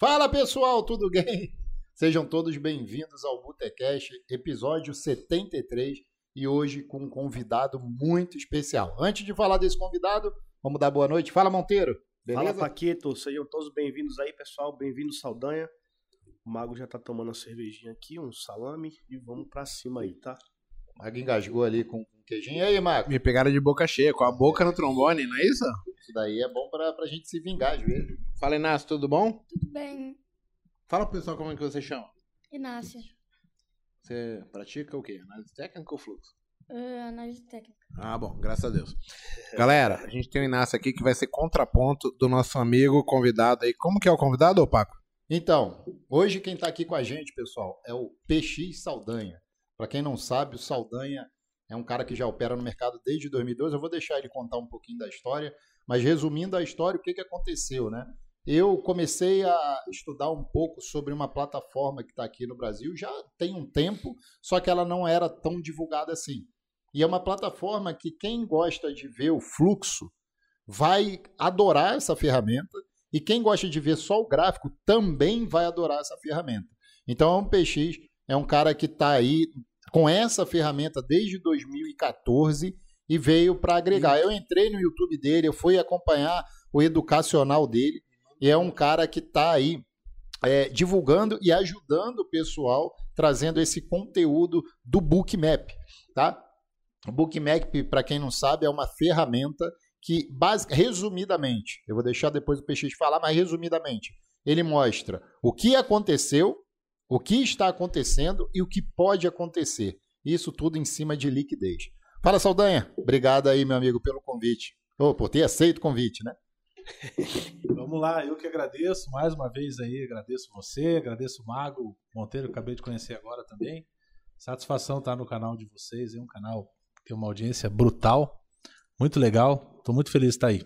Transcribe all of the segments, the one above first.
Fala pessoal, tudo bem? Sejam todos bem-vindos ao Botecast, episódio 73, e hoje com um convidado muito especial. Antes de falar desse convidado, vamos dar boa noite. Fala, Monteiro. Beleza? Fala, Paquito. Sejam todos bem-vindos aí, pessoal. Bem-vindos, Saldanha. O Mago já tá tomando uma cervejinha aqui, um salame, e vamos pra cima aí, tá? O Mago engasgou ali com um queijinho. E aí, Mago? Me pegaram de boca cheia, com a boca no trombone, não é isso? Isso daí é bom pra, pra gente se vingar às vezes. Fala, Inácio, tudo bom? Tudo bem, Fala pro pessoal como é que você chama. Inácia. Você pratica o quê? Análise técnica ou fluxo? Uh, análise técnica. Ah, bom, graças a Deus. Galera, a gente tem o Inácio aqui que vai ser contraponto do nosso amigo convidado aí. Como que é o convidado, ô Paco? Então, hoje quem está aqui com a gente, pessoal, é o PX Saldanha. Para quem não sabe, o Saldanha é um cara que já opera no mercado desde 2012. Eu vou deixar ele contar um pouquinho da história, mas resumindo a história, o que, que aconteceu, né? Eu comecei a estudar um pouco sobre uma plataforma que está aqui no Brasil já tem um tempo, só que ela não era tão divulgada assim. E é uma plataforma que quem gosta de ver o fluxo vai adorar essa ferramenta e quem gosta de ver só o gráfico também vai adorar essa ferramenta. Então, o PX é um cara que está aí com essa ferramenta desde 2014 e veio para agregar. Eu entrei no YouTube dele, eu fui acompanhar o educacional dele e é um cara que está aí é, divulgando e ajudando o pessoal, trazendo esse conteúdo do Bookmap, tá? O Bookmap, para quem não sabe, é uma ferramenta que, basic, resumidamente, eu vou deixar depois o PX falar, mas resumidamente, ele mostra o que aconteceu, o que está acontecendo e o que pode acontecer. Isso tudo em cima de liquidez. Fala, Saldanha. Obrigado aí, meu amigo, pelo convite. Oh, por ter aceito o convite, né? Vamos lá, eu que agradeço mais uma vez aí, agradeço você, agradeço o Mago Monteiro, que acabei de conhecer agora também. Satisfação estar no canal de vocês, é um canal que tem uma audiência brutal, muito legal. Estou muito feliz de estar aí.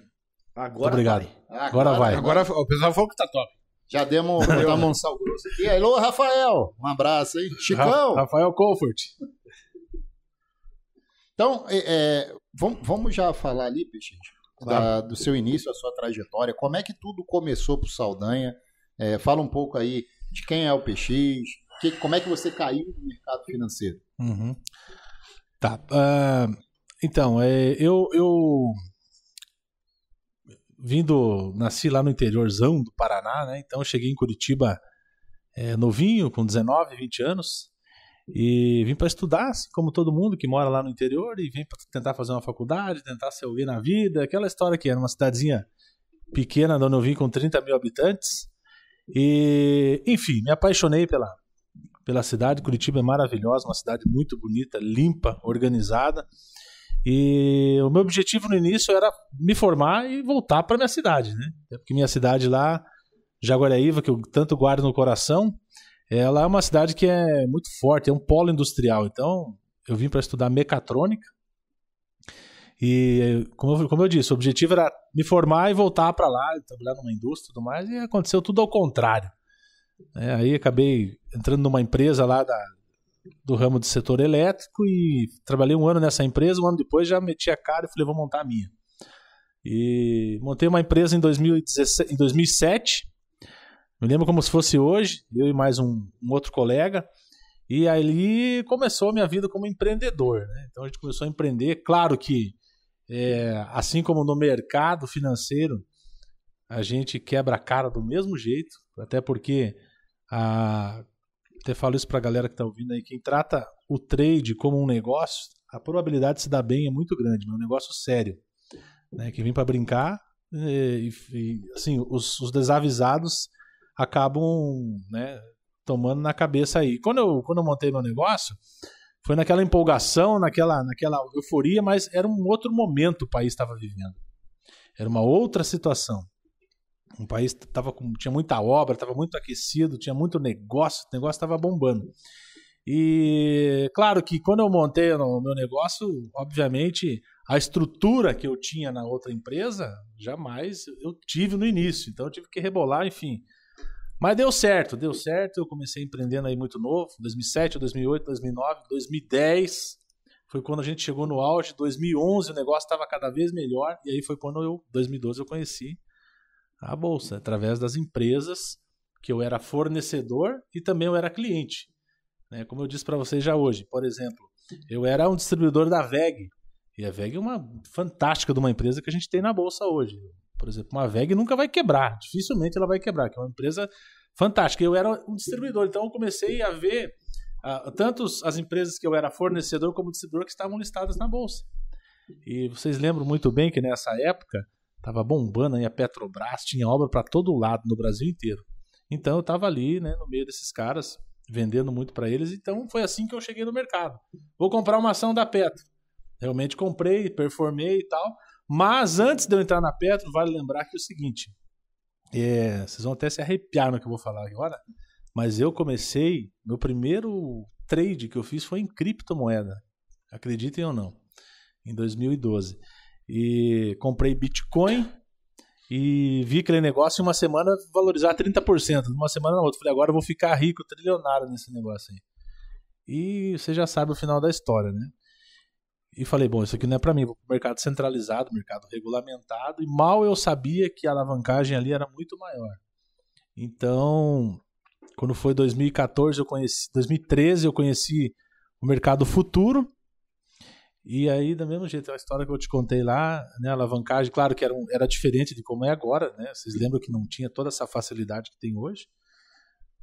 Agora Muito obrigado. vai. Agora vai. Agora o pessoal falou que tá top. Já demos, demos um sal grosso aqui. Alô, Rafael. Um abraço aí. Chicão. Ra- Rafael Comfort. Então, é, é, vamos, vamos já falar ali, Peixe, da- do seu início, a sua trajetória. Como é que tudo começou pro Saldanha? É, fala um pouco aí de quem é o PX, que, como é que você caiu no mercado financeiro? Uhum. Tá. ah, então, é, eu, eu vindo, nasci lá no interiorzão do Paraná, né? Então eu cheguei em Curitiba é, novinho, com 19, 20 anos, e vim para estudar, assim como todo mundo que mora lá no interior, e vem para tentar fazer uma faculdade, tentar ser alguém na vida, aquela história que era uma cidadezinha pequena, de onde eu vim com 30 mil habitantes. E, enfim, me apaixonei pela, pela cidade. Curitiba é maravilhosa, uma cidade muito bonita, limpa, organizada. E o meu objetivo no início era me formar e voltar para minha cidade, né? Porque minha cidade lá, Jaguariaíva, que eu tanto guardo no coração, ela é uma cidade que é muito forte, é um polo industrial. Então, eu vim para estudar mecatrônica. E, como eu, como eu disse, o objetivo era me formar e voltar para lá, trabalhar numa indústria e tudo mais, e aconteceu tudo ao contrário. É, aí acabei entrando numa empresa lá da, do ramo do setor elétrico e trabalhei um ano nessa empresa. Um ano depois já meti a cara e falei, vou montar a minha. E montei uma empresa em, 2017, em 2007. Me lembro como se fosse hoje, eu e mais um, um outro colega. E ali começou a minha vida como empreendedor. Né? Então a gente começou a empreender. Claro que, é, assim como no mercado financeiro, a gente quebra a cara do mesmo jeito, até porque a, até falo isso para a galera que está ouvindo aí, quem trata o trade como um negócio, a probabilidade de se dar bem é muito grande, é um negócio sério. Né? Quem vem para brincar, e, e, assim, os, os desavisados acabam né, tomando na cabeça aí. Quando eu, quando eu montei meu negócio, foi naquela empolgação, naquela, naquela euforia, mas era um outro momento o país estava vivendo. Era uma outra situação. Um país tava com, tinha muita obra, estava muito aquecido, tinha muito negócio, o negócio estava bombando. E claro que quando eu montei o meu negócio, obviamente a estrutura que eu tinha na outra empresa, jamais eu tive no início. Então eu tive que rebolar, enfim. Mas deu certo, deu certo. Eu comecei empreendendo aí muito novo, 2007, 2008, 2009, 2010. Foi quando a gente chegou no auge, 2011 o negócio estava cada vez melhor e aí foi quando eu, 2012 eu conheci a bolsa através das empresas que eu era fornecedor e também eu era cliente. Né? Como eu disse para vocês já hoje, por exemplo, eu era um distribuidor da VEG. E a VEG é uma fantástica de uma empresa que a gente tem na bolsa hoje. Por exemplo, uma VEG nunca vai quebrar, dificilmente ela vai quebrar, que é uma empresa fantástica. Eu era um distribuidor, então eu comecei a ver uh, tanto as empresas que eu era fornecedor como distribuidor que estavam listadas na bolsa. E vocês lembram muito bem que nessa época estava bombando aí a Petrobras, tinha obra para todo lado no Brasil inteiro. Então eu estava ali, né, no meio desses caras, vendendo muito para eles. Então foi assim que eu cheguei no mercado. Vou comprar uma ação da Petro. Realmente comprei, performei e tal. Mas antes de eu entrar na Petro, vale lembrar que é o seguinte: é, vocês vão até se arrepiar no que eu vou falar agora, mas eu comecei, meu primeiro trade que eu fiz foi em criptomoeda, acreditem ou não, em 2012. E comprei Bitcoin e vi aquele negócio em uma semana valorizar 30%, numa semana na outra. Falei, agora eu vou ficar rico, trilionário nesse negócio aí. E você já sabe o final da história, né? E falei, bom, isso aqui não é para mim, vou pro mercado centralizado, mercado regulamentado, e mal eu sabia que a alavancagem ali era muito maior. Então, quando foi 2014, eu conheci, 2013 eu conheci o mercado futuro. E aí, do mesmo jeito, a história que eu te contei lá, né, a alavancagem, claro que era, um, era diferente de como é agora, né? Vocês lembram que não tinha toda essa facilidade que tem hoje.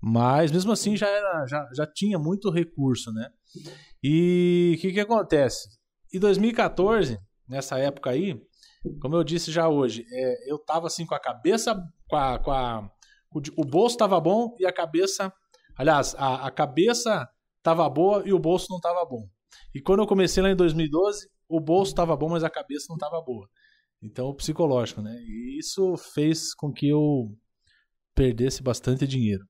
Mas mesmo assim já era, já, já tinha muito recurso, né? E o que, que acontece? Em 2014, nessa época aí, como eu disse já hoje, é, eu tava assim com a cabeça, com a, com a o, o, bolso tava bom e a cabeça, aliás, a, a cabeça tava boa e o bolso não tava bom. E quando eu comecei lá em 2012, o bolso tava bom, mas a cabeça não tava boa. Então, o psicológico, né? E isso fez com que eu perdesse bastante dinheiro.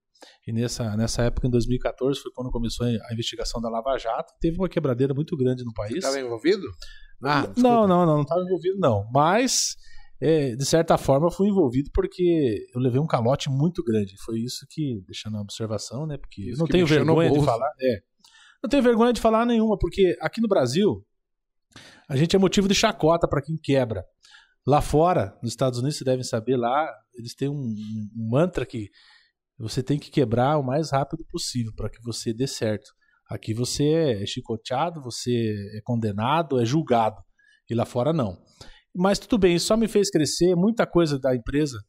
E nessa, nessa época, em 2014, foi quando começou a investigação da Lava Jato. Teve uma quebradeira muito grande no país. Estava envolvido? Ah, não, não, não, não estava envolvido, não. Mas, é, de certa forma, eu fui envolvido porque eu levei um calote muito grande. Foi isso que, deixando a observação, né? Porque isso eu não tenho vergonha de falar. É, não tenho vergonha de falar nenhuma, porque aqui no Brasil, a gente é motivo de chacota para quem quebra. Lá fora, nos Estados Unidos, vocês devem saber, lá eles têm um, um mantra que você tem que quebrar o mais rápido possível para que você dê certo. Aqui você é chicoteado, você é condenado, é julgado. E lá fora não. Mas tudo bem, isso só me fez crescer. Muita coisa da empresa,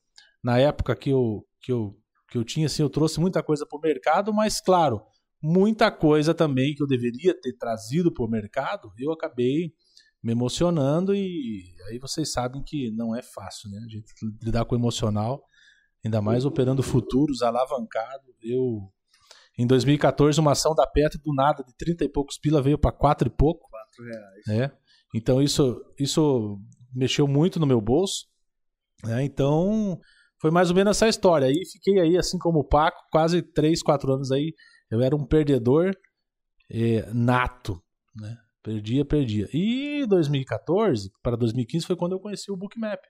na época que eu, que eu, que eu tinha, assim, eu trouxe muita coisa para o mercado, mas claro, muita coisa também que eu deveria ter trazido para o mercado, eu acabei me emocionando e aí vocês sabem que não é fácil, né? A gente lidar com o emocional ainda mais operando futuros alavancado. Eu em 2014 uma ação da Petro do nada de 30 e poucos pila veio para 4 e pouco. 4 reais. É. Então isso isso mexeu muito no meu bolso. Né? Então foi mais ou menos essa história. Aí fiquei aí assim como o Paco, quase 3, 4 anos aí. Eu era um perdedor é, nato, né? Perdia, perdia. E 2014 para 2015 foi quando eu conheci o Bookmap.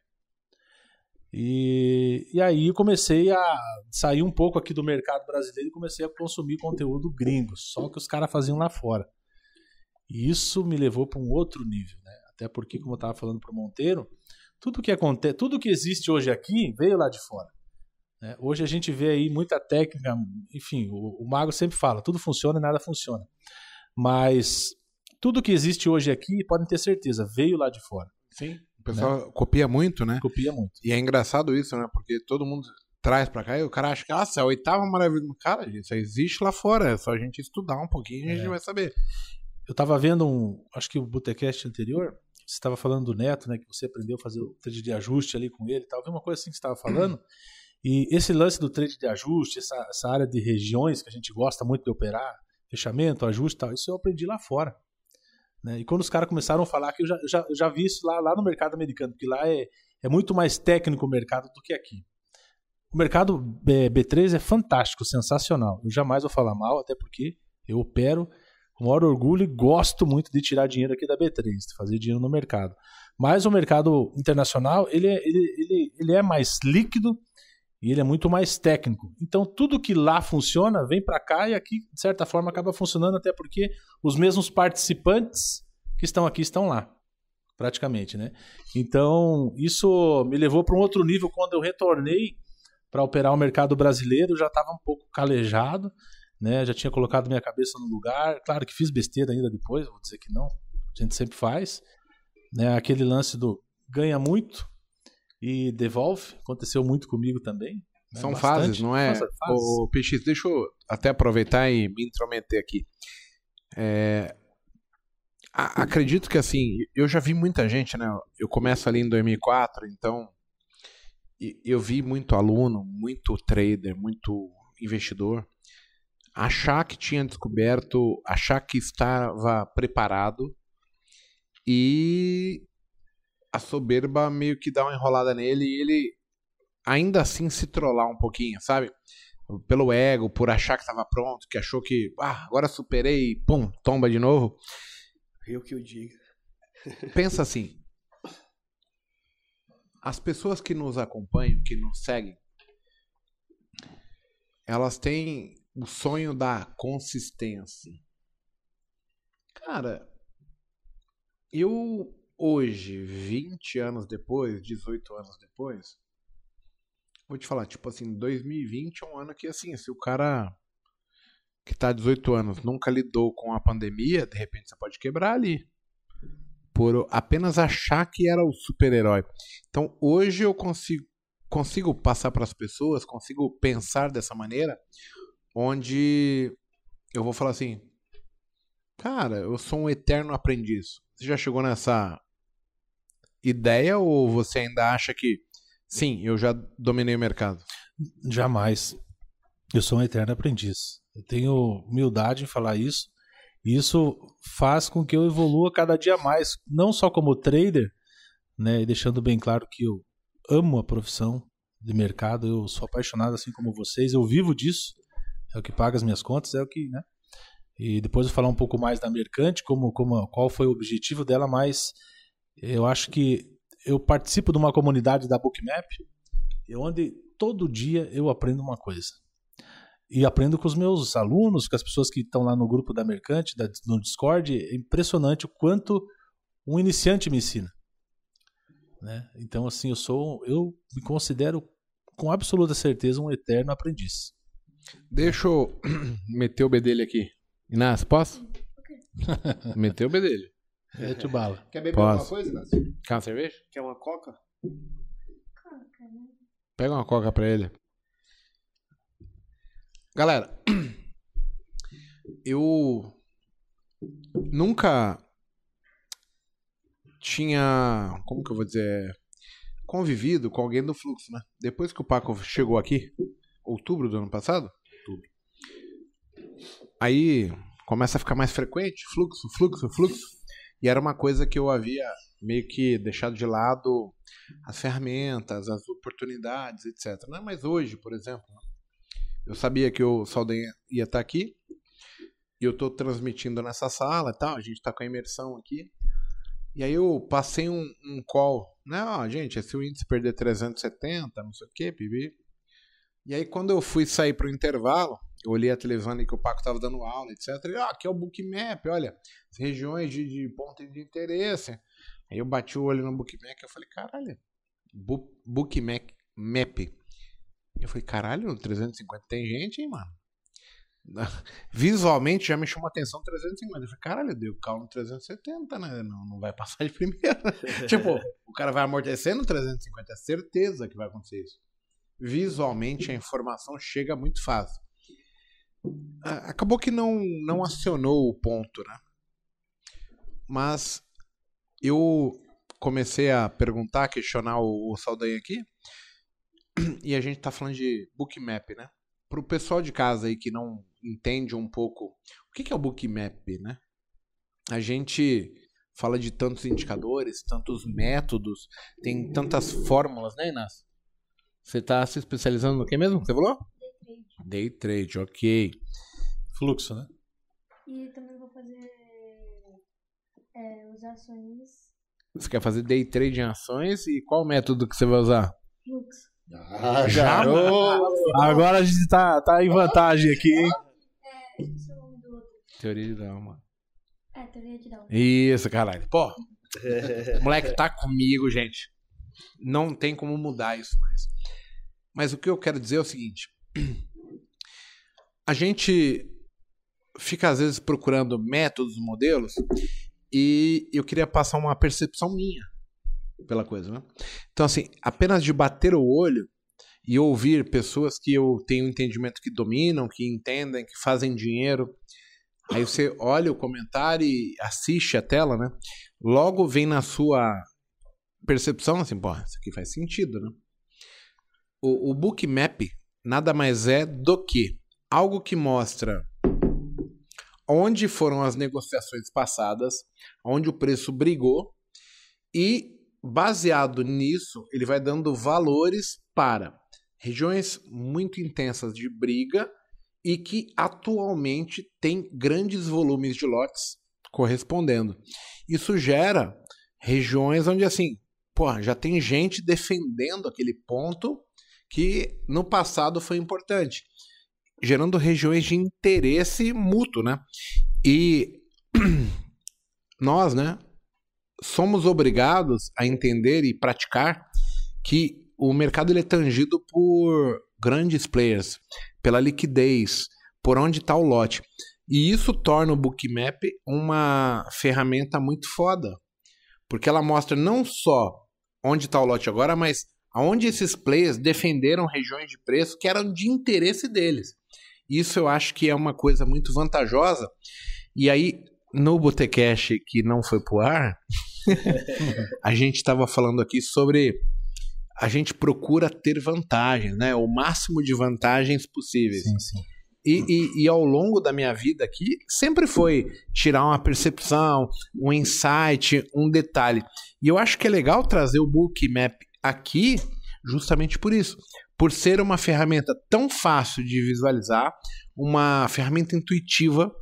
E, e aí comecei a sair um pouco aqui do mercado brasileiro e comecei a consumir conteúdo gringo, só que os caras faziam lá fora. E isso me levou para um outro nível, né? Até porque, como eu estava falando para o Monteiro, tudo que acontece, tudo que existe hoje aqui veio lá de fora. Né? Hoje a gente vê aí muita técnica, enfim, o, o Mago sempre fala, tudo funciona e nada funciona. Mas tudo que existe hoje aqui, podem ter certeza, veio lá de fora. Sim. O pessoal né? copia muito, né? Copia muito. E é engraçado isso, né? Porque todo mundo traz pra cá e o cara acha que, nossa, é a oitava maravilha. Cara, isso existe lá fora. É só a gente estudar um pouquinho e a gente é. vai saber. Eu tava vendo um. Acho que o Botecast anterior. Você estava falando do Neto, né? Que você aprendeu a fazer o trade de ajuste ali com ele e tal. Vi uma coisa assim que você estava falando. E esse lance do trade de ajuste, essa, essa área de regiões que a gente gosta muito de operar, fechamento, ajuste e tal, isso eu aprendi lá fora. Né? E quando os caras começaram a falar que eu já, já, já vi isso lá, lá no mercado americano, porque lá é, é muito mais técnico o mercado do que aqui. O mercado B3 é fantástico, sensacional. Eu jamais vou falar mal, até porque eu opero com maior orgulho e gosto muito de tirar dinheiro aqui da B3, de fazer dinheiro no mercado. Mas o mercado internacional ele é, ele, ele, ele é mais líquido e ele é muito mais técnico. Então, tudo que lá funciona vem para cá e aqui, de certa forma, acaba funcionando, até porque os mesmos participantes que estão aqui estão lá, praticamente. Né? Então, isso me levou para um outro nível quando eu retornei para operar o mercado brasileiro, eu já estava um pouco calejado, né? Já tinha colocado minha cabeça no lugar. Claro que fiz besteira ainda depois, vou dizer que não. A gente sempre faz. Né? Aquele lance do ganha muito e devolve, aconteceu muito comigo também. né? São Bastante. fases, não é? Fases. Ô, PX, deixa eu até aproveitar e me intrometer aqui. É, a- acredito que assim, eu já vi muita gente, né? Eu começo ali em 2004, então eu vi muito aluno, muito trader, muito investidor achar que tinha descoberto, achar que estava preparado e a soberba meio que dá uma enrolada nele e ele ainda assim se trollar um pouquinho, sabe? Pelo ego, por achar que estava pronto, que achou que, ah, agora superei, e pum, tomba de novo. Eu que eu digo. Pensa assim. As pessoas que nos acompanham, que nos seguem, elas têm o sonho da consistência. Cara, eu hoje, 20 anos depois, 18 anos depois, vou te falar, tipo assim, 2020 é um ano que assim, se o cara que tá 18 anos nunca lidou com a pandemia, de repente você pode quebrar ali por apenas achar que era o super-herói. Então, hoje eu consigo, consigo passar para as pessoas, consigo pensar dessa maneira, onde eu vou falar assim: Cara, eu sou um eterno aprendiz. Você já chegou nessa ideia ou você ainda acha que, sim, eu já dominei o mercado? Jamais. Eu sou um eterno aprendiz. Eu tenho humildade em falar isso. E isso faz com que eu evolua cada dia mais, não só como trader, né, deixando bem claro que eu amo a profissão de mercado, eu sou apaixonado assim como vocês, eu vivo disso. É o que paga as minhas contas, é o que, né? E depois eu falar um pouco mais da Mercante, como, como qual foi o objetivo dela, mas eu acho que eu participo de uma comunidade da Bookmap, onde todo dia eu aprendo uma coisa. E aprendo com os meus alunos, com as pessoas que estão lá no grupo da Mercante, da- no Discord. É impressionante o quanto um iniciante me ensina. Né? Então, assim, eu sou, eu me considero com absoluta certeza um eterno aprendiz. Deixa eu meter o bedelho aqui. Inácio, posso? meter o bedelho. É de bala. Quer beber Posso. alguma coisa, Inácio? Quer uma cerveja? Quer uma coca? Pega uma coca pra ele. Galera, eu nunca tinha, como que eu vou dizer, convivido com alguém do fluxo, né? Depois que o Paco chegou aqui, outubro do ano passado, outubro. Aí começa a ficar mais frequente, fluxo, fluxo, fluxo. E era uma coisa que eu havia meio que deixado de lado as ferramentas, as oportunidades, etc. Não é mais hoje, por exemplo. Eu sabia que o Saldanha ia estar aqui. E eu estou transmitindo nessa sala e tal. A gente está com a imersão aqui. E aí eu passei um, um call. Né? Ó, gente, se o índice perder 370, não sei o quê, pibi. E aí quando eu fui sair para o intervalo, eu olhei a televisão ali que o Paco estava dando aula, etc. E, ah, aqui é o Bookmap, olha. As regiões de, de ponto de interesse. Aí eu bati o olho no Bookmap e eu falei, caralho, Bookmap Map. Eu falei, caralho, no 350 tem gente, hein, mano? Visualmente já me chamou a atenção 350. Eu falei, caralho, deu calmo no 370, né? Não, não vai passar de primeira. tipo, o cara vai amortecer no 350, é certeza que vai acontecer isso. Visualmente a informação chega muito fácil. Acabou que não, não acionou o ponto, né? Mas eu comecei a perguntar, questionar o, o Saldanha aqui. E a gente tá falando de bookmap, né? Pro pessoal de casa aí que não entende um pouco o que que é o bookmap, né? A gente fala de tantos indicadores, tantos métodos, tem tantas fórmulas, né, Inácio? Você tá se especializando no que mesmo? Você falou? Day trade, ok. Fluxo, né? E também vou fazer é, os ações Você quer fazer day trade em ações e qual método que você vai usar? fluxo. Ah, garoto! Agora a gente tá, tá em vantagem aqui, hein? É, esqueci o nome do outro. Teoria de Dalma. É, teoria de Down. Isso, caralho. Pô, o moleque tá comigo, gente. Não tem como mudar isso mais. Mas o que eu quero dizer é o seguinte: a gente fica às vezes procurando métodos, modelos, e eu queria passar uma percepção minha pela coisa, né? Então, assim, apenas de bater o olho e ouvir pessoas que eu tenho entendimento que dominam, que entendem, que fazem dinheiro. Aí você olha o comentário e assiste a tela, né? Logo vem na sua percepção assim, pô, isso aqui faz sentido, né? O, o bookmap nada mais é do que algo que mostra onde foram as negociações passadas, onde o preço brigou e baseado nisso, ele vai dando valores para regiões muito intensas de briga e que atualmente tem grandes volumes de lotes correspondendo. Isso gera regiões onde assim, pô, já tem gente defendendo aquele ponto que no passado foi importante, gerando regiões de interesse mútuo, né? E nós, né, somos obrigados a entender e praticar que o mercado é tangido por grandes players, pela liquidez, por onde está o lote. E isso torna o Bookmap uma ferramenta muito foda, porque ela mostra não só onde está o lote agora, mas aonde esses players defenderam regiões de preço que eram de interesse deles. Isso eu acho que é uma coisa muito vantajosa. E aí, no Botecash que não foi pro ar, a gente estava falando aqui sobre a gente procura ter vantagens, né? O máximo de vantagens possíveis. Sim, sim. E, e, e, ao longo da minha vida aqui, sempre foi tirar uma percepção, um insight, um detalhe. E eu acho que é legal trazer o Bookmap aqui justamente por isso. Por ser uma ferramenta tão fácil de visualizar, uma ferramenta intuitiva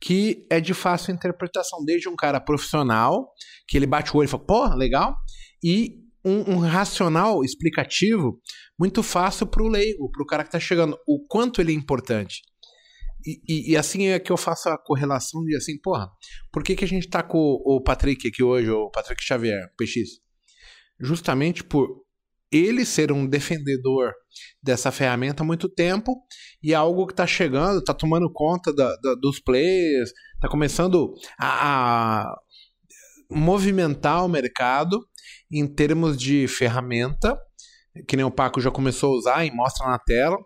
que é de fácil interpretação, desde um cara profissional, que ele bate o olho e fala, pô, legal, e um, um racional explicativo muito fácil para o leigo, para o cara que está chegando, o quanto ele é importante. E, e, e, assim é que eu faço a correlação de assim, porra, por que, que a gente tá com o, o Patrick aqui hoje, o Patrick Xavier, PX? Justamente por ele ser um defendedor dessa ferramenta há muito tempo e é algo que está chegando, está tomando conta da, da, dos players, está começando a, a movimentar o mercado em termos de ferramenta, que nem o Paco já começou a usar e mostra na tela,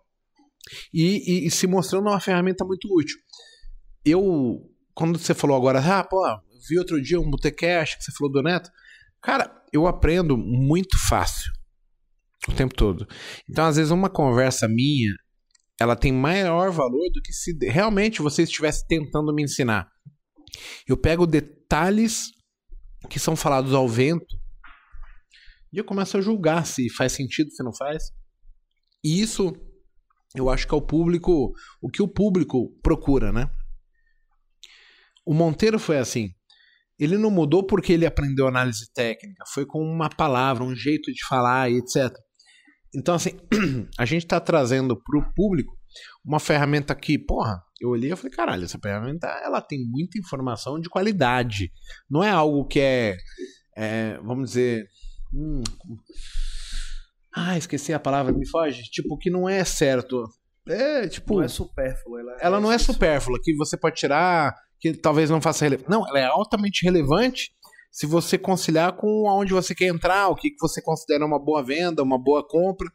e, e, e se mostrando uma ferramenta muito útil. Eu, quando você falou agora, ah, pô, vi outro dia um Botecash que você falou do Neto, cara, eu aprendo muito fácil o tempo todo. Então, às vezes, uma conversa minha, ela tem maior valor do que se realmente você estivesse tentando me ensinar. Eu pego detalhes que são falados ao vento e eu começo a julgar se faz sentido, se não faz. E isso eu acho que é o público, o que o público procura, né? O Monteiro foi assim. Ele não mudou porque ele aprendeu análise técnica, foi com uma palavra, um jeito de falar e etc. Então, assim, a gente está trazendo para o público uma ferramenta que, porra, eu olhei e falei, caralho, essa ferramenta ela tem muita informação de qualidade. Não é algo que é, é vamos dizer, Hum, ah, esqueci a palavra, me foge. Tipo, que não é certo. É, tipo. Não é supérfluo. Ela, ela é não é supérflua, que você pode tirar, que talvez não faça relevante. Não, ela é altamente relevante se você conciliar com aonde você quer entrar, o que, que você considera uma boa venda, uma boa compra.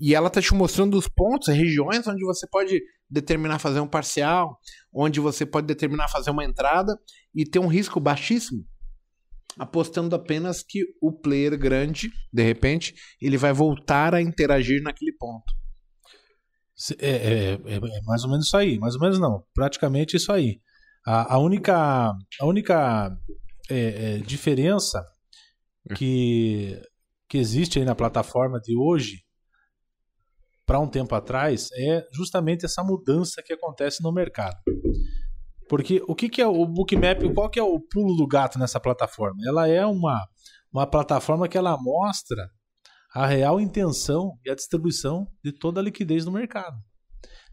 E ela tá te mostrando os pontos, regiões onde você pode determinar fazer um parcial, onde você pode determinar fazer uma entrada e ter um risco baixíssimo apostando apenas que o player grande, de repente, ele vai voltar a interagir naquele ponto. É, é, é, é mais ou menos isso aí, mais ou menos não, praticamente isso aí. A, a única, a única é, é, diferença que, que existe aí na plataforma de hoje para um tempo atrás é justamente essa mudança que acontece no mercado. Porque o que, que é o Bookmap, qual que é o pulo do gato nessa plataforma? Ela é uma, uma plataforma que ela mostra a real intenção e a distribuição de toda a liquidez no mercado.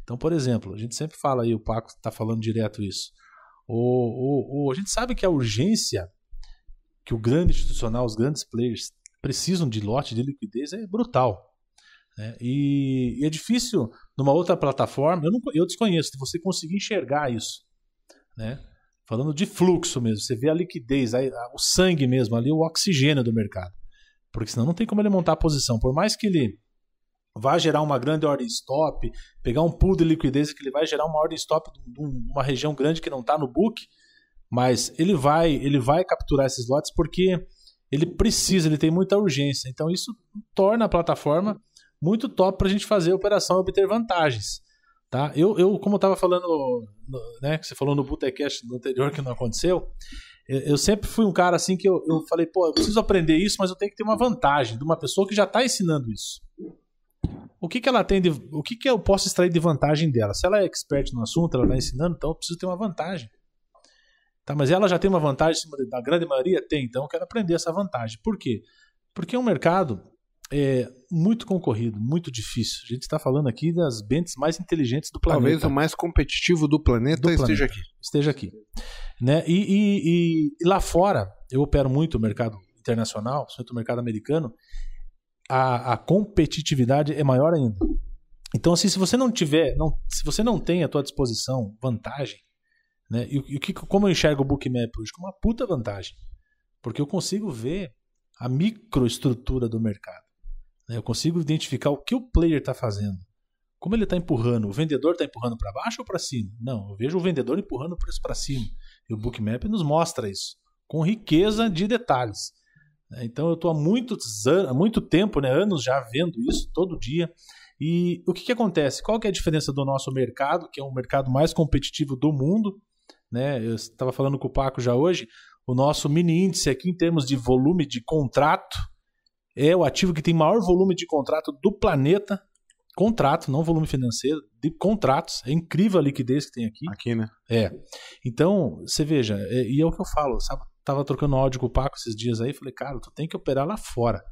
Então, por exemplo, a gente sempre fala aí, o Paco está falando direto isso. O, a gente sabe que a urgência que o grande institucional, os grandes players precisam de lote de liquidez é brutal. né? E, e é difícil numa outra plataforma, eu, não, eu desconheço, de você conseguir enxergar isso. Né? Falando de fluxo mesmo, você vê a liquidez, a, a, o sangue mesmo ali, o oxigênio do mercado. Porque senão não tem como ele montar a posição. Por mais que ele vá gerar uma grande ordem stop, pegar um pool de liquidez que ele vai gerar uma ordem stop de uma região grande que não está no book, mas ele vai, ele vai capturar esses lotes porque ele precisa, ele tem muita urgência. Então isso torna a plataforma muito top para a gente fazer a operação e obter vantagens. Tá? Eu, eu como estava falando, né, que você falou no Botecast no anterior que não aconteceu, eu, eu, sempre fui um cara assim que eu, eu falei, pô, eu preciso aprender isso, mas eu tenho que ter uma vantagem de uma pessoa que já está ensinando isso. O que, que ela tem de, o que, que eu posso extrair de vantagem dela? Se ela é expert no assunto, ela está ensinando, então eu preciso ter uma vantagem. Tá, mas ela já tem uma vantagem da grande maioria? Tem, então eu quero aprender essa vantagem. Por quê? Porque é um mercado é, muito concorrido, muito difícil. A gente está falando aqui das bentes mais inteligentes do planeta. Talvez o mais competitivo do planeta do esteja planeta. aqui. Esteja aqui. Né? E, e, e, e, lá fora, eu opero muito o mercado internacional, principalmente o mercado americano, a, a competitividade é maior ainda. Então, assim, se você não tiver, não, se você não tem à tua disposição vantagem, né? E, e que, como eu enxergo o Bookmap hoje? Como uma puta vantagem. Porque eu consigo ver a microestrutura do mercado. Né? Eu consigo identificar o que o player está fazendo. Como ele está empurrando? O vendedor está empurrando para baixo ou para cima? Não, eu vejo o vendedor empurrando o preço para cima. E o Bookmap nos mostra isso, com riqueza de detalhes. Né? Então eu estou há muito, há muito tempo, né, anos já vendo isso, todo dia. E o que, que acontece? Qual que é a diferença do nosso mercado, que é o mercado mais competitivo do mundo, né? Eu estava falando com o Paco já hoje, o nosso mini índice aqui em termos de volume de contrato é o ativo que tem maior volume de contrato do planeta. Contrato, não volume financeiro, de contratos. É incrível a liquidez que tem aqui. Aqui, né? É. Então, você veja, é, e é o que eu falo, sabe? Tava trocando áudio com o Paco esses dias aí, falei, cara, tu tem que operar lá fora.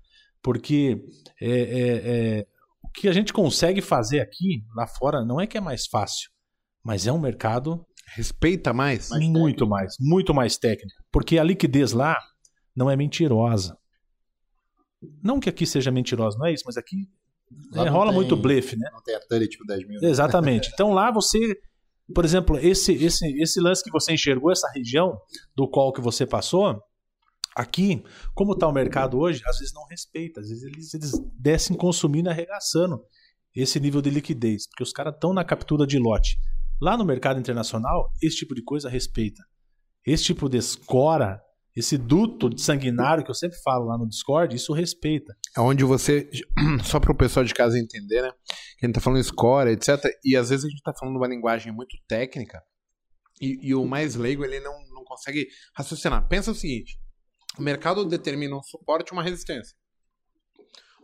Porque é, é, é, o que a gente consegue fazer aqui, lá fora, não é que é mais fácil, mas é um mercado Respeita mais? mais muito técnico. mais, muito mais técnico. Porque a liquidez lá não é mentirosa. Não que aqui seja mentirosa, não é isso, mas aqui é, rola tem, muito blefe, né? Não tem a tipo 10 mil. Né? Exatamente. Então lá você, por exemplo, esse, esse, esse lance que você enxergou, essa região do qual que você passou, aqui, como está o mercado hoje, às vezes não respeita, às vezes eles, eles descem consumindo, arregaçando esse nível de liquidez, porque os caras estão na captura de lote. Lá no mercado internacional, esse tipo de coisa respeita. Esse tipo de escora, esse duto sanguinário que eu sempre falo lá no Discord, isso respeita. É onde você, só para o pessoal de casa entender, né? Que a gente tá falando escora, etc. E às vezes a gente tá falando uma linguagem muito técnica e, e o mais leigo ele não, não consegue raciocinar. Pensa o seguinte: o mercado determina um suporte e uma resistência.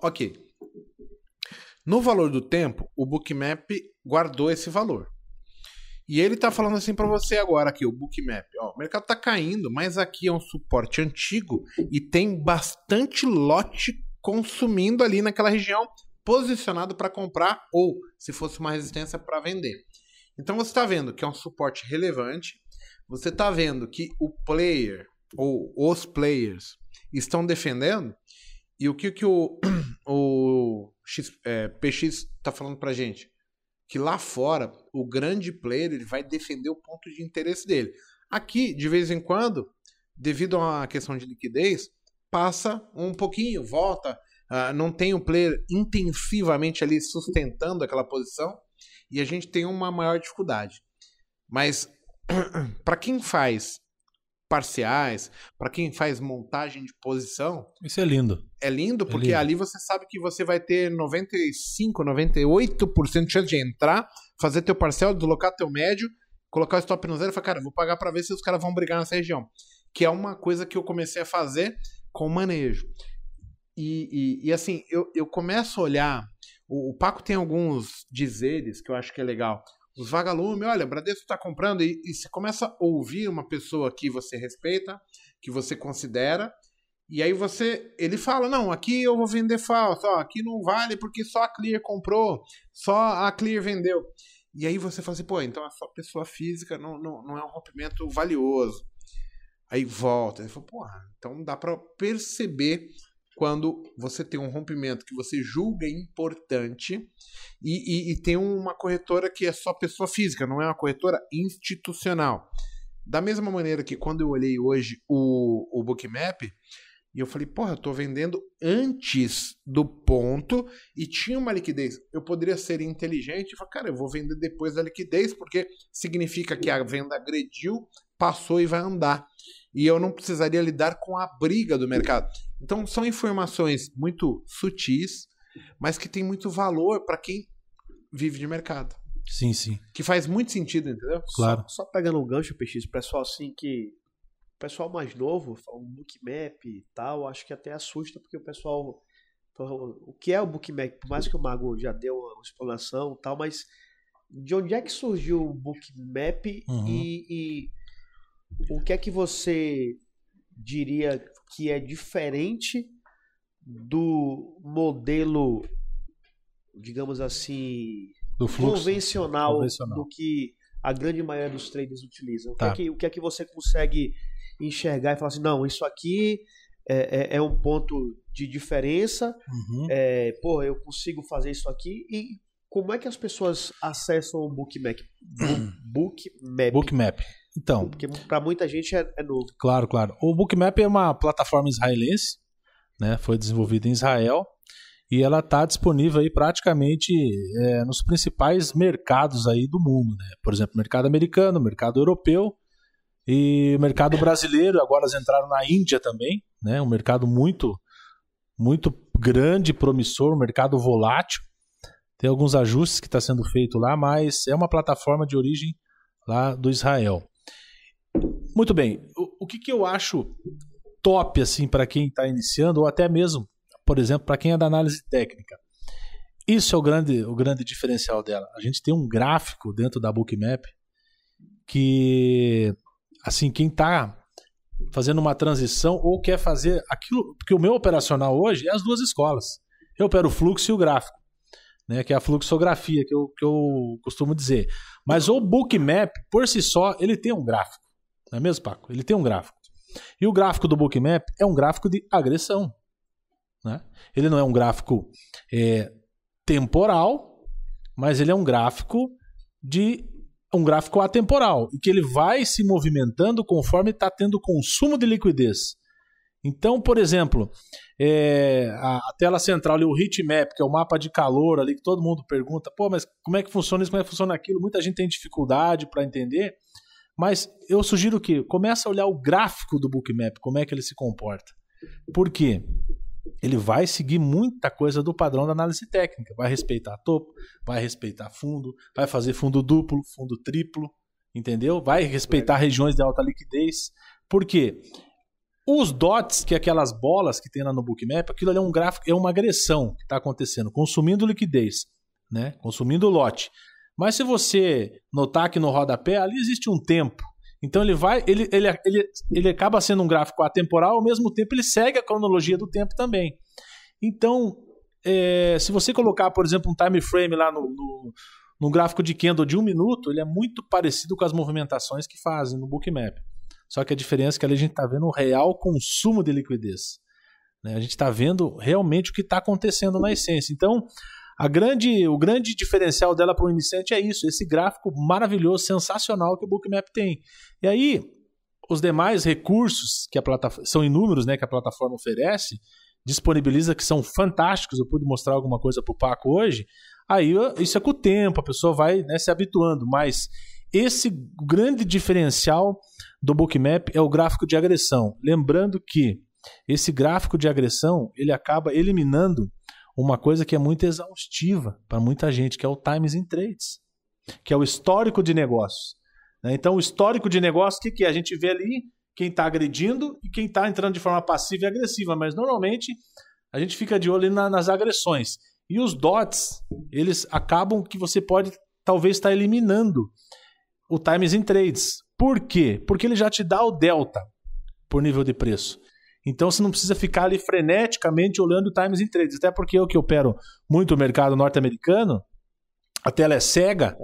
Ok. No valor do tempo, o Bookmap guardou esse valor. E ele tá falando assim para você agora aqui, o Bookmap. Ó, o mercado tá caindo, mas aqui é um suporte antigo e tem bastante lote consumindo ali naquela região, posicionado para comprar ou, se fosse uma resistência, para vender. Então você está vendo que é um suporte relevante. Você está vendo que o player ou os players estão defendendo. E o que, que o, o X, é, PX está falando para gente? Que lá fora o grande player ele vai defender o ponto de interesse dele. Aqui, de vez em quando, devido a uma questão de liquidez, passa um pouquinho, volta, uh, não tem o player intensivamente ali sustentando aquela posição e a gente tem uma maior dificuldade. Mas para quem faz parciais, para quem faz montagem de posição. Isso é lindo. É lindo porque é lindo. ali você sabe que você vai ter 95, 98% de chance de entrar, fazer teu parcial, deslocar teu médio, colocar o stop no zero e falar, cara, vou pagar para ver se os caras vão brigar nessa região. Que é uma coisa que eu comecei a fazer com manejo. E, e, e assim, eu, eu começo a olhar. O, o Paco tem alguns dizeres que eu acho que é legal os vagalumes, olha, Bradesco está comprando, e, e você começa a ouvir uma pessoa que você respeita, que você considera, e aí você, ele fala, não, aqui eu vou vender falso, ó, aqui não vale porque só a Clear comprou, só a Clear vendeu. E aí você fala assim, pô, então a sua pessoa física não, não, não é um rompimento valioso. Aí volta, ele fala, porra, então dá para perceber quando você tem um rompimento que você julga importante e, e, e tem uma corretora que é só pessoa física, não é uma corretora institucional. Da mesma maneira que quando eu olhei hoje o, o Bookmap, e eu falei, porra, eu tô vendendo antes do ponto e tinha uma liquidez. Eu poderia ser inteligente e falar, cara, eu vou vender depois da liquidez, porque significa que a venda agrediu, passou e vai andar. E eu não precisaria lidar com a briga do mercado. Então, são informações muito sutis, mas que tem muito valor para quem vive de mercado. Sim, sim. Que faz muito sentido, entendeu? Claro. Só, só pegando um gancho, PX, o pessoal assim que. O pessoal mais novo, fala um bookmap e tal, acho que até assusta, porque o pessoal. fala, O que é o bookmap? Por mais que o Mago já deu uma explanação e tal, mas de onde é que surgiu o bookmap Uhum. e, e o que é que você diria que é diferente do modelo, digamos assim, Do convencional, Convencional. do que a grande maioria dos traders utilizam. O, Tá. que é que, o que é que você consegue enxergar e falar assim, não, isso aqui é, é- é um ponto de diferença, Uhum. é, pô, eu consigo fazer isso aqui e como é que as pessoas acessam o Bookmap? Bookmap. Bookmap. Então, Porque para muita gente é, é novo. Claro, claro. O Bookmap é uma plataforma israelense, né? Foi desenvolvida em Israel e ela está disponível aí praticamente é, nos principais mercados aí do mundo, né? Por exemplo, mercado americano, mercado europeu e mercado brasileiro. Agora eles entraram na Índia também, né? Um mercado muito, muito grande, promissor, um mercado volátil. Tem alguns ajustes que está sendo feito lá, mas é uma plataforma de origem lá do Israel. Muito bem. O, o que, que eu acho top assim para quem está iniciando ou até mesmo, por exemplo, para quem é da análise técnica? Isso é o grande, o grande diferencial dela. A gente tem um gráfico dentro da Bookmap que, assim, quem está fazendo uma transição ou quer fazer aquilo, porque o meu operacional hoje é as duas escolas. Eu opero o fluxo e o gráfico, né, que é a fluxografia que eu, que eu costumo dizer. Mas o Bookmap, por si só, ele tem um gráfico. Não é mesmo, Paco? Ele tem um gráfico. E o gráfico do Bookmap é um gráfico de agressão. Né? Ele não é um gráfico é, temporal, mas ele é um gráfico de um gráfico atemporal e que ele vai se movimentando conforme está tendo consumo de liquidez. Então, por exemplo, é, a, a tela central ali, o heatmap, que é o mapa de calor ali, que todo mundo pergunta, pô, mas como é que funciona isso, como é que funciona aquilo? Muita gente tem dificuldade para entender, mas eu sugiro que comece a olhar o gráfico do bookmap, como é que ele se comporta. Por quê? Ele vai seguir muita coisa do padrão da análise técnica. Vai respeitar topo, vai respeitar fundo, vai fazer fundo duplo, fundo triplo, entendeu? Vai respeitar regiões de alta liquidez. Por quê? Os dots, que é aquelas bolas que tem lá no bookmap, aquilo ali é um gráfico, é uma agressão que está acontecendo, consumindo liquidez, né? Consumindo lote. Mas se você notar que no rodapé, ali existe um tempo. Então ele vai, ele, ele, ele, ele acaba sendo um gráfico atemporal, ao mesmo tempo ele segue a cronologia do tempo também. Então, é, se você colocar, por exemplo, um time frame lá no, no, no gráfico de candle de um minuto, ele é muito parecido com as movimentações que fazem no bookmap. Só que a diferença é que ali a gente está vendo o real consumo de liquidez. Né? A gente está vendo realmente o que está acontecendo na essência. Então, a grande, o grande diferencial dela para o iniciante é isso, esse gráfico maravilhoso, sensacional que o Bookmap tem. E aí, os demais recursos que a plataforma são inúmeros, né, que a plataforma oferece, disponibiliza que são fantásticos. Eu pude mostrar alguma coisa para o Paco hoje. Aí isso é com o tempo, a pessoa vai né, se habituando. Mas esse grande diferencial do Bookmap é o gráfico de agressão. Lembrando que esse gráfico de agressão ele acaba eliminando uma coisa que é muito exaustiva para muita gente, que é o Times in Trades, que é o histórico de negócios. né? Então, o histórico de negócio, o que, que é? A gente vê ali quem está agredindo e quem está entrando de forma passiva e agressiva, mas normalmente a gente fica de olho na, nas agressões. E os dots, eles acabam que você pode talvez estar tá eliminando o Times in Trades. Por quê? Porque ele já te dá o delta por nível de preço. Então você não precisa ficar ali freneticamente olhando times em trades. Até porque eu que opero muito o mercado norte-americano, a tela é cega,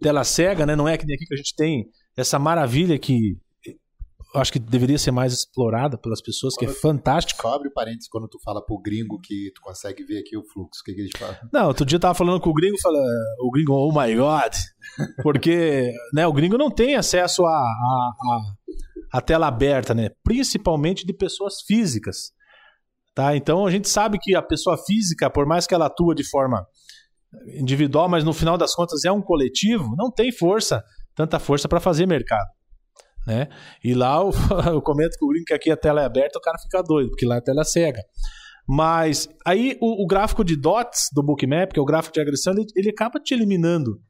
tela cega, né? Não é que nem aqui que a gente tem essa maravilha que eu acho que deveria ser mais explorada pelas pessoas, que é Quando- fantástico. Só abre parênteses quando tu fala pro gringo que tu consegue ver aqui o fluxo. O que, que eles falam? Não, outro dia eu tava falando com o gringo, fala, o gringo, oh my god, porque né, o gringo não tem acesso a, a, a- a tela aberta, né? Principalmente de pessoas físicas. Tá? Então a gente sabe que a pessoa física, por mais que ela atua de forma individual, mas no final das contas é um coletivo, não tem força, tanta força para fazer mercado. Né? E lá eu, eu comento com o gringo que aqui a tela é aberta, o cara fica doido, porque lá a tela é cega. Mas aí o, o gráfico de dots do Bookmap, que é o gráfico de agressão, ele, ele acaba te eliminando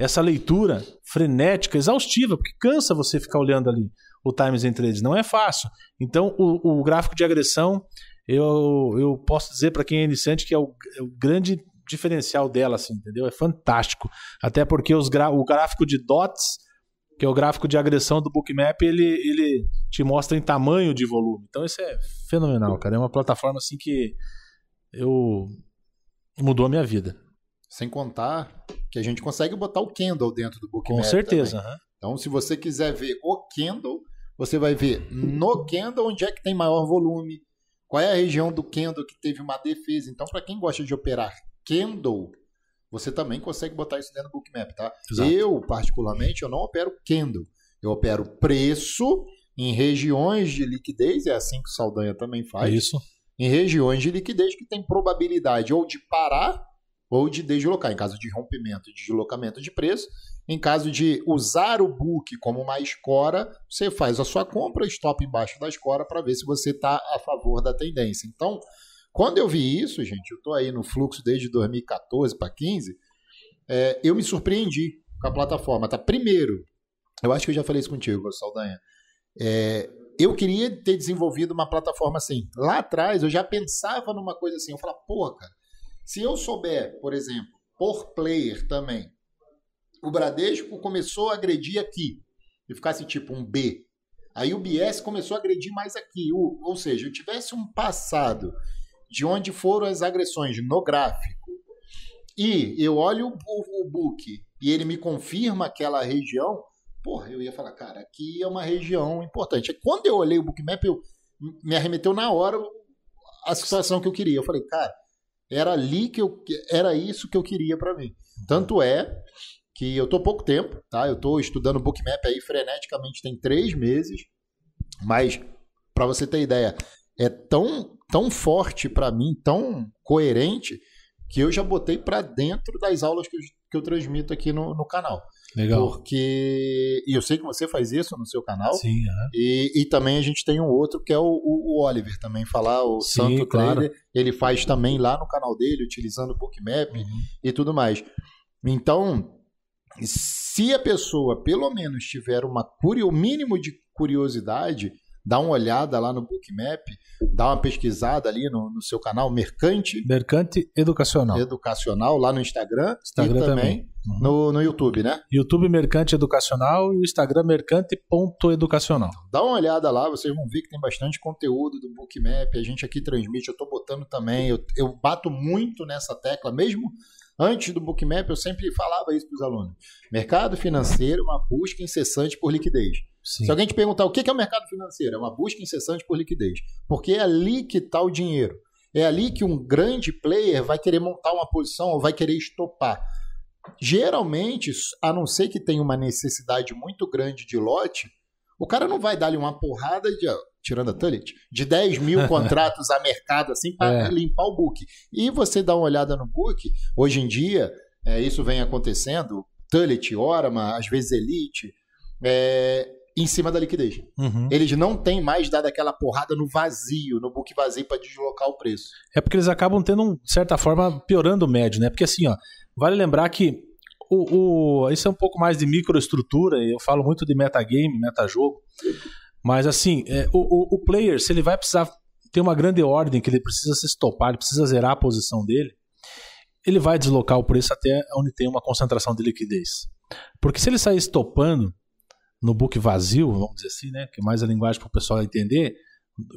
essa leitura frenética, exaustiva, porque cansa você ficar olhando ali o Times em Trades. Não é fácil. Então, o, o gráfico de agressão, eu, eu posso dizer para quem é iniciante que é o, é o grande diferencial dela, assim, entendeu? É fantástico. Até porque os gra- o gráfico de dots, que é o gráfico de agressão do Bookmap, ele, ele te mostra em tamanho de volume. Então, isso é fenomenal, cara. É uma plataforma assim que eu mudou a minha vida. Sem contar que a gente consegue botar o Kindle dentro do Bookmap. Com certeza. aham. Então, se você quiser ver o Kindle, você vai ver no Kindle onde é que tem maior volume, qual é a região do Kindle que teve uma defesa. Então, para quem gosta de operar Kindle, você também consegue botar isso dentro do Bookmap, tá? Exato. Eu, particularmente, eu não opero Kindle. Eu opero preço em regiões de liquidez, é assim que o Saldanha também faz isso. em regiões de liquidez que tem probabilidade ou de parar ou de deslocar, em caso de rompimento e de deslocamento de preço. Em caso de usar o book como uma escora, você faz a sua compra, stop embaixo da escora para ver se você está a favor da tendência. Então, quando eu vi isso, gente, eu estou aí no fluxo desde 2014 para 15, é, eu me surpreendi com a plataforma. Tá? Primeiro, eu acho que eu já falei isso contigo, Saldanha. É, eu queria ter desenvolvido uma plataforma assim. Lá atrás eu já pensava numa coisa assim. Eu falava, porra, cara, se eu souber, por exemplo, por player também, o Bradesco começou a agredir aqui e ficasse tipo um B. Aí o BS começou a agredir mais aqui. Ou seja, eu tivesse um passado de onde foram as agressões no gráfico e eu olho o, o, o book e ele me confirma aquela região, porra, eu ia falar, cara, aqui é uma região importante. Quando eu olhei o bookmap, eu me arremeteu na hora a situação que eu queria. Eu falei, cara, era ali que eu era isso que eu queria para mim. Tanto é que eu tô pouco tempo, tá? Eu tô estudando bookmap aí freneticamente tem três meses, mas para você ter ideia, é tão tão forte para mim, tão coerente que eu já botei para dentro das aulas que eu, que eu transmito aqui no, no canal. Legal. Porque. E eu sei que você faz isso no seu canal. Sim, aham. E, e também a gente tem um outro que é o, o- o Oliver também falar, o Sim, Santo claro. Trader. Ele faz também lá no canal dele, utilizando o Bookmap Uhum. e tudo mais. Então, se a pessoa pelo menos tiver uma curio, o mínimo de curiosidade, dá uma olhada lá no Bookmap, dá uma pesquisada ali no, no seu canal Mercante Mercante Educacional. Educacional, lá no Instagram, Instagram e também, também. Uhum. no, no YouTube, né? YouTube Mercante Educacional e o Instagram mercante.educacional. Dá uma olhada lá, vocês vão ver que tem bastante conteúdo do Bookmap. A gente aqui transmite, eu tô botando também. Eu, eu bato muito nessa tecla, mesmo antes do Bookmap, eu sempre falava isso para os alunos. Mercado financeiro é uma busca incessante por liquidez. Sim. Se alguém te perguntar o que é o mercado financeiro, é uma busca incessante por liquidez. Porque é ali que está o dinheiro. É ali que um grande player vai querer montar uma posição ou vai querer estopar. Geralmente, a não ser que tenha uma necessidade muito grande de lote, o cara não vai dar-lhe uma porrada de, tirando a Tullet, de 10 mil contratos a mercado assim para É. limpar o book. E você dá uma olhada no book, hoje em dia, é, isso vem acontecendo, Tullet, Orama, às vezes Elite, é, em cima da liquidez. Uhum. Eles não têm mais dado aquela porrada no vazio, no book vazio para deslocar o preço. É porque eles acabam tendo, um, de certa forma, piorando o médio, né? Porque assim, ó, vale lembrar que o, o, isso é um pouco mais de microestrutura, eu falo muito de metagame, metajogo, mas assim, é, o, o, o player, se ele vai precisar ter uma grande ordem, que ele precisa se estopar, ele precisa zerar a posição dele, ele vai deslocar o preço até onde tem uma concentração de liquidez. Porque se ele sair estopando no book vazio, vamos dizer assim, né? Que é mais a linguagem para o pessoal entender,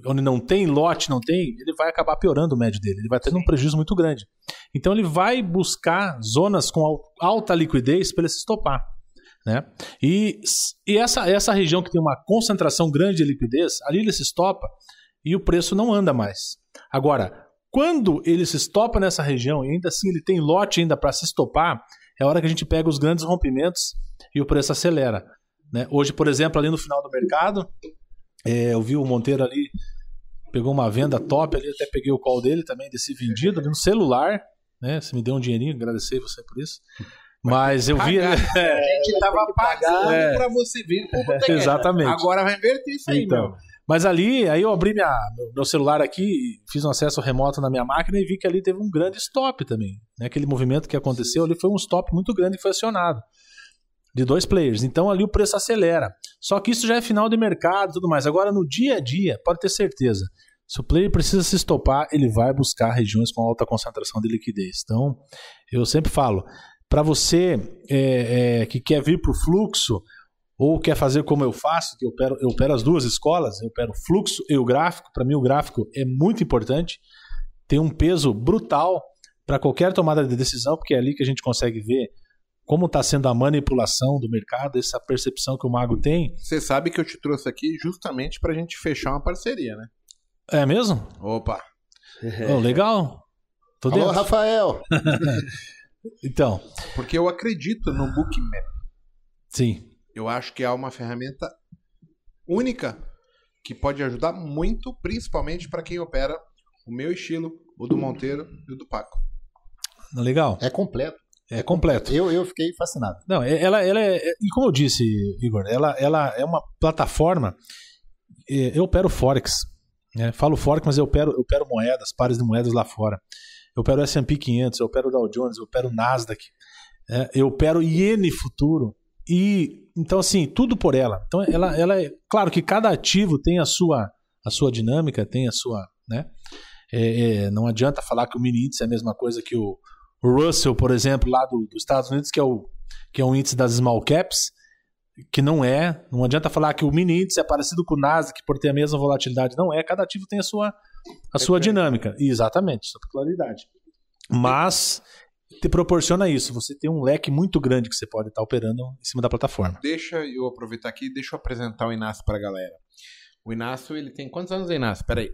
onde não tem lote, não tem, ele vai acabar piorando o médio dele. Ele vai tendo um prejuízo muito grande. Então ele vai buscar zonas com al- alta liquidez para ele se estopar. Né? E, e essa, essa região que tem uma concentração grande de liquidez, ali ele se estopa e o preço não anda mais. Agora, quando ele se estopa nessa região e ainda assim ele tem lote ainda para se estopar, é a hora que a gente pega os grandes rompimentos e o preço acelera. Né? Hoje, por exemplo, ali no final do mercado, é, eu vi o Monteiro ali, pegou uma venda top ali, até peguei o call dele também, desse vendido ali no celular. Né? Você me deu um dinheirinho, agradecer você por isso. Mas eu vi. A gente tava pagando É. pra você vir com o botequete. Exatamente. Agora vai inverter isso aí, Então, meu. Mas ali, aí eu abri minha, meu- meu celular aqui, fiz um acesso remoto na minha máquina e vi que ali teve um grande stop também. Né? Aquele movimento que aconteceu ali foi um stop muito grande que foi acionado. De dois players. Então ali o preço acelera. Só que isso já é final de mercado e tudo mais. Agora, no dia a dia, pode ter certeza. Se o player precisa se estopar, ele vai buscar regiões com alta concentração de liquidez. Então, eu sempre falo, para você é, é, que quer vir para o fluxo, ou quer fazer como eu faço, que eu opero, eu opero as duas escolas, eu opero fluxo e o gráfico. Para mim, o gráfico é muito importante, tem um peso brutal para qualquer tomada de decisão, porque é ali que a gente consegue ver como está sendo a manipulação do mercado, essa percepção que o mago tem. Você sabe que eu te trouxe aqui justamente pra gente fechar uma parceria, né? É mesmo? Opa. Oh, legal. Tô Alô, dentro. Rafael. Então, Porque eu acredito no Bookmap. sim. Eu acho que é uma ferramenta única que pode ajudar muito, principalmente para quem opera o meu estilo, o do Monteiro e o do Paco. Legal. É completo. É completo. Eu, eu fiquei fascinado. Não, é- ela, ela é. é- E como eu disse, Igor, ela, ela é uma plataforma. é, Eu opero Forex. Né? Falo Forex, mas eu opero, eu opero moedas, pares de moedas lá fora. Eu opero SP 500, eu opero Dow Jones, eu opero Nasdaq. é, eu opero Iene Futuro. E então, assim, tudo por ela. Então, ela, ela é. Claro que cada ativo tem a sua, a sua dinâmica, tem a sua. Né? É, é, não adianta falar que o mini índice é a mesma coisa que o, o Russell, por exemplo, lá do- dos Estados Unidos, que é o que é um índice das small caps, que não é. Não adianta falar que o mini índice é parecido com o Nasdaq por ter a mesma volatilidade. Não é. Cada ativo tem a sua, a sua dinâmica. Exatamente, sua peculiaridade. Mas te proporciona isso. Você tem um leque muito grande que você pode estar operando em cima da plataforma. Deixa eu aproveitar aqui, deixa eu apresentar o Inácio pra galera. O Inácio, ele tem quantos anos, Inácio? Peraí.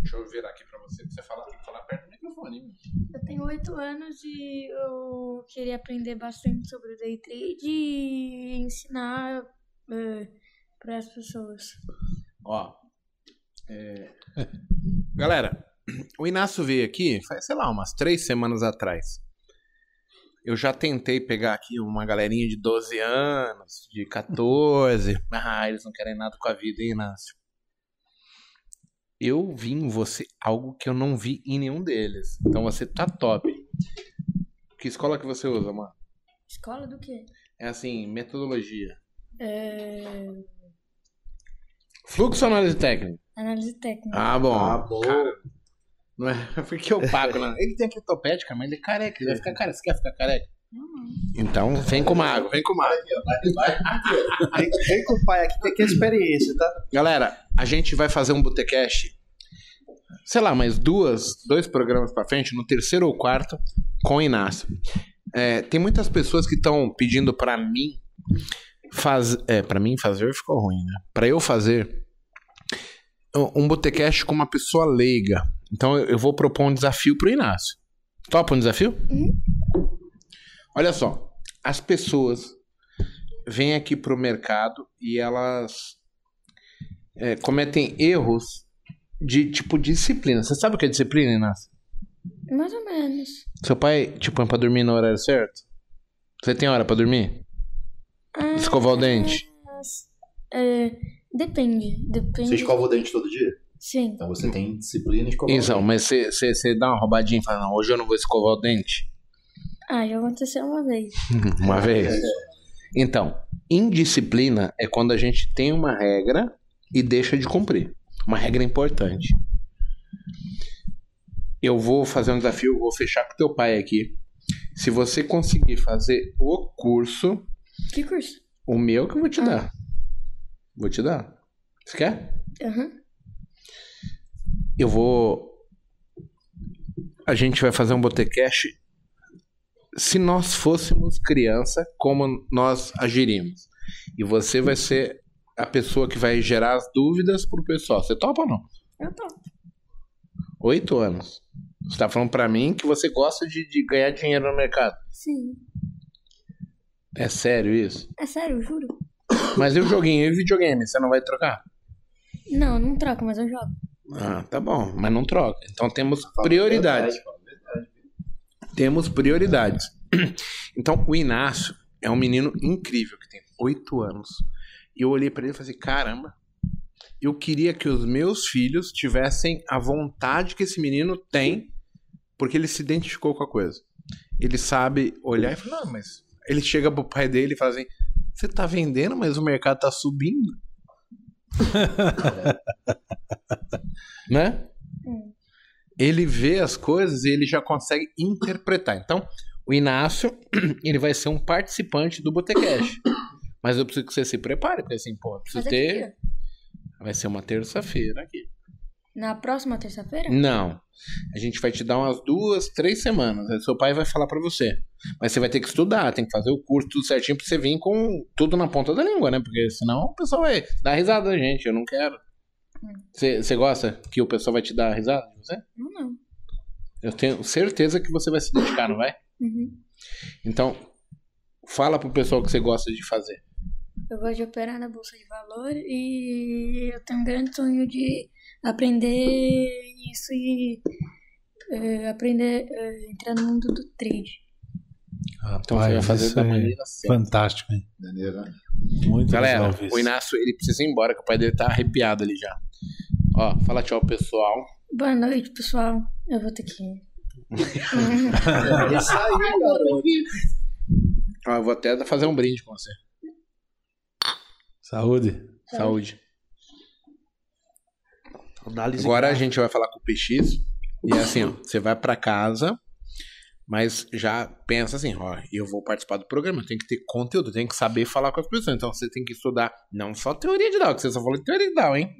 Deixa eu virar aqui pra você, pra você falar, tem que falar perto do microfone. hein? Eu tenho oito anos e eu queria aprender bastante sobre o day trade e ensinar para as pessoas. Ó. é, Galera, o Inácio veio aqui, faz, sei lá, umas três semanas atrás. Eu já tentei pegar aqui uma galerinha de 12 anos, de 14. Ah, eles não querem nada com a vida, hein, Inácio? Eu vi em você algo que eu não vi em nenhum deles. Então você tá top. Que escola que você usa, mano? Escola do quê? É assim, metodologia. É... Fluxo ou análise técnica? Análise técnica. Ah, bom. Ah, bom. Cara, não é porque o Paco, não. Ele tem aqui topete, cara, mas ele é careca. Ele vai ficar careca. Você quer ficar careca? Então, vem com água, vem com água. Vem, vem com o pai aqui, tem que ter experiência, tá? Galera, a gente vai fazer um Botecast, sei lá, mais duas, dois programas pra frente, no terceiro ou quarto, com o Inácio. É, tem muitas pessoas que estão pedindo pra mim fazer. É, pra mim fazer ficou ruim, né? Pra eu fazer um Botecast com uma pessoa leiga. Então eu vou propor um desafio pro Inácio. Topa um desafio? Olha só, as pessoas vêm aqui pro mercado e elas é, cometem erros de tipo disciplina. Você sabe o que é disciplina, Inácio? Mais ou menos. Seu pai te põe pra dormir no horário certo? Você tem hora pra dormir? Ah, Escovar o dente? é, depende. Depende. Você escova o dente todo dia? Sim. Então você tem disciplina de escovar Então, o dente. mas você dá uma roubadinha e fala, não, hoje eu não vou escovar o dente. Ah, já aconteceu uma vez. Uma vez. Então, indisciplina é quando a gente tem uma regra e deixa de cumprir. Uma regra importante. Eu vou fazer um desafio, vou fechar com teu pai aqui. Se você conseguir fazer o curso, Que curso? o meu que eu vou te dar. Vou te dar. Você quer? Aham. Eu vou. A gente vai fazer um botecast se nós fôssemos criança, como nós agiríamos? E você vai ser a pessoa que vai gerar as dúvidas pro pessoal. Você topa ou não? Eu tô. Oito anos. Você tá falando pra mim que você gosta de, de ganhar dinheiro no mercado. Sim. É sério isso? É sério, eu juro. Mas e o joguinho e o videogame? Você não vai trocar? Não, eu não troco, mas eu jogo. Ah, tá bom, mas não troca. Então temos prioridades. Temos prioridades. Então, o Inácio é um menino incrível que tem oito anos. E eu olhei pra ele e falei assim: caramba, eu queria que os meus filhos tivessem a vontade que esse menino tem, porque ele se identificou com a coisa. Ele sabe olhar e falar: não, mas. Ele chega pro pai dele e fala assim: você tá vendendo, mas o mercado tá subindo. né? Hum. Ele vê as coisas e ele já consegue interpretar. Então, o Inácio, ele vai ser um participante do Botecash. Mas eu preciso que você se prepare, porque assim, pô, eu preciso é ter. Vai ser uma terça-feira aqui. Na próxima terça-feira? Não. A gente vai te dar umas duas, três semanas. Aí seu pai vai falar pra você. Mas você vai ter que estudar, tem que fazer o curso tudo certinho pra você vir com tudo na ponta da língua, né? Porque senão o pessoal vai dar risada da gente. Eu não quero. Você você gosta que o pessoal vai te dar risada de você? Não, não. Eu tenho certeza que você vai se dedicar, não vai? Uhum. Então, fala pro pessoal o que você gosta de fazer. Eu gosto de operar na bolsa de valor e eu tenho um grande sonho de aprender isso e eh, aprender eh, entrar no mundo do trade. Então você vai fazer da é maneira certa. Fantástico, hein? Maneiro, né? Muito Galera, legal o. Inácio, ele precisa ir embora, que o pai dele tá arrepiado ali já. Ó, fala tchau, pessoal. Boa noite, pessoal. Eu vou ter que ir. É isso aí, garoto. Ó, eu vou até fazer um brinde com você. Saúde. Saúde. Análise Agora a gente vai falar com o PX. E é assim, ó, você vai pra casa, mas já pensa assim, ó, eu vou participar do programa, tem que ter conteúdo, tem que saber falar com as pessoas. Então você tem que estudar não só teoria de DAO, que você só falou de teoria de DAO, hein?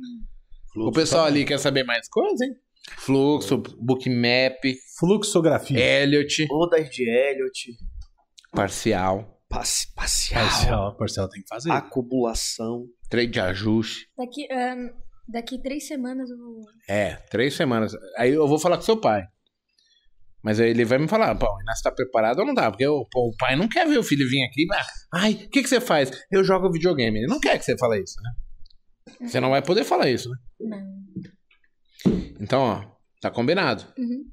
o pessoal ali quer saber mais coisas, hein? Fluxo, bookmap, Fluxografia. Elliot, Ondas de Elliot, parcial, passe- parcial, Parcial, parcial tem que fazer. acumulação. trade de ajuste. Daqui, ah, daqui três semanas eu vou. É, três semanas. Aí eu vou falar com seu pai. Mas aí ele vai me falar, pô, o Inácio tá preparado ou não tá? Porque o, pô, o pai não quer ver o filho vir aqui. Mas, Ai, o que, que você faz? Eu jogo videogame. Ele não quer que você fale isso, né? Você não vai poder falar isso, né? Não. Então, ó, tá combinado. Uhum.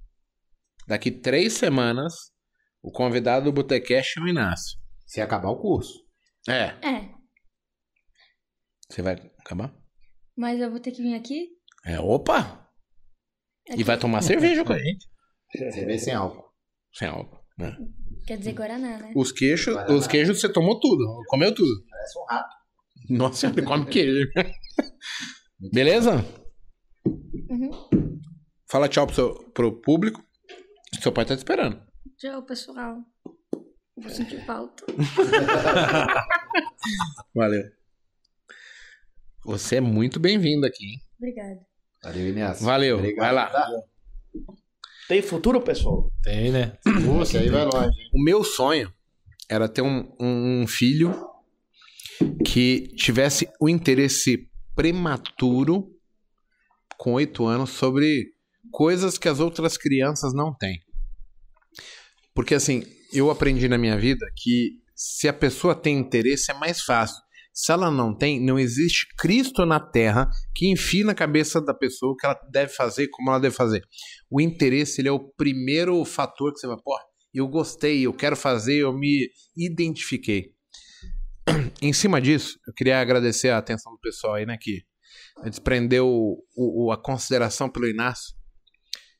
Daqui três semanas, o convidado do Botecash é o Inácio. Se acabar o curso. É. É, Você vai acabar? Mas eu vou ter que vir aqui. É, opa! É E vai tomar cerveja com a gente. Cerveja sem álcool. Sem álcool. né? Quer dizer Guaraná, né? Os queijos, os queijos você tomou tudo, comeu tudo. Parece um rato. Nossa, ele come queijo. Beleza? Uhum. Fala tchau pro, seu, pro público. Seu pai tá te esperando. Tchau, pessoal. Vou sentir falta. Valeu. Você é muito bem-vindo aqui, hein? Obrigada. Valeu, Inácio. Valeu. Obrigado, Vai lá. tá? Tem futuro, pessoal? Tem, né? Esse aí vai longe. hein? O meu sonho era ter um, um- um filho que tivesse o interesse prematuro, com oito anos, sobre coisas que as outras crianças não têm. Porque assim, eu aprendi na minha vida que se a pessoa tem interesse é mais fácil. Se ela não tem, não existe Cristo na Terra que enfie na cabeça da pessoa o que ela deve fazer, como ela deve fazer. O interesse ele é o primeiro fator que você vai, pô, eu gostei, eu quero fazer, eu me identifiquei. Em cima disso, eu queria agradecer a atenção do pessoal aí, né, que desprendeu o, o- a consideração pelo Inácio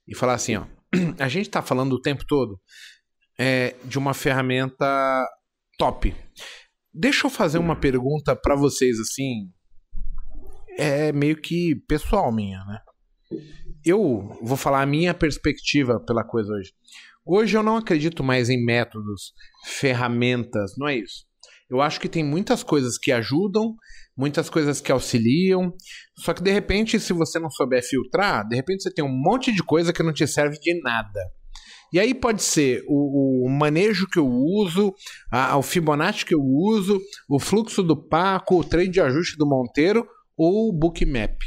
e falar assim, ó, a gente tá falando o tempo todo é, de uma ferramenta top. Deixa eu fazer uma pergunta pra vocês, assim, é meio que pessoal minha, né? Eu vou falar a minha perspectiva pela coisa hoje. Hoje eu não acredito mais em métodos, ferramentas, não é isso. Eu acho que tem muitas coisas que ajudam, muitas coisas que auxiliam, só que de repente, se você não souber filtrar, de repente você tem um monte de coisa que não te serve de nada. E aí pode ser o, o manejo que eu uso, a, o Fibonacci que eu uso, o fluxo do Paco, o trade de ajuste do Monteiro ou o Bookmap.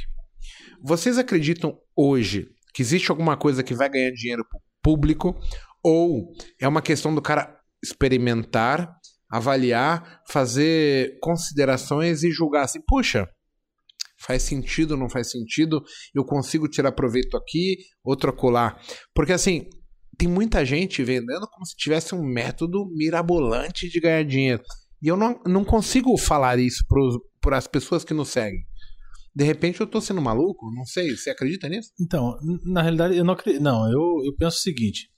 Vocês acreditam hoje que existe alguma coisa que vai ganhar dinheiro pro público ou é uma questão do cara experimentar, avaliar, fazer considerações e julgar assim, puxa, faz sentido, não faz sentido, eu consigo tirar proveito aqui, outro acolá. Porque assim, tem muita gente vendendo como se tivesse um método mirabolante de ganhar dinheiro. E eu não, não consigo falar isso para as pessoas que nos seguem. De repente eu tô sendo maluco? Não sei. Você acredita nisso? Então, na realidade, eu não acredito. Não, eu, eu penso o seguinte: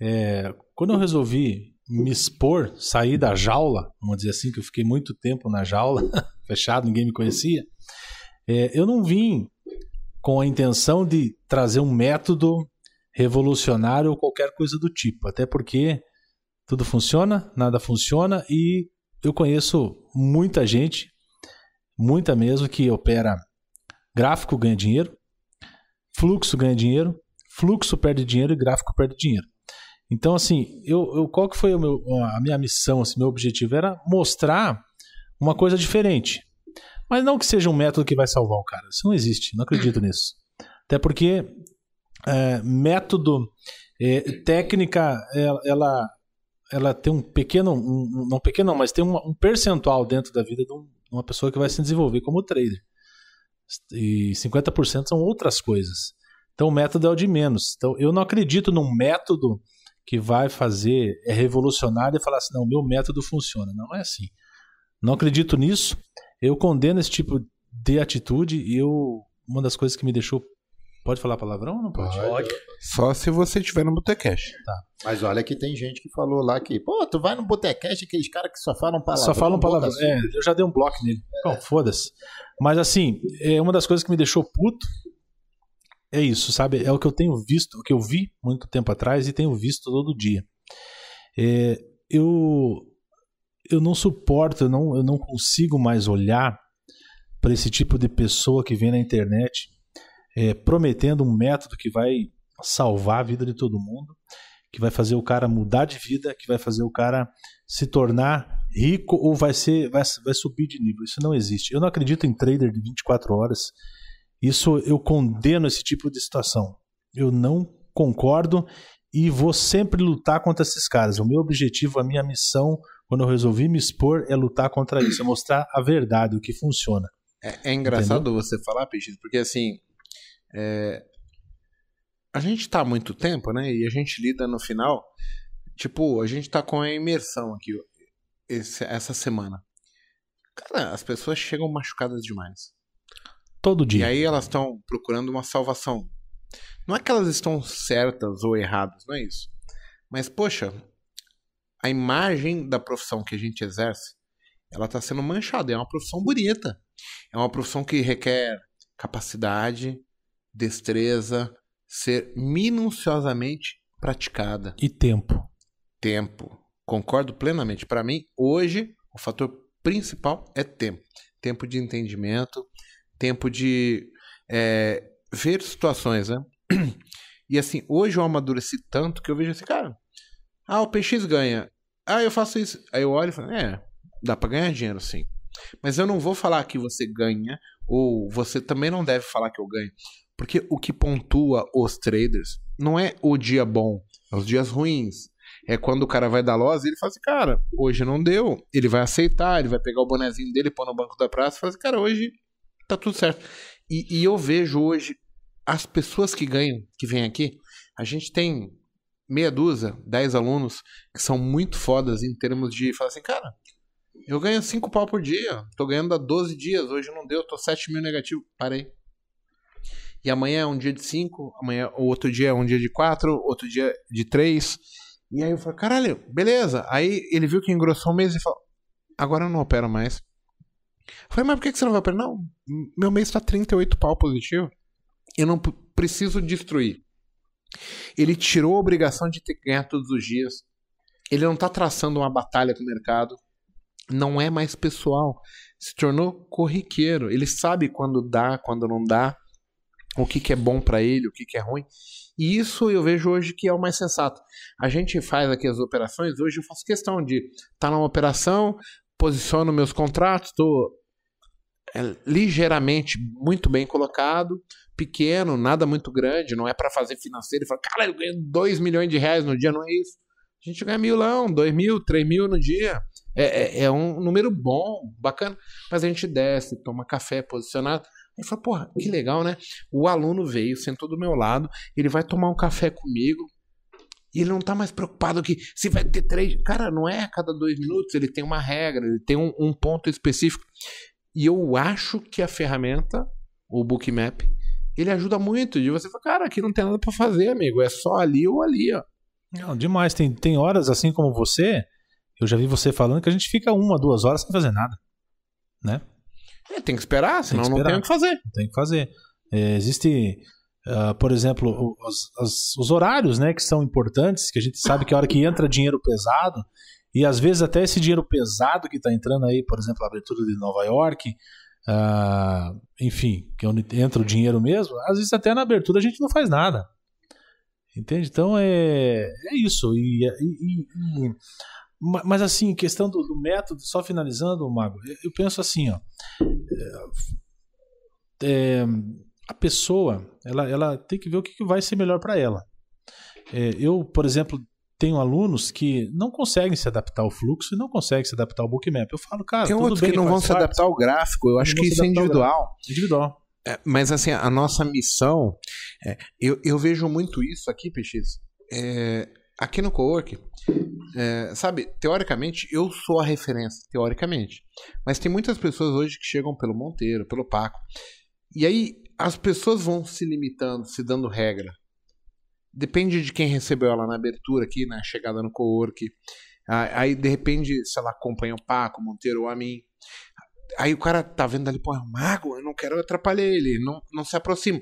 é, quando eu resolvi me expor, sair da jaula, vamos dizer assim, que eu fiquei muito tempo na jaula, fechado, ninguém me conhecia, é, eu não vim com a intenção de trazer um método revolucionário ou qualquer coisa do tipo. Até porque tudo funciona, nada funciona e eu conheço muita gente, muita mesmo, que opera gráfico ganha dinheiro, fluxo ganha dinheiro, fluxo perde dinheiro e gráfico perde dinheiro. Então, assim, eu, eu qual que foi meu, a minha missão, assim, meu objetivo era mostrar uma coisa diferente. Mas não que seja um método que vai salvar o cara. Isso não existe, não acredito nisso. Até porque é, método, é, técnica, ela, ela, ela, tem um pequeno, um, não pequeno não, mas tem um, um percentual dentro da vida de, um, uma pessoa que vai se desenvolver como trader. E 50% são outras coisas. Então o método é o de menos. Então eu não acredito num método que vai fazer, é revolucionário e falar assim, não, meu método funciona. Não é assim. Não acredito nisso. Eu condeno esse tipo de atitude e eu, uma das coisas que me deixou Pode falar palavrão ou não pode? Pode. Só se você estiver no Botecast. Tá. Mas olha que tem gente que falou lá que, pô, tu vai no Botecast aqueles caras que só falam palavrão. Só falam palavrão. É, eu já dei um bloco nele. É. Bom, foda-se. Mas assim, é uma das coisas que me deixou puto é isso, sabe? É o que eu tenho visto, o que eu vi muito tempo atrás e tenho visto todo dia. É, eu eu não suporto, eu não, eu não consigo mais olhar para esse tipo de pessoa que vem na internet é, prometendo um método que vai salvar a vida de todo mundo, que vai fazer o cara mudar de vida, que vai fazer o cara se tornar rico ou vai ser vai, vai subir de nível. Isso não existe. Eu não acredito em trader de 24 horas. Isso eu condeno esse tipo de situação. Eu não concordo e vou sempre lutar contra esses caras. O meu objetivo, a minha missão, quando eu resolvi me expor, é lutar contra isso, é mostrar a verdade, o que funciona. É, é engraçado Entendeu? você falar, Peixe, porque assim, é, a gente tá há muito tempo, né? E a gente lida no final. Tipo, a gente tá com a imersão aqui esse, essa semana. Cara, as pessoas chegam machucadas demais. Todo dia. E aí elas estão procurando uma salvação. Não é que elas estão certas ou erradas, não é isso. Mas, poxa, a imagem da profissão que a gente exerce, ela tá sendo manchada. É uma profissão bonita. É uma profissão que requer capacidade, destreza, ser minuciosamente praticada. E tempo. Tempo. Concordo plenamente. Para mim, hoje, o fator principal é tempo. Tempo de entendimento, tempo de é, ver situações, né? E assim, hoje eu amadureci tanto que eu vejo assim, cara, ah, o PX ganha. Ah, eu faço isso. Aí eu olho e falo, é, dá para ganhar dinheiro sim. Mas eu não vou falar que você ganha, ou você também não deve falar que eu ganho. Porque o que pontua os traders não é o dia bom, é os dias ruins. É quando o cara vai dar loss e ele fala assim, cara, hoje não deu. Ele vai aceitar, ele vai pegar o bonezinho dele, pôr no banco da praça e fala assim, cara, hoje tá tudo certo. E, e eu vejo hoje as pessoas que ganham, que vêm aqui, a gente tem meia dúzia, dez alunos que são muito fodas em termos de falar assim, cara, eu ganho cinco pau por dia, tô ganhando há 12 dias, hoje não deu, tô 7 mil negativo, parei. E amanhã é um dia de 5, amanhã o outro dia é um dia de 4, outro dia de 3. E aí eu falei, caralho, beleza. Aí ele viu que engrossou um mês e falou, agora eu não opero mais. Eu falei, mas por que você não vai operar? Não, meu mês tá 38 pau positivo. Eu não preciso destruir. Ele tirou a obrigação de ter que ganhar todos os dias. Ele não tá traçando uma batalha com o mercado. Não é mais pessoal. Se tornou corriqueiro. Ele sabe quando dá, quando não dá. O que, que é bom para ele, o que, que é ruim. E isso eu vejo hoje que é o mais sensato. A gente faz aqui as operações, hoje eu faço questão de estar tá numa operação, posiciono meus contratos, estou é, ligeiramente muito bem colocado, pequeno, nada muito grande, não é para fazer financeiro e falar, cara, eu ganho 2 milhões de reais no dia, não é isso. A gente ganha milão, 2 mil, 3 mil no dia. É, é, é, um número bom, bacana. Mas a gente desce, toma café posicionado. Aí fala, porra, que legal, né? O aluno veio, sentou do meu lado, ele vai tomar um café comigo. E ele não tá mais preocupado que se vai ter três. Cara, não é a cada dois minutos, ele tem uma regra, ele tem um, um ponto específico. E eu acho que a ferramenta, o Bookmap, ele ajuda muito. De você falar, cara, aqui não tem nada para fazer, amigo. É só ali ou ali, ó. Não, demais. Tem, tem horas assim como você. Eu já vi você falando que a gente fica uma, duas horas sem fazer nada. Né? É, tem que esperar, senão tem que esperar. não tem o que fazer. Tem que fazer. É, existe, uh, por exemplo, os, os, os, horários, né, que são importantes, que a gente sabe que é a hora que entra dinheiro pesado, e às vezes até esse dinheiro pesado que está entrando aí, por exemplo, a abertura de Nova York, uh, enfim, que é onde entra o dinheiro mesmo, às vezes até na abertura a gente não faz nada. Entende? Então é, é isso. E, e, e, mas assim, questão do, do, método, só finalizando, Mago, eu penso assim, ó. É, é, a pessoa, ela, ela tem que ver o que, que vai ser melhor para ela. É, eu, por exemplo, tenho alunos que não conseguem se adaptar ao fluxo e não conseguem se adaptar ao bookmap. Eu falo, cara, tem outros que não vão se adaptar ao gráfico. Eu acho que isso é individual. Individual. É, mas assim, a nossa missão, é, eu, eu vejo muito isso aqui, PX. É, aqui no Cowork, é, sabe, teoricamente eu sou a referência, teoricamente. Mas tem muitas pessoas hoje que chegam pelo Monteiro, pelo Paco. E aí as pessoas vão se limitando, se dando regra. Depende de quem recebeu ela na abertura aqui, na chegada no Cowork. Aí, de repente, se ela acompanha o Paco, o Monteiro ou a mim. Aí o cara tá vendo ali, pô, é um mago, eu não quero atrapalhar ele, não, não se aproxima.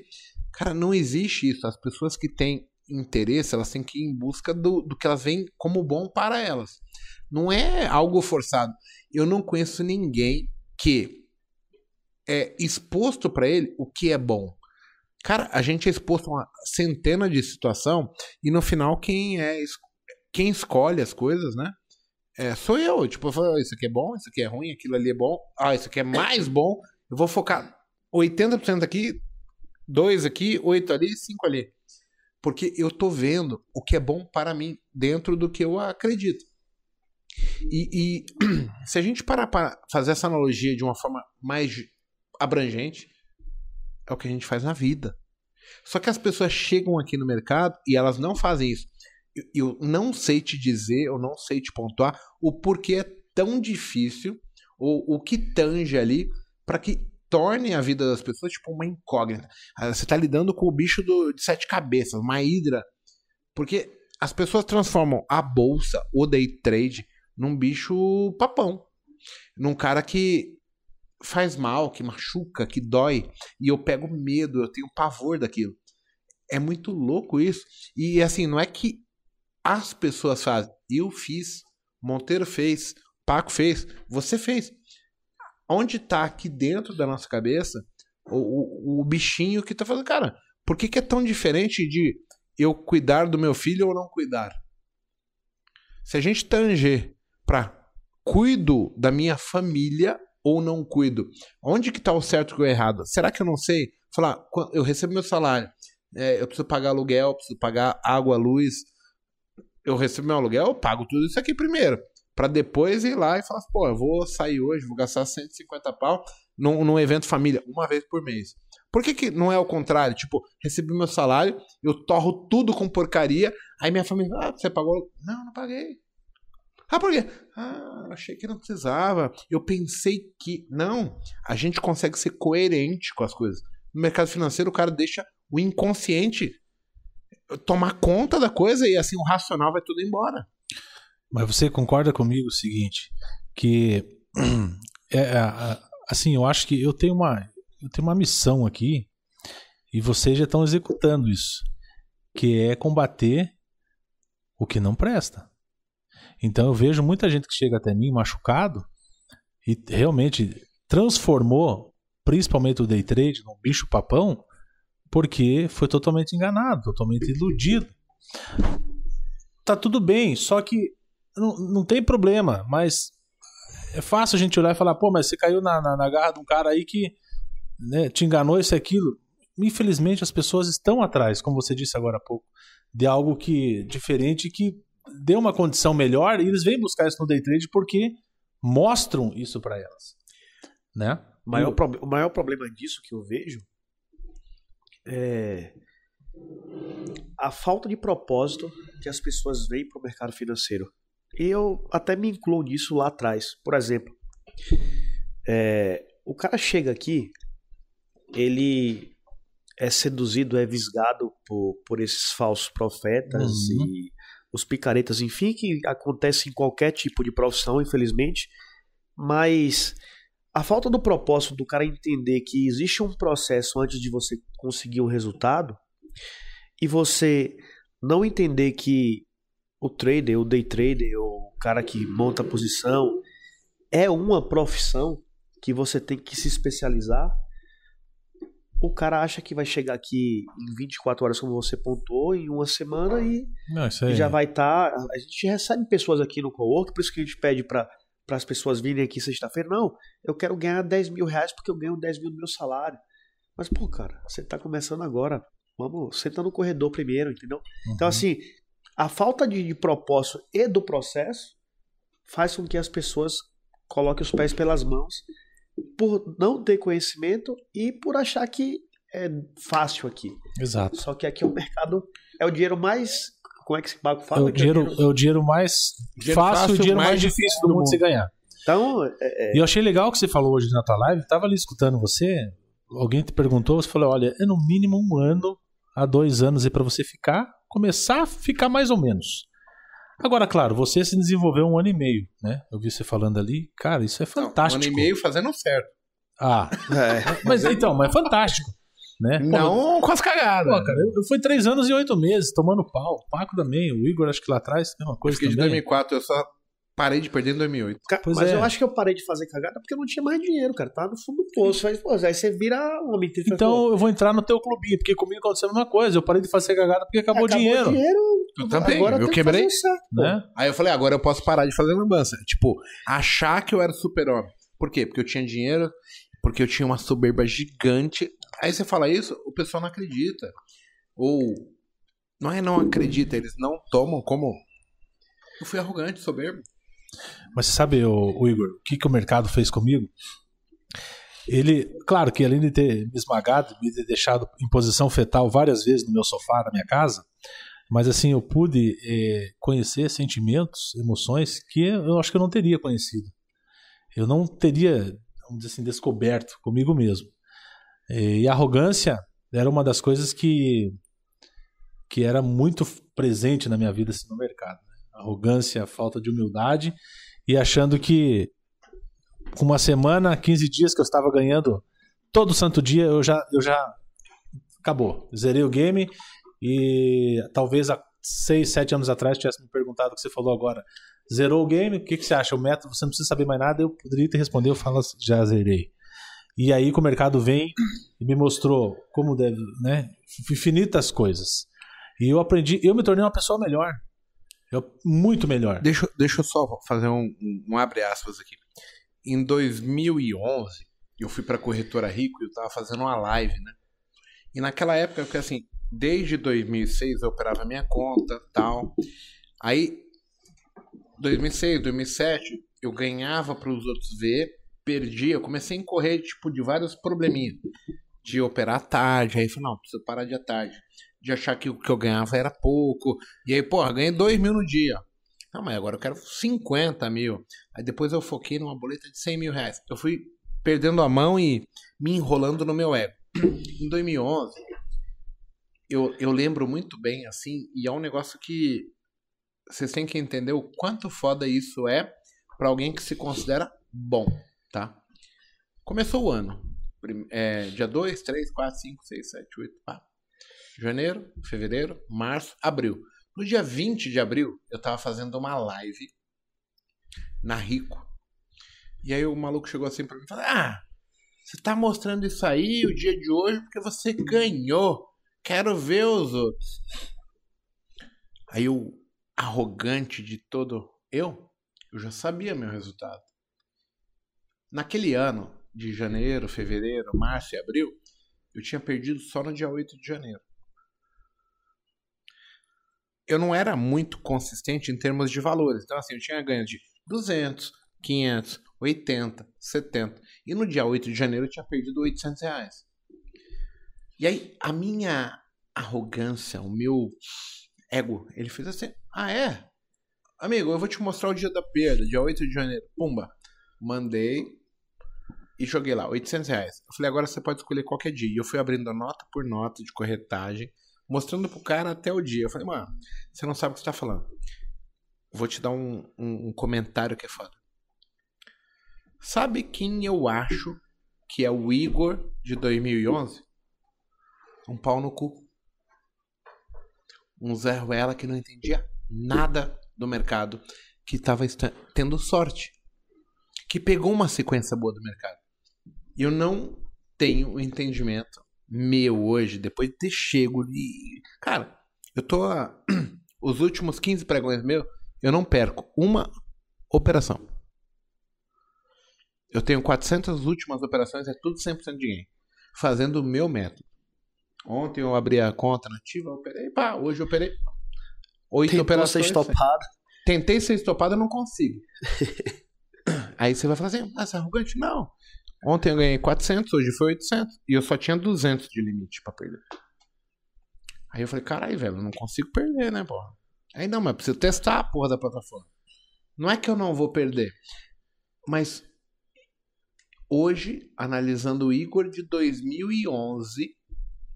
Cara, não existe isso. As pessoas que têm interesse, elas têm que ir em busca do, do que elas veem como bom para elas. Não é algo forçado. Eu não conheço ninguém que é exposto para ele o que é bom. Cara, a gente é exposto a uma centena de situação e no final quem é quem escolhe as coisas, né? É, sou eu. Tipo, eu falo, isso aqui é bom, isso aqui é ruim, aquilo ali é bom. Ah, isso aqui é mais bom. Eu vou focar 80% aqui, 2 aqui, 8 ali, 5 ali. Porque eu tô vendo o que é bom para mim dentro do que eu acredito. E, e se a gente parar para fazer essa analogia de uma forma mais abrangente, é o que a gente faz na vida. Só que as pessoas chegam aqui no mercado e elas não fazem isso. Eu, eu não sei te dizer, eu não sei te pontuar o porquê é tão difícil, ou o que tange ali, para que torne a vida das pessoas tipo uma incógnita. Ah, você está lidando com o bicho do, de sete cabeças, uma hidra. Porque as pessoas transformam a bolsa, o day trade, num bicho papão. Num cara que faz mal, que machuca, que dói. E eu pego medo, eu tenho pavor daquilo. É muito louco isso. E assim, não é que as pessoas fazem. Eu fiz, Monteiro fez, Paco fez, você fez onde está aqui dentro da nossa cabeça o, o, o, bichinho que está falando, cara, por que, que é tão diferente de eu cuidar do meu filho ou não cuidar? Se a gente tanger para cuido da minha família ou não cuido, onde que está o certo e o errado? Será que eu não sei? Falar, eu recebo meu salário, é, eu preciso pagar aluguel, preciso pagar água, luz, eu recebo meu aluguel, eu pago tudo isso aqui primeiro para depois ir lá e falar, pô, eu vou sair hoje, vou gastar 150 pau num, num evento família, uma vez por mês. Por que, que não é o contrário? Tipo, recebi meu salário, eu torro tudo com porcaria, aí minha família, ah, você pagou? Não, não paguei. Ah, por quê? Ah, achei que não precisava. Eu pensei que. Não, a gente consegue ser coerente com as coisas. No mercado financeiro, o cara deixa o inconsciente tomar conta da coisa e assim o racional vai tudo embora. Mas você concorda comigo o seguinte, que é, é assim, eu acho que eu tenho uma eu tenho uma missão aqui e vocês já estão executando isso, que é combater o que não presta. Então eu vejo muita gente que chega até mim machucado e realmente transformou principalmente o day trade num bicho papão porque foi totalmente enganado, totalmente iludido. Tá tudo bem, só que não, não tem problema, mas é fácil a gente olhar e falar, pô, mas você caiu na, na, na garra de um cara aí que né, te enganou isso e aquilo. Infelizmente as pessoas estão atrás, como você disse agora há pouco, de algo que diferente que dê uma condição melhor e eles vêm buscar isso no day trade porque mostram isso para elas, né? O maior, prob- o maior problema disso que eu vejo é a falta de propósito que as pessoas veem para o mercado financeiro. Eu até me incluo nisso lá atrás. Por exemplo, é, o cara chega aqui, ele é seduzido, é visgado por, por esses falsos profetas Uhum. e os picaretas, enfim, que acontece em qualquer tipo de profissão, infelizmente. Mas a falta do propósito do cara entender que existe um processo antes de você conseguir um resultado e você não entender que o trader, o day trader, o cara que monta a posição é uma profissão que você tem que se especializar. O cara acha que vai chegar aqui em 24 horas, como você pontuou, em uma semana e Não, e já vai estar. a gente recebe pessoas aqui no cowork, por isso que a gente pede para as pessoas virem aqui sexta-feira. Não, eu quero ganhar 10 mil reais porque eu ganho 10 mil do meu salário. Mas, pô, cara, você tá começando agora. Vamos, senta no corredor primeiro, entendeu? Então, Uhum. assim, a falta de, de propósito e do processo faz com que as pessoas coloquem os pés pelas mãos por não ter conhecimento e por achar que é fácil aqui. Exato. Só que aqui o mercado é o dinheiro mais. Como é que esse bago É fala? o Que é o dinheiro, é o dinheiro mais Dinheiro fácil e o fácil, dinheiro mais, mais difícil do mundo de se ganhar. Então, é, E eu achei legal o que você falou hoje na tua live. Tava ali escutando você. Alguém te perguntou, você falou: olha, é no mínimo um ano a dois anos aí pra você ficar, começar a ficar mais ou menos. Agora, claro, você se desenvolveu um ano e meio, né? Eu vi você falando ali. Cara, isso é Não, fantástico. Um ano e meio fazendo certo. Ah, é, mas então, mas é fantástico. Né? Pô, Não com as cagadas. Pô, cara, eu, eu fui três anos e oito meses tomando pau. O Paco também, o Igor, acho que lá atrás, mesma Eu coisa fiquei de também. 2004, eu só parei de perder em 2008. Ca- Pois mas é. eu acho que eu parei de fazer cagada porque eu não tinha mais dinheiro, cara. Tá no fundo do poço. Aí, pô, aí você vira um homem. Então eu vou entrar no teu clubinho, porque comigo aconteceu a mesma coisa. Eu parei de fazer cagada porque acabou, o dinheiro. Eu também, agora eu que quebrei. o certo. Né? Aí eu falei, agora eu posso parar de fazer lambança. Tipo, achar que eu era super-homem. Por quê? Porque eu tinha dinheiro, porque eu tinha uma soberba gigante. Aí você fala isso, o pessoal não acredita. Ou não é não acredita, eles não tomam como. Eu fui arrogante, soberbo. Mas você sabe, o, o Igor, o que, que o mercado fez comigo? Ele, claro que além de ter me esmagado, me ter deixado em posição fetal várias vezes no meu sofá da minha casa, mas assim, eu pude eh, conhecer sentimentos, emoções que eu acho que eu não teria conhecido. Eu não teria, vamos dizer assim, descoberto comigo mesmo. Eh, E a arrogância era uma das coisas que, que era muito presente na minha vida assim, no mercado arrogância, falta de humildade e achando que com uma semana, 15 dias que eu estava ganhando todo santo dia, eu já eu já acabou. Zerei o game e talvez há 6, 7 anos atrás tivesse me perguntado o que você falou agora. Zerou o game? O que, que você acha? O método, você não precisa saber mais nada, eu poderia ter respondido, eu falo, já zerei. E aí que o mercado vem e me mostrou como deve, né, infinitas coisas. E eu aprendi, eu me tornei uma pessoa melhor. Eu, muito melhor. Deixa, deixa eu só fazer um, um, um abre aspas aqui. Em 2011, eu fui pra corretora Rico e eu tava fazendo uma live, né? E naquela época, porque assim, desde 2006 eu operava minha conta tal. Aí, 2006, 2007, eu ganhava para os outros ver, perdia. Eu comecei a incorrer tipo, de vários probleminhas. De operar tarde, aí eu falei, não, preciso parar de à tarde. De achar que o que eu ganhava era pouco. E aí, porra, ganhei 2 mil no dia. Não, mas agora eu quero 50 mil. Aí depois eu foquei numa boleta de 100 mil reais. Eu fui perdendo a mão e me enrolando no meu ego. Em 2011, eu, eu lembro muito bem, assim, e é um negócio que vocês têm que entender o quanto foda isso é para alguém que se considera bom, tá? Começou o ano. É, dia 2, 3, 4, 5, 6, 7, 8, pá. Janeiro, fevereiro, março, abril. No dia 20 de abril, eu tava fazendo uma live na Rico. E aí o maluco chegou assim pra mim e falou: Ah, Você tá mostrando isso aí o dia de hoje porque você ganhou. Quero ver os outros. Aí o arrogante de todo eu, eu já sabia meu resultado. Naquele ano de janeiro, fevereiro, março e abril, eu tinha perdido só no dia 8 de janeiro. Eu não era muito consistente em termos de valores. Então, assim, eu tinha ganho de 200, 500, 80, 70. E no dia 8 de janeiro eu tinha perdido 800 reais. E aí, a minha arrogância, o meu ego, ele fez assim: Ah, é? Amigo, eu vou te mostrar o dia da perda, dia 8 de janeiro. Pumba. Mandei e joguei lá, 800 reais. Eu falei: Agora você pode escolher qualquer dia. E eu fui abrindo nota por nota de corretagem, mostrando pro cara até o dia. Eu falei: Mano, você não sabe o que você tá falando. Vou te dar um, um, um comentário que é foda. Sabe quem eu acho que é o Igor de 2011? Um pau no cu. Um Zé Ruela que não entendia nada do mercado, que estava tendo sorte, que pegou uma sequência boa do mercado. Eu não tenho o entendimento meu hoje, depois de ter chego e cara, eu tô a... os últimos 15 pregões meus, eu não perco uma operação. Eu tenho 400 últimas operações, é tudo 100% de gain. Fazendo o meu método. Ontem eu abri a conta nativa, operei, pá, hoje eu operei. Oito Tentou operações. ser estopado. Tentei ser estopado, eu não consigo. Aí você vai falar assim, ah, você é arrogante? Não. Ontem eu ganhei 400, hoje foi 800. E eu só tinha 200 de limite pra perder. Aí eu falei, caralho, velho, eu não consigo perder, né, porra? Aí não, mas preciso testar a porra da plataforma. Não é que eu não vou perder. Mas hoje, analisando o Igor de 2011,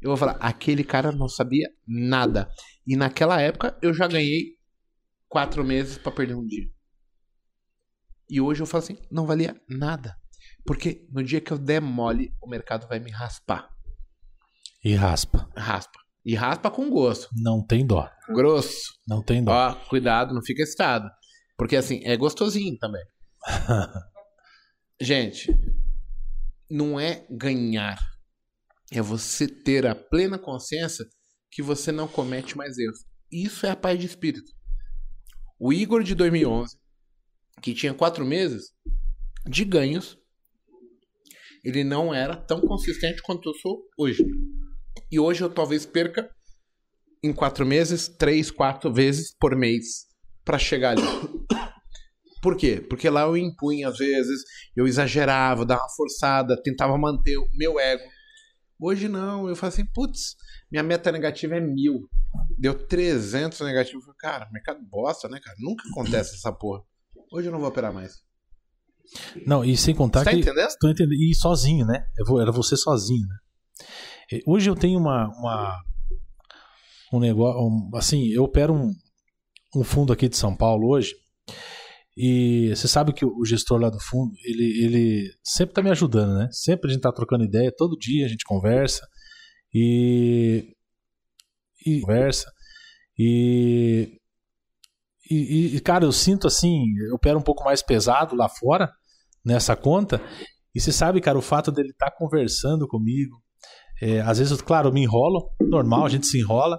eu vou falar, aquele cara não sabia nada. E naquela época eu já ganhei quatro meses para perder um dia. E hoje eu falo assim, não valia nada. Porque no dia que eu der mole, o mercado vai me raspar. E raspa. Raspa. E raspa com gosto. Não tem dó. Grosso. Não tem dó. Ó, cuidado, não fica excitado. Porque assim, é gostosinho também. Gente, não é ganhar. É você ter a plena consciência que você não comete mais erros. Isso é a paz de espírito. O Igor de 2011, que tinha quatro meses de ganhos, ele não era tão consistente quanto eu sou hoje. E hoje eu talvez perca em quatro meses, três, quatro vezes por mês para chegar ali. Por quê? Porque lá eu impunha às vezes, eu exagerava, dava uma forçada, tentava manter o meu ego. Hoje não, eu falo assim, putz, minha meta negativa é mil. Deu 300 negativo. Cara, mercado bosta, né, cara? Nunca acontece essa porra. Hoje eu não vou operar mais. Não, e sem contar Você tá que. entendendo? Tô entendendo. E sozinho, né? Vou- Era você sozinho, né? Hoje eu tenho uma. uma um negócio. um- assim, eu opero um, um fundo aqui de São Paulo hoje. E você sabe que o gestor lá do fundo, ele, ele sempre tá me ajudando, né? Sempre a gente tá trocando ideia, todo dia a gente conversa. E. E conversa. E. E, e, cara, eu sinto assim, eu opero um pouco mais pesado lá fora, nessa conta. E você sabe, cara, o fato dele estar conversando comigo. é, às vezes, claro, eu me enrolo, normal, a gente se enrola.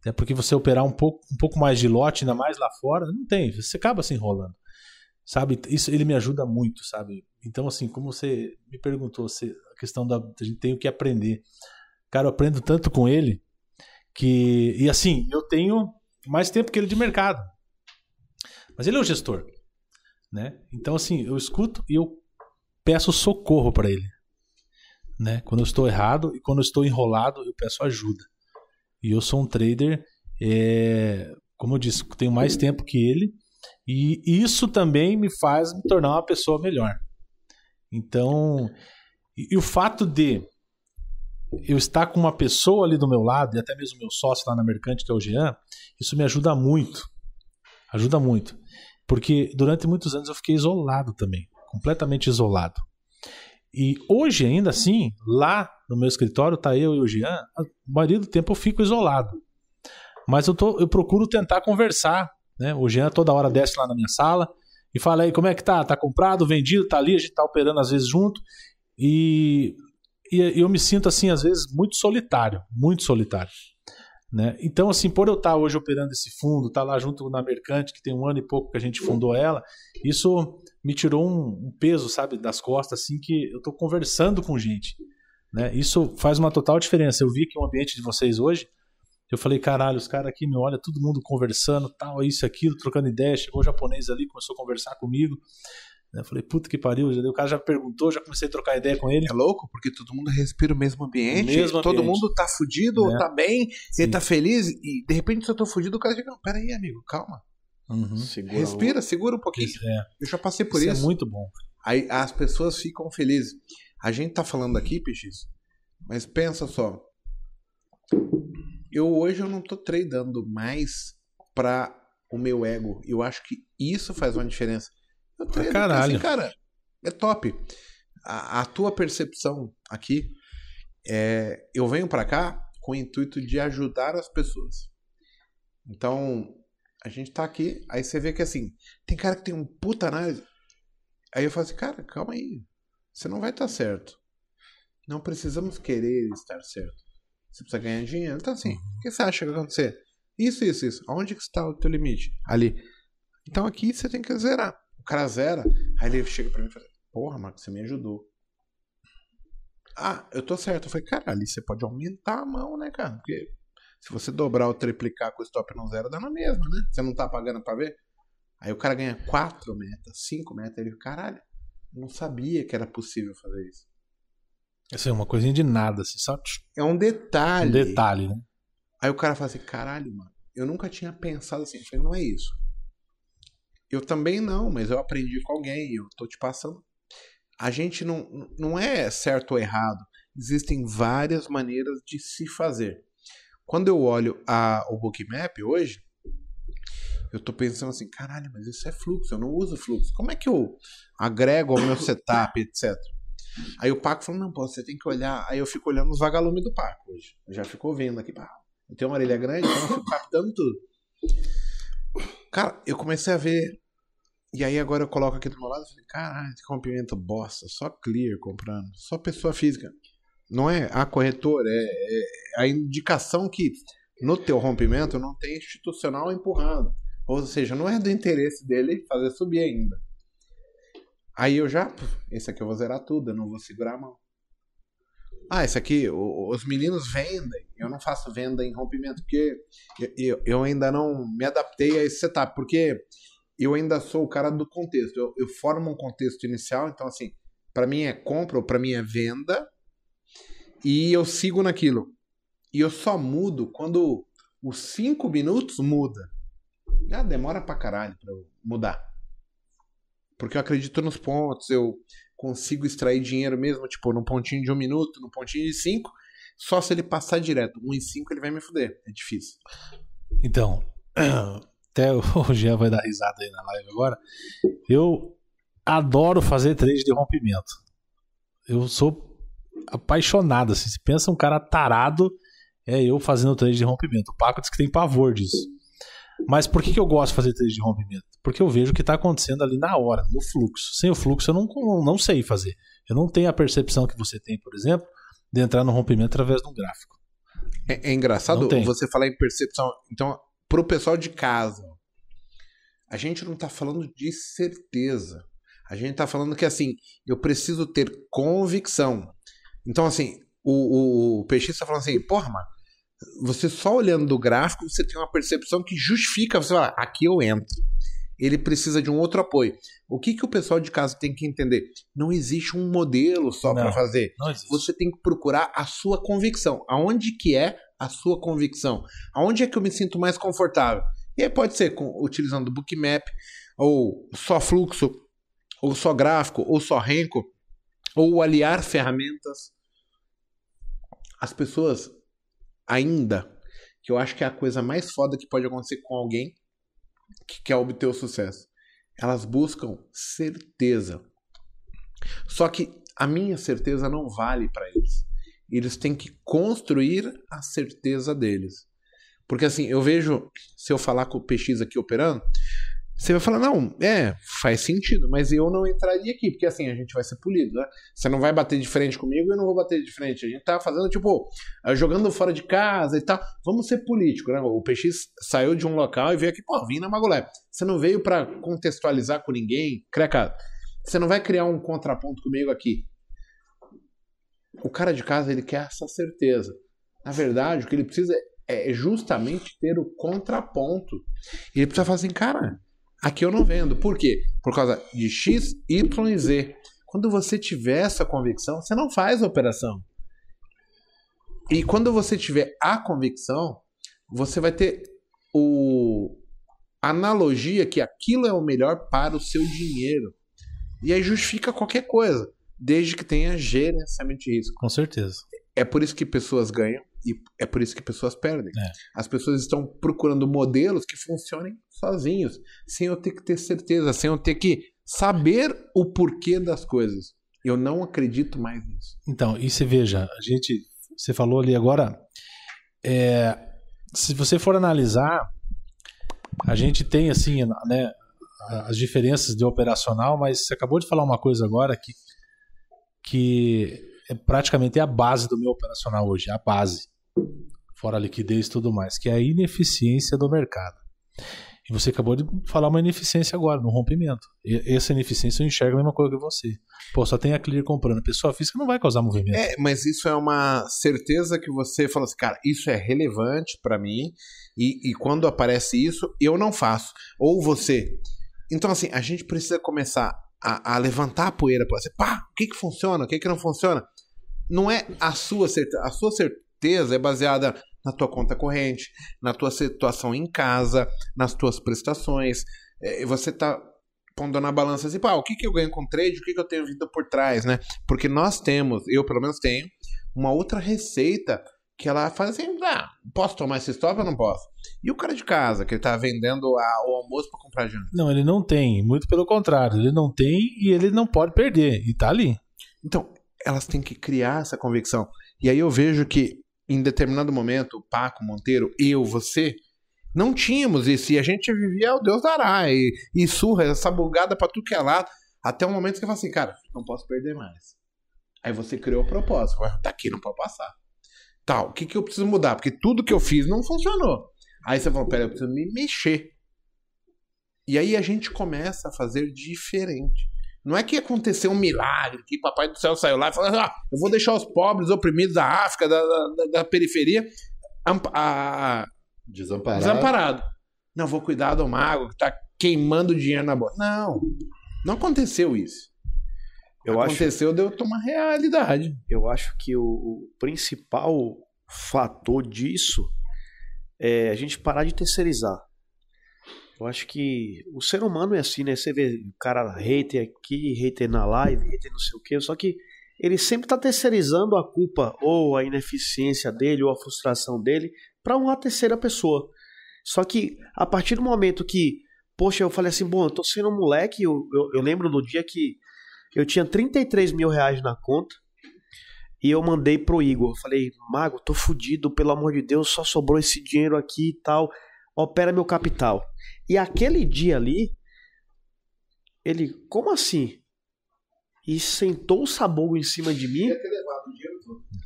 Até porque você operar um pouco, um pouco mais de lote, ainda mais lá fora, não tem, você acaba se enrolando. Sabe? Isso ele me ajuda muito, sabe? Então, assim, como você me perguntou, você, a questão da. A gente tem o que aprender. Cara, eu aprendo tanto com ele que. E assim, eu tenho mais tempo que ele de mercado. Mas ele é o gestor. Né? Então, assim, eu escuto e eu peço socorro para ele. Né? Quando eu estou errado e quando eu estou enrolado, eu peço ajuda. E eu sou um trader, é, como eu disse, tenho mais tempo que ele. E isso também me faz me tornar uma pessoa melhor. Então, e, e o fato de eu estar com uma pessoa ali do meu lado, e até mesmo meu sócio lá na Mercante, que é o Jean, isso me ajuda muito. Ajuda muito. Porque durante muitos anos eu fiquei isolado também. Completamente isolado. E hoje, ainda assim, lá no meu escritório, tá eu e o Jean, a maioria do tempo eu fico isolado. Mas eu, tô, eu procuro tentar conversar. Né? O Jean toda hora desce lá na minha sala e fala aí como é que tá? Tá comprado, vendido, tá ali, a gente tá operando às vezes junto. E, e eu me sinto, assim, às vezes, muito solitário, muito solitário. Né? Então, assim, por eu estar hoje operando esse fundo, estar lá junto na Mercante, que tem um ano e pouco que a gente fundou ela, isso me tirou um, um peso, sabe, das costas, assim, que eu estou conversando com gente. Né? Isso faz uma total diferença. Eu vi que o ambiente de vocês hoje, eu falei, caralho, os caras aqui me olham, todo mundo conversando, tal, isso, aquilo, trocando ideia. Chegou o japonês ali, começou a conversar comigo. Eu falei, puta que pariu, o cara já perguntou, já comecei a trocar ideia com ele. É louco, porque todo mundo respira o mesmo ambiente, Mesmo todo ambiente. mundo tá fudido, É. tá bem, Sim. ele tá feliz, e de repente se eu tô fudido, o cara chega, não, peraí, amigo, calma. Uhum. Segura Respira, segura um pouquinho. É, Eu já passei por isso isso. é muito bom. Aí as pessoas ficam felizes. A gente tá falando aqui, PX, mas pensa só. Eu hoje eu não tô tradando mais pra o meu ego. Eu acho que isso faz uma diferença. Eu trado porque, caralho. assim, cara, é top. A, a tua percepção aqui é, eu venho pra cá com o intuito de ajudar as pessoas. Então, a gente tá aqui, aí você vê que assim, tem cara que tem um puta análise. Aí eu falo assim, cara, calma aí. Você não vai estar certo. Não precisamos querer estar certo. Você precisa ganhar dinheiro. Então, assim, o que você acha que vai acontecer? Isso, isso, isso. Aonde que está o teu limite? Ali. Então aqui você tem que zerar. O cara zera, aí ele chega pra mim e fala, porra, Marcos, você me ajudou. Ah, eu tô certo. Eu falei, cara, ali você pode aumentar a mão, né, cara? Porque se você dobrar ou triplicar com o stop no zero, dá na mesma, né? Você não tá pagando pra ver? Aí o cara ganha quatro metas, cinco metas. Ele, caralho, não sabia que era possível fazer isso. Isso é uma coisinha de nada, assim, só É um detalhe. um detalhe, né? Aí o cara fala assim, caralho, mano, eu nunca tinha pensado assim. Eu falei, não é isso. Eu também não, mas eu aprendi com alguém, eu tô te passando. A gente não, não é certo ou errado. Existem várias maneiras de se fazer. Quando eu olho a, o Bookmap hoje, eu tô pensando assim, caralho, mas isso é fluxo, eu não uso fluxo. Como é que eu agrego ao meu setup, etc. Aí o Paco falou, não, pô, você tem que olhar. Aí eu fico olhando os vagalumes do Paco hoje. Eu já fico vendo aqui, pá. Eu tenho uma orelha grande, então eu fico captando tudo. Cara, eu comecei a ver. E aí agora eu coloco aqui do meu lado e falei, caralho, esse rompimento bosta, só clear comprando, só pessoa física. Não é a corretora, é, é a indicação que no teu rompimento não tem institucional empurrando. Ou seja, não é do interesse dele fazer subir ainda. Aí eu já, esse aqui eu vou zerar tudo, eu não vou segurar a mão. Ah, esse aqui, os meninos vendem. Eu não faço venda em rompimento, porque eu ainda não me adaptei a esse setup, porque eu ainda sou o cara do contexto. Eu, eu formo um contexto inicial, então assim, para mim é compra ou para mim é venda, e eu sigo naquilo. E eu só mudo quando os cinco minutos muda. Ah, demora pra caralho pra eu mudar. Porque eu acredito nos pontos, eu consigo extrair dinheiro mesmo, tipo, num pontinho de um minuto, num pontinho de cinco. Só se ele passar direto. Um em cinco ele vai me fuder. É difícil. Então, até o Jean vai dar risada aí na live agora. Eu adoro fazer trade de rompimento. Eu sou apaixonado. Assim, se pensa um cara tarado, é eu fazendo trade de rompimento. O Paco diz que tem pavor disso. Mas por que, que eu gosto de fazer trade de rompimento? Porque eu vejo o que está acontecendo ali na hora, no fluxo. Sem o fluxo eu não, não sei fazer. Eu não tenho a percepção que você tem, por exemplo, de entrar no rompimento através de um gráfico. É, é engraçado você falar em percepção. Então, pro pessoal de casa, a gente não tá falando de certeza. A gente tá falando que, assim, eu preciso ter convicção. Então, assim, o, o, o PX tá falando assim, porra, mano, você só olhando do gráfico, você tem uma percepção que justifica, você fala, aqui eu entro. Ele precisa de um outro apoio. O que, que o pessoal de casa tem que entender? Não existe um modelo só para fazer você tem que procurar a sua convicção. Aonde que é a sua convicção? Aonde é que eu me sinto mais confortável? E aí pode ser com, utilizando o Bookmap, ou só fluxo, ou só gráfico, ou só renco, ou aliar ferramentas. As pessoas ainda, que eu acho que é a coisa mais foda que pode acontecer com alguém que quer obter o sucesso. Elas buscam certeza. Só que a minha certeza não vale para eles. Eles têm que construir a certeza deles. Porque assim, eu vejo, se eu falar com o PX aqui operando, Você vai falar, não, é, faz sentido, mas eu não entraria aqui, porque assim, a gente vai ser polido, né? Você não vai bater de frente comigo eu não vou bater de frente. A gente tá fazendo, tipo, eh, jogando fora de casa e tal. Vamos ser político, né? O PX saiu de um local e veio aqui, pô, vim na Magolé. Você não veio para contextualizar com ninguém, creca. Você não vai criar um contraponto comigo aqui. O cara de casa, ele quer essa certeza. Na verdade, o que ele precisa é justamente ter o contraponto. Ele precisa falar assim, cara, aqui eu não vendo. Por quê? Por causa de X, Y e Z. Quando você tiver essa convicção, você não faz a operação. E quando você tiver a convicção, você vai ter o analogia que aquilo é o melhor para o seu dinheiro. E aí justifica qualquer coisa, desde que tenha gerenciamento de risco. Com certeza. É por isso que pessoas ganham e é por isso que pessoas perdem. É. As pessoas estão procurando modelos que funcionem sozinhos, sem eu ter que ter certeza, sem eu ter que saber o porquê das coisas. Eu não acredito mais nisso. Então, e você veja, a gente, você falou ali agora, é, se você for analisar, a gente tem assim, né, as diferenças de operacional, mas você acabou de falar uma coisa agora que, que é praticamente a base do meu operacional hoje, a base, fora a liquidez e tudo mais, que é a ineficiência do mercado. E você acabou de falar uma ineficiência agora, no rompimento. E essa ineficiência eu enxergo a mesma coisa que você. Pô, só tem a clear comprando. Pessoa física não vai causar movimento. É, mas isso é uma certeza que você fala assim, cara, isso é relevante para mim e, e quando aparece isso, eu não faço. Ou você. Então, assim, a gente precisa começar a, a levantar a poeira para você. Pá, o que que funciona, o que que não funciona? Não é a sua certeza. A sua certeza é baseada na tua conta corrente, na tua situação em casa, nas tuas prestações. É, você tá pondo na balança assim, pá, o que, que eu ganho com trade, o que, que eu tenho vindo por trás, né? Porque nós temos, eu pelo menos tenho, uma outra receita que ela faz assim, ah, posso tomar esse stop ou não posso? E o cara de casa, que ele tá vendendo a, o almoço para comprar janta? Não, ele não tem. Muito pelo contrário. Ele não tem e ele não pode perder. E tá ali. Então, elas têm que criar essa convicção. E aí eu vejo que, em determinado momento, o Paco, Monteiro, eu, você, não tínhamos isso. E a gente vivia o Deus dará. E, e surra, essa bugada pra tudo que é lado. Até o momento que eu falo assim, cara, não posso perder mais. Aí você criou o propósito. Agora, Daqui não pode passar. Tal, o que, que eu preciso mudar? Porque tudo que eu fiz não funcionou. Aí você fala, pera, eu preciso me mexer. E aí a gente começa a fazer diferente. Não é que aconteceu um milagre, que Papai do Céu saiu lá e falou: ah, eu vou deixar os pobres oprimidos da África, da, da, da periferia, amp- a- Desamparado. desamparado. Não, vou cuidar do mago que tá queimando dinheiro na bola. Não, não aconteceu isso. Eu acho, aconteceu de eu tomar realidade. eu acho que o, o principal fator disso é a gente parar de terceirizar. Eu acho que o ser humano é assim, né? Você vê o cara hater aqui, hater na live, hater não sei o quê, só que ele sempre tá terceirizando a culpa ou a ineficiência dele ou a frustração dele para uma terceira pessoa. Só que a partir do momento que, poxa, eu falei assim, bom, eu tô sendo um moleque, eu, eu, eu lembro no dia que eu tinha 33 mil reais na conta e eu mandei pro Igor. Eu falei, Mago, tô fudido, pelo amor de Deus, só sobrou esse dinheiro aqui e tal. Opera meu capital. E aquele dia ali, ele, como assim? E sentou o sabugo em cima de mim.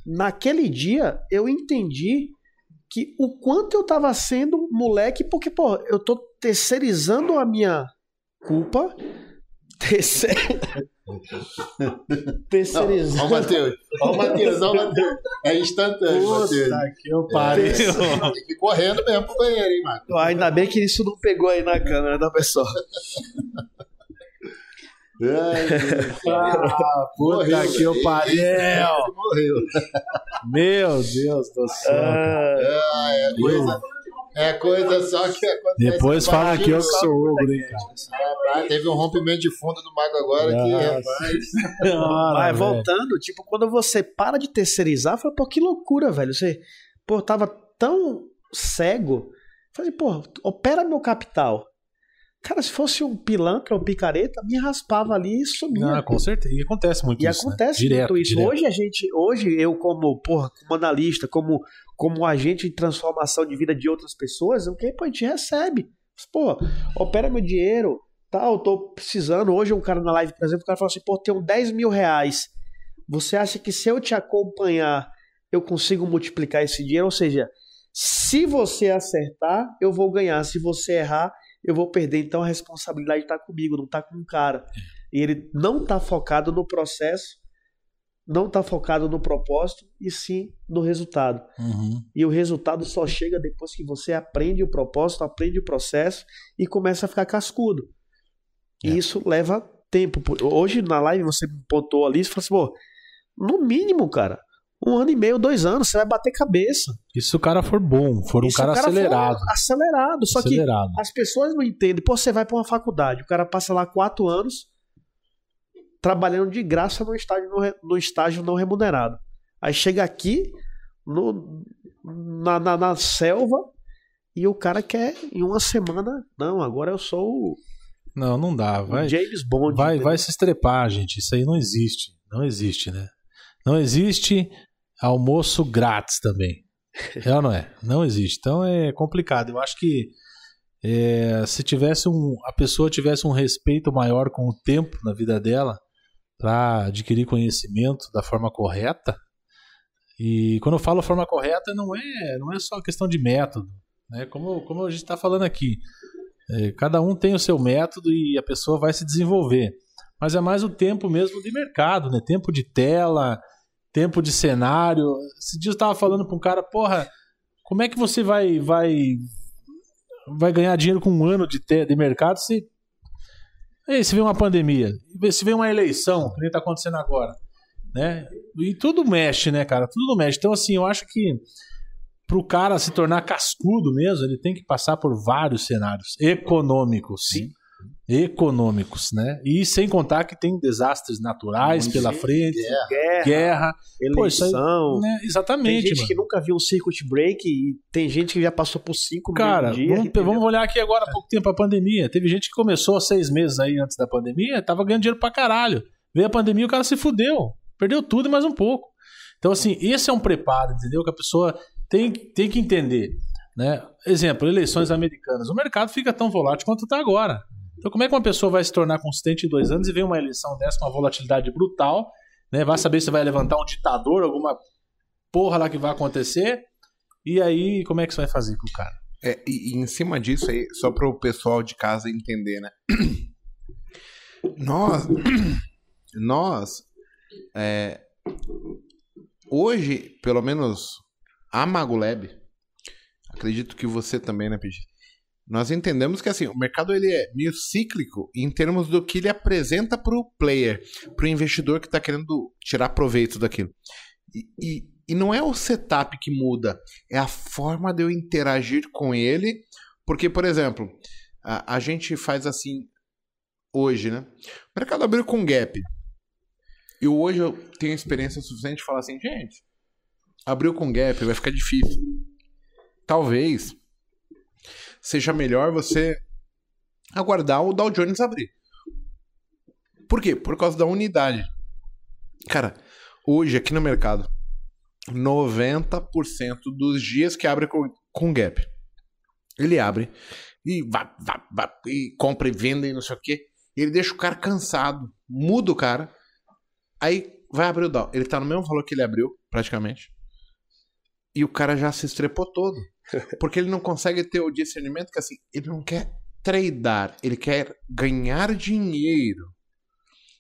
Naquele dia, eu entendi que o quanto eu tava sendo moleque, porque, pô, eu tô terceirizando a minha culpa. Terce... Não, terceirizando. Ó o Matheus. Ó o Matheus, ó o Matheus. É instantâneo, Matheus. que eu É, tem que ir correndo mesmo pro banheiro, hein? Ah, Ainda bem que isso não pegou aí na câmera da pessoa. Ai. Ah, puta Morreu, que eu pariu! Esse Morreu. Meu Deus do céu. Ah, é coisa, é coisa só que acontece. Depois fala embaixo que eu que sou ogro, hein, cara. Teve um rompimento de fundo do mago agora que, rapaz. Velho. voltando, tipo, quando você para de terceirizar, fala, pô, que loucura, velho. Você, pô, tava tão cego. Falei, pô, opera meu capital. Cara, se fosse um pilantra ou picareta, me raspava ali e sumia. Não, com certeza. E acontece muito E isso. né? acontece Direto, muito isso. direto. Hoje a gente, hoje eu como, porra, como analista, como como agente de transformação de vida de outras pessoas, o que pô, a gente recebe Pô, opera meu dinheiro, tal, eu tô precisando. Hoje um cara na live, por exemplo, o cara falou assim, pô, tenho 10 mil reais. Você acha que se eu te acompanhar, eu consigo multiplicar esse dinheiro? Ou seja, se você acertar, eu vou ganhar. Se você errar, eu vou perder. Então a responsabilidade está comigo, não está com o cara. E ele não está focado no processo, não está focado no propósito, e sim no resultado. Uhum. E o resultado só chega depois que você aprende o propósito, aprende o processo e começa a ficar cascudo. E É. isso leva tempo. Hoje na live você pontou ali e falou assim, pô, no mínimo, cara, um ano e meio, dois anos, você vai bater cabeça. E se o cara for bom, for um E cara, for acelerado. acelerado. Só que acelerado. as pessoas não entendem. Pô, você vai para uma faculdade, o cara passa lá quatro anos trabalhando de graça no estágio no estágio não remunerado. Aí chega aqui no, na, na, na selva e o cara quer em uma semana. Não, agora eu sou o Não, não dá. Vai, James Bond. vai, entendeu? vai se estrepar, gente. Isso aí não existe. Não existe, né? Não existe almoço grátis também. É ou não é? Não existe. Então é complicado. Eu acho que é, se tivesse um, a pessoa tivesse um respeito maior com o tempo na vida dela para adquirir conhecimento da forma correta. E quando eu falo forma correta, não é, não é só questão de método. Né? Como, como a gente está falando aqui. É, cada um tem o seu método e a pessoa vai se desenvolver. Mas é mais o tempo mesmo de mercado, né? Tempo de tela, tempo de cenário. Esse dia eu estava falando para um cara, porra, como é que você vai vai vai ganhar dinheiro com um ano de, te- de mercado se Se vem uma pandemia, se vem uma eleição, que nem tá acontecendo agora, né? E tudo mexe, né, cara? Tudo mexe. Então assim, eu acho que pro cara se tornar cascudo mesmo, ele tem que passar por vários cenários econômicos. Sim. Econômicos, né? E sem contar que tem desastres naturais pela frente, Guerra, guerra, Pô, isso aí- eleição. né? Tem Exatamente, gente mano. que nunca viu um circuit break e tem gente que já passou por cinco Cara, vamos, entendeu? vamos olhar aqui agora há pouco tempo a pandemia. Teve gente que começou há seis meses aí antes da pandemia, tava ganhando dinheiro pra caralho. Veio a pandemia o cara se fudeu. Perdeu tudo e mais um pouco. Então, assim, esse é um preparo, entendeu? Que a pessoa tem, tem que entender. Né? Exemplo, eleições americanas. O mercado fica tão volátil quanto está agora. Então, como é que uma pessoa vai se tornar consistente em dois anos e vem uma eleição dessa com uma volatilidade brutal? Né? Vai saber se vai levantar um ditador, alguma porra lá que vai acontecer. E aí, como é que você vai fazer com o cara? É, e, e em cima disso aí, só para o pessoal de casa entender, né? Nós, nós, é, hoje, pelo menos a Magolab, acredito que você também, né, Peixe? Nós entendemos que assim, o mercado ele é meio cíclico em termos do que ele apresenta para o player, para o investidor que está querendo tirar proveito daquilo. E, e, e não é o setup que muda, é a forma de eu interagir com ele. Porque, por exemplo, a, a gente faz assim hoje, né? O mercado abriu com gap. E hoje eu tenho experiência suficiente de falar assim, gente, abriu com gap, vai ficar difícil. Talvez seja melhor você aguardar o Dow Jones abrir. Por quê? Por causa da unidade. Cara, hoje aqui no mercado, 90% dos dias que abre com, com gap. Ele abre e, vai, vai, vai, e compra e vende e não sei o quê. Ele deixa o cara cansado, muda o cara. Aí vai abrir o Dow. Ele tá no mesmo valor que ele abriu, praticamente. E o cara já se estrepou todo. Porque ele não consegue ter o discernimento que assim, ele não quer tradar, ele quer ganhar dinheiro.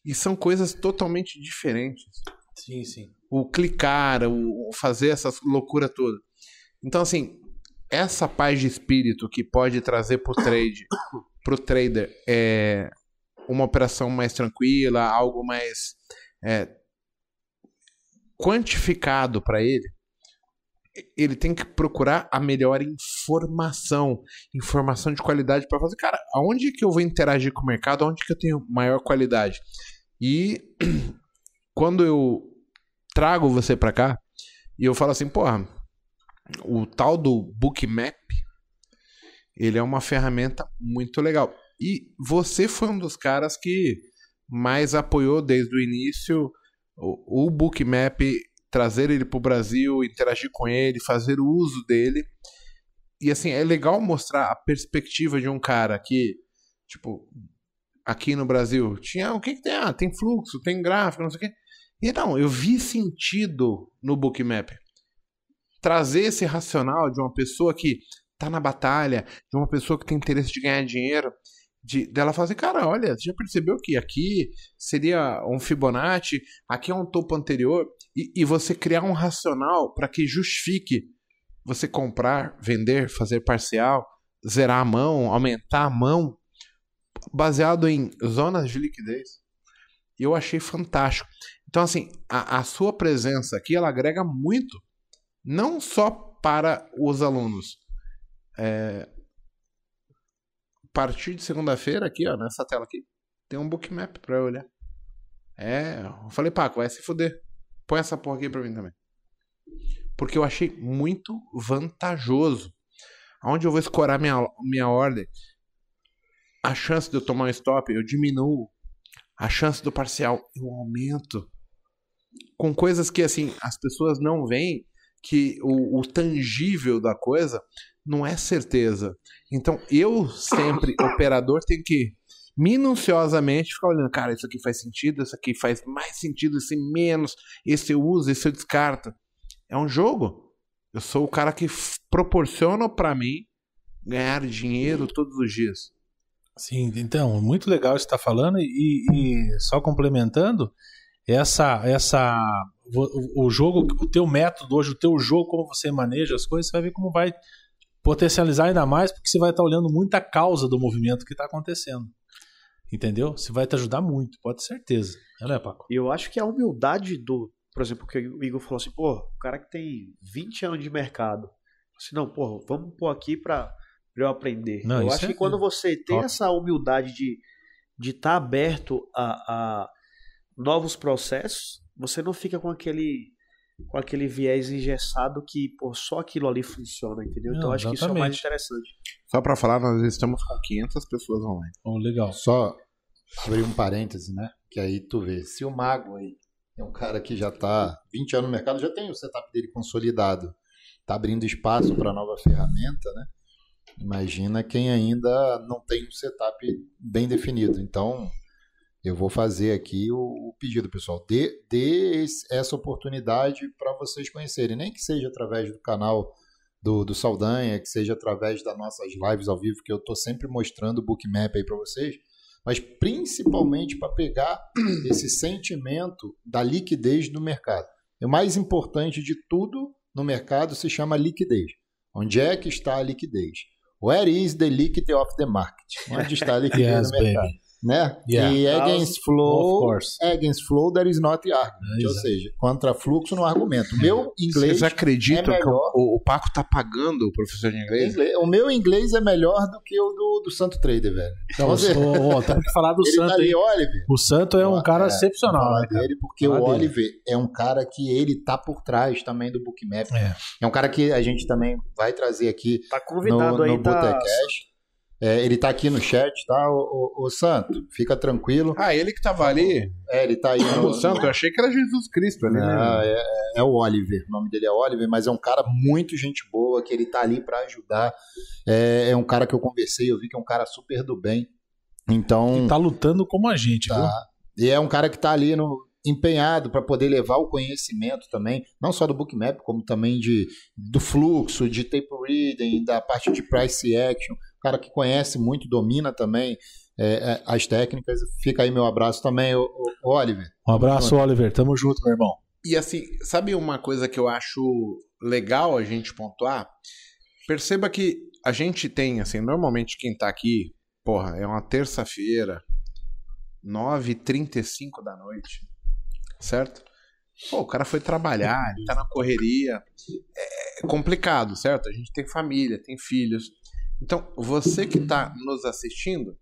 E são coisas totalmente diferentes Sim, sim. o clicar, o fazer essas loucura toda. Então, assim, essa paz de espírito que pode trazer pro trade, pro trader, é uma operação mais tranquila, algo mais é, quantificado para ele, ele tem que procurar a melhor informação, informação de qualidade para fazer, cara, aonde que eu vou interagir com o mercado, aonde que eu tenho maior qualidade. E quando eu trago você pra cá e eu falo assim, porra, o tal do Bookmap, ele é uma ferramenta muito legal. E você foi um dos caras que mais apoiou desde o início o, o Bookmap, trazer ele pro Brasil, interagir com ele, fazer o uso dele. e assim, é legal mostrar a perspectiva de um cara que, tipo, aqui no Brasil, tinha o que, que tem? Ah, tem fluxo, tem gráfico, não sei o quê. E não, eu vi sentido no Bookmap. Trazer esse racional de uma pessoa que tá na batalha, de uma pessoa que tem interesse de ganhar dinheiro, de dela fazer, assim, cara, olha, você já percebeu que aqui seria um Fibonacci, aqui é um topo anterior, e, e você criar um racional para que justifique você comprar, vender, fazer parcial, zerar a mão, aumentar a mão, baseado em zonas de liquidez. Eu achei fantástico. Então, assim, a, a sua presença aqui, ela agrega muito, não só para os alunos. É, a partir de segunda-feira, aqui, ó, nessa tela aqui, tem um bookmap para eu olhar. É, eu falei, Paco, vai se fuder. Põe essa porra aqui pra mim também porque eu achei muito vantajoso. Onde eu vou escorar minha, minha ordem, a chance de eu tomar um stop eu diminuo, a chance do parcial eu aumento. Com coisas que assim as pessoas não veem, que o, o tangível da coisa não é certeza. Então eu sempre, operador, tenho que minuciosamente ficar olhando, cara, isso aqui faz sentido, isso aqui faz mais sentido, esse menos, esse eu uso, esse eu descarto. É um jogo. Eu sou o cara que proporciona para mim ganhar dinheiro todos os dias. Sim, então, muito legal está falando e, e, só complementando, essa, essa, o, o, jogo, o teu método hoje, o teu jogo, como você maneja as coisas, você vai ver como vai potencializar ainda mais, porque você vai estar tá olhando muita causa do movimento que está acontecendo. Entendeu? Você vai te ajudar muito, pode ter certeza. Não é, Paco? E eu acho que a humildade do, por exemplo, que o Igor falou assim, pô, o cara que tem 20 anos de mercado, assim, não, pô, vamos pôr aqui para eu aprender. Não, eu acho é, que quando você tem essa humildade de de estar tá aberto a, a novos processos, você não fica com aquele com aquele viés engessado que pô, só aquilo ali funciona, entendeu? Não, então acho exatamente. que isso é o mais interessante. Só para falar, nós estamos com 500 pessoas online. Oh, legal. Só abrir um parêntese, né? Que aí tu vê, se o mago aí é um cara que já está 20 anos no mercado, já tem o setup dele consolidado, está abrindo espaço para nova ferramenta, né? Imagina quem ainda não tem um setup bem definido. Então, eu vou fazer aqui o, o pedido, pessoal. Dê, dê essa oportunidade para vocês conhecerem, nem que seja através do canal do, do Saldanha, que seja através das nossas lives ao vivo, que eu estou sempre mostrando o bookmap aí para vocês mas principalmente para pegar esse sentimento da liquidez do mercado. o mais importante de tudo no mercado se chama liquidez. Onde é que está a liquidez? Where is the liquidity of the market? Onde está a liquidez yes, do mercado? Baby né? Yeah. E against flow, against flow there is not argument, é, ou seja, contra fluxo no argumento. O meu inglês Vocês acreditam é que o, o, Paco tá pagando o professor de inglês? inglês? O meu inglês é melhor do que o do, do Santo Trader, velho. Então, você... oh, temos que falar do Ele Santo. Tá ali, Oliver. O Santo é um cara é, excepcional, né, dele porque o Oliver é um cara que ele tá por trás também do Bookmap. É. é um cara que a gente também vai trazer aqui tá convidado no, aí, no tá... É, ele tá aqui no chat, tá? O, o, o, Santo, fica tranquilo. Ah, ele que tava ali? É, ele tá aí. No... O Santo, eu achei que era Jesus Cristo ali. Né? Não, é, é, o Oliver, o nome dele é Oliver, mas é um cara muito gente boa, que ele tá ali para ajudar. É, é, um cara que eu conversei, eu vi que é um cara super do bem. Então. E tá lutando como a gente, tá. viu? E é um cara que tá ali no, empenhado para poder levar o conhecimento também, não só do bookmap, como também de, do fluxo, de tape reading, da parte de price action cara que conhece muito, domina também é, é, as técnicas. Fica aí meu abraço também, o, o Oliver. Um abraço, Oliver. Tamo junto, meu irmão. E assim, sabe uma coisa que eu acho legal a gente pontuar? Perceba que a gente tem, assim, normalmente quem tá aqui, porra, é uma terça-feira, 9h35 da noite, certo? Pô, o cara foi trabalhar, ele tá na correria. É complicado, certo? A gente tem família, tem filhos. Então, você que está nos assistindo,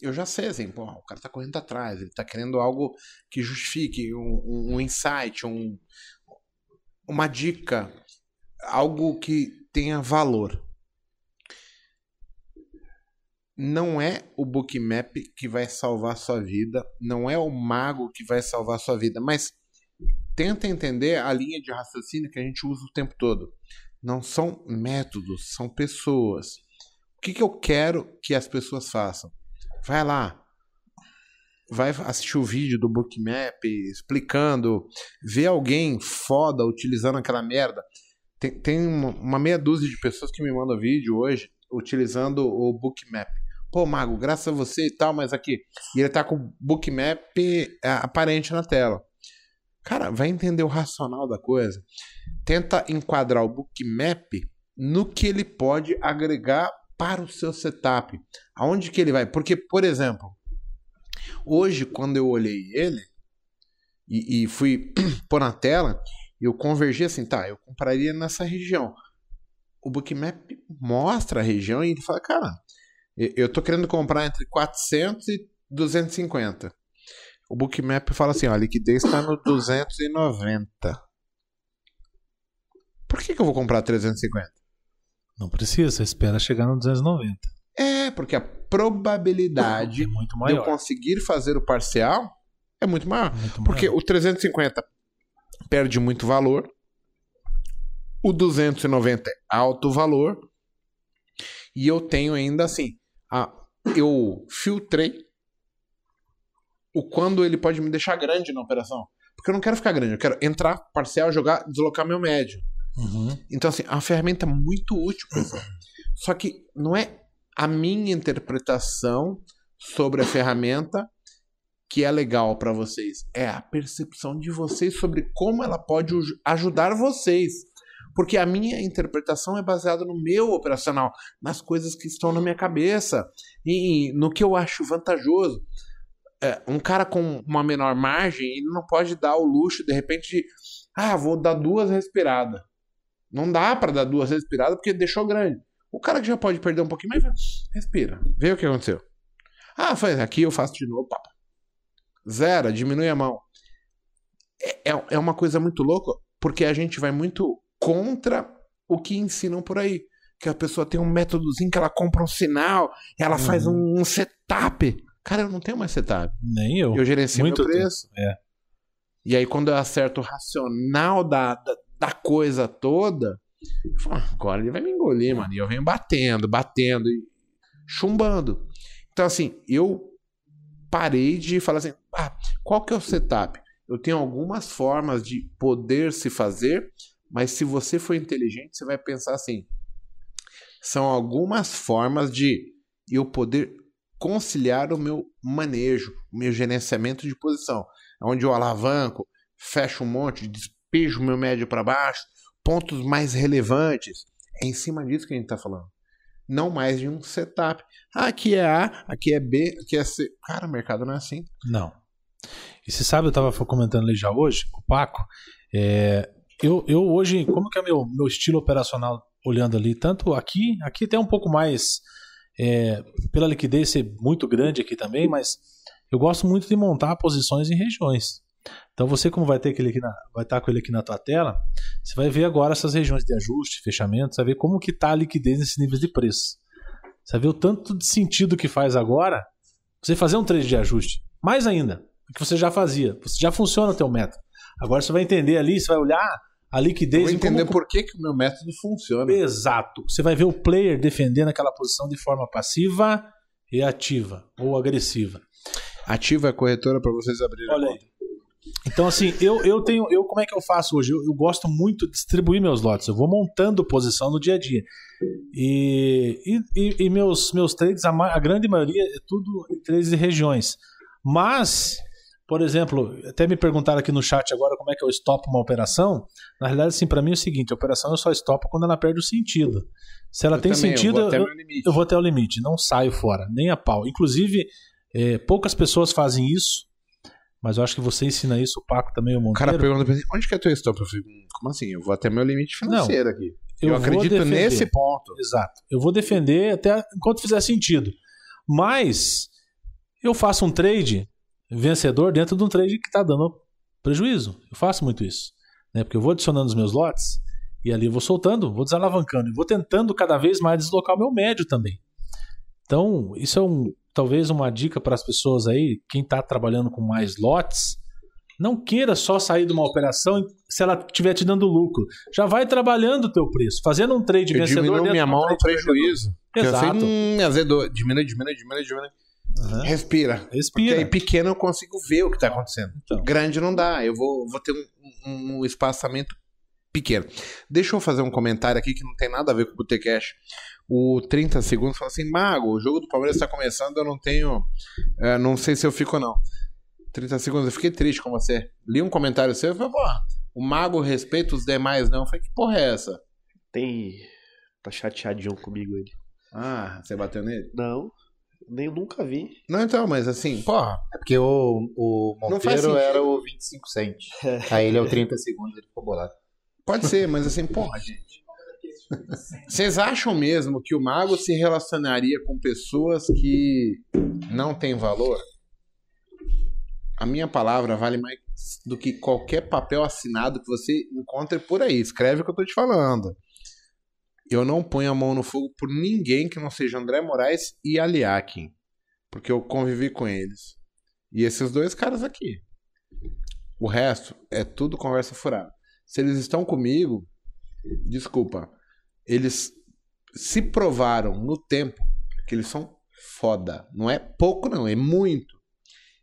eu já sei assim, pô, o cara está correndo atrás, ele está querendo algo que justifique, um, um, insight, um, uma dica, algo que tenha valor. Não é o bookmap que vai salvar sua vida, não é o mago que vai salvar sua vida, mas tenta entender a linha de raciocínio que a gente usa o tempo todo. Não são métodos, são pessoas. O que, que eu quero que as pessoas façam? Vai lá, vai assistir o vídeo do Bookmap explicando, vê alguém foda utilizando aquela merda. Tem, tem uma, uma meia dúzia de pessoas que me mandam vídeo hoje utilizando o Bookmap. Pô, Mago, graças a você e tal, mas aqui. E ele tá com o Bookmap é, aparente na tela. Cara, vai entender o racional da coisa. Tenta enquadrar o Bookmap no que ele pode agregar para o seu setup. Aonde que ele vai? Porque, por exemplo, hoje, quando eu olhei ele e, e fui pôr na tela, eu convergi assim, tá, eu compraria nessa região. O Bookmap mostra a região e ele fala, cara, eu tô querendo comprar entre 400 e 250. O Bookmap fala assim, ó, a liquidez está no 290. Por que, que eu vou comprar 350? Não precisa, você espera chegar no 290. É, porque a probabilidade É de eu conseguir fazer o parcial é muito maior. Muito Porque maior. o 350 perde muito valor. O 290 é alto valor. E eu tenho ainda assim. A, eu filtrei o quando ele pode me deixar grande na operação. Porque eu não quero ficar grande, eu quero entrar, parcial, jogar, deslocar meu médio. Uhum. Então, assim, é uma ferramenta muito útil, pessoal. Só que não é a minha interpretação sobre a ferramenta que é legal para vocês. É a percepção de vocês sobre como ela pode ajudar vocês. Porque a minha interpretação é baseada no meu operacional, nas coisas que estão na minha cabeça e no que eu acho vantajoso. É, um cara com uma menor margem, ele não pode dar o luxo, de repente, de ah, vou dar duas respiradas. Não dá pra dar duas respiradas porque deixou grande. O cara que já pode perder um pouquinho mais, respira. Vê o que aconteceu. Ah, faz aqui, eu faço de novo, papo. Zera, diminui a mão. É, é- é uma coisa muito louca, porque a gente vai muito contra o que ensinam por aí. Que a pessoa tem um métodozinho que ela compra um sinal, ela faz um, um setup. Cara, eu não tenho mais setup. Nem eu. Eu gerencio Muito meu preço. É. E aí, quando eu acerto o racional da, da, da coisa toda, eu falo, "Ah, agora ele vai me engolir, mano. E eu venho batendo, batendo e chumbando. Então, assim, eu parei de falar assim, ah, qual que é o setup? Eu tenho algumas formas de poder se fazer, mas se você for inteligente, você vai pensar assim, são algumas formas de eu poder conciliar o meu manejo, o meu gerenciamento de posição, onde eu alavanco, fecho um monte, despejo o meu médio para baixo, pontos mais relevantes. É em cima disso que a gente está falando. Não mais de um setup. Ah, aqui é A, aqui é B, aqui é C. Cara, o mercado não é assim. Não. E você sabe, eu estava comentando ali já hoje com o Paco. é, eu, eu hoje, como que é meu, meu estilo operacional olhando ali, tanto aqui, aqui tem um pouco mais é, pela liquidez ser muito grande aqui também, mas eu gosto muito de montar posições em regiões. Então você, como vai ter aquele aqui na, vai estar com ele aqui na tua tela, você vai ver agora essas regiões de ajuste, fechamento, você vai ver como que está a liquidez nesses níveis de preço. Você vai ver o tanto de sentido que faz agora você fazer um trade de ajuste. Mais ainda, do que você já fazia. Você já funciona o teu método. Agora você vai entender ali, você vai olhar a liquidez vou e como- entender por que, que o meu método funciona. Exato. Você vai ver o player defendendo aquela posição de forma passiva e ativa ou agressiva. Ativa a corretora para vocês abrirem Olha a aí. Então, assim, eu, eu tenho. Eu, como é que eu faço hoje? Eu, eu gosto muito de distribuir meus lotes. Eu vou montando posição no dia a dia. E, e, e- meus, meus trades, a, ma- a grande maioria é tudo em trades de regiões. Mas, por exemplo, até me perguntaram aqui no chat agora como é que eu stop uma operação. Na realidade, assim, para mim é o seguinte: a operação eu só stopo quando ela perde o sentido. Se ela Eu tem também, eu sentido, vou até eu, meu limite. eu vou até o limite, não saio fora, nem a pau. Inclusive, é, poucas pessoas fazem isso, mas eu acho que você ensina isso, o Paco também, o O cara Monteiro. pergunta pra mim, onde que é teu stop? Eu fico, "Hum, como assim? Eu vou até meu limite financeiro aqui. Eu, vou acredito nesse ponto. Exato. Eu vou defender até enquanto fizer sentido. Mas eu faço um trade vencedor dentro de um trade que está dando prejuízo. Eu faço muito isso. Né? Porque eu vou adicionando os meus lotes e ali eu vou soltando, vou desalavancando e vou tentando cada vez mais deslocar o meu médio também. Então, isso é um, talvez uma dica para as pessoas aí, quem está trabalhando com mais lotes, Não queira só sair de uma operação se ela estiver te dando lucro. Já vai trabalhando o teu preço, fazendo um trade Eu vencedor. diminuo dentro minha mão no trade prejuízo. Eu sei, Exato. hum, azedou. Diminui, diminui, diminui, diminui, diminui. Aham. Respira. Porque Respira. aí pequeno eu consigo ver o que tá acontecendo. Então. Grande não dá. Eu vou, vou ter um, um- um espaçamento pequeno. Deixa eu fazer um comentário aqui que não tem nada a ver com o Botecash. O 30 segundos fala assim: Mago, o jogo do Palmeiras está começando, eu não tenho. eh, não sei se eu fico ou não. 30 segundos, eu fiquei triste com você. Li um comentário seu e falei, porra, o Mago respeita os demais, não. Eu falei, que porra é essa? Tem. Tá chateadinho comigo ele. Ah, você bateu nele? Não, nem nunca vi. Não, então, mas assim, porra, É porque o, o Monteiro era o 25 cents. Aí ele é o 30 segundos, ele ficou bolado. Pode ser, mas assim, porra, gente. Vocês acham mesmo que o mago se relacionaria com pessoas que não têm valor? A minha palavra vale mais do que qualquer papel assinado que você encontre por aí. Escreve o que eu tô te falando. Eu não ponho a mão no fogo por ninguém que não seja André Moraes e Aliakin. Porque eu convivi com eles. E esses dois caras aqui. O resto é tudo conversa furada. Se eles estão comigo, desculpa, eles se provaram no tempo que eles são foda. Não é pouco, não, é muito.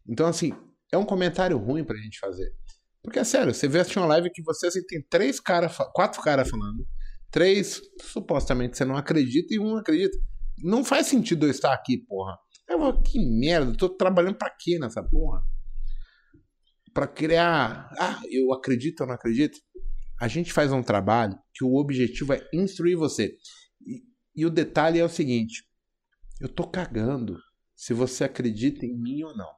Então, assim, é um comentário ruim pra gente fazer. Porque é sério, você vê assistir uma live que você assim, tem três caras, quatro caras falando. Três, supostamente, você não acredita e um acredita. Não faz sentido eu estar aqui, porra. Eu vou, que merda, tô trabalhando pra quê nessa porra? Pra criar. Ah, eu acredito ou não acredito? A gente faz um trabalho que o objetivo é instruir você. E, e o detalhe é o seguinte: eu tô cagando se você acredita em mim ou não.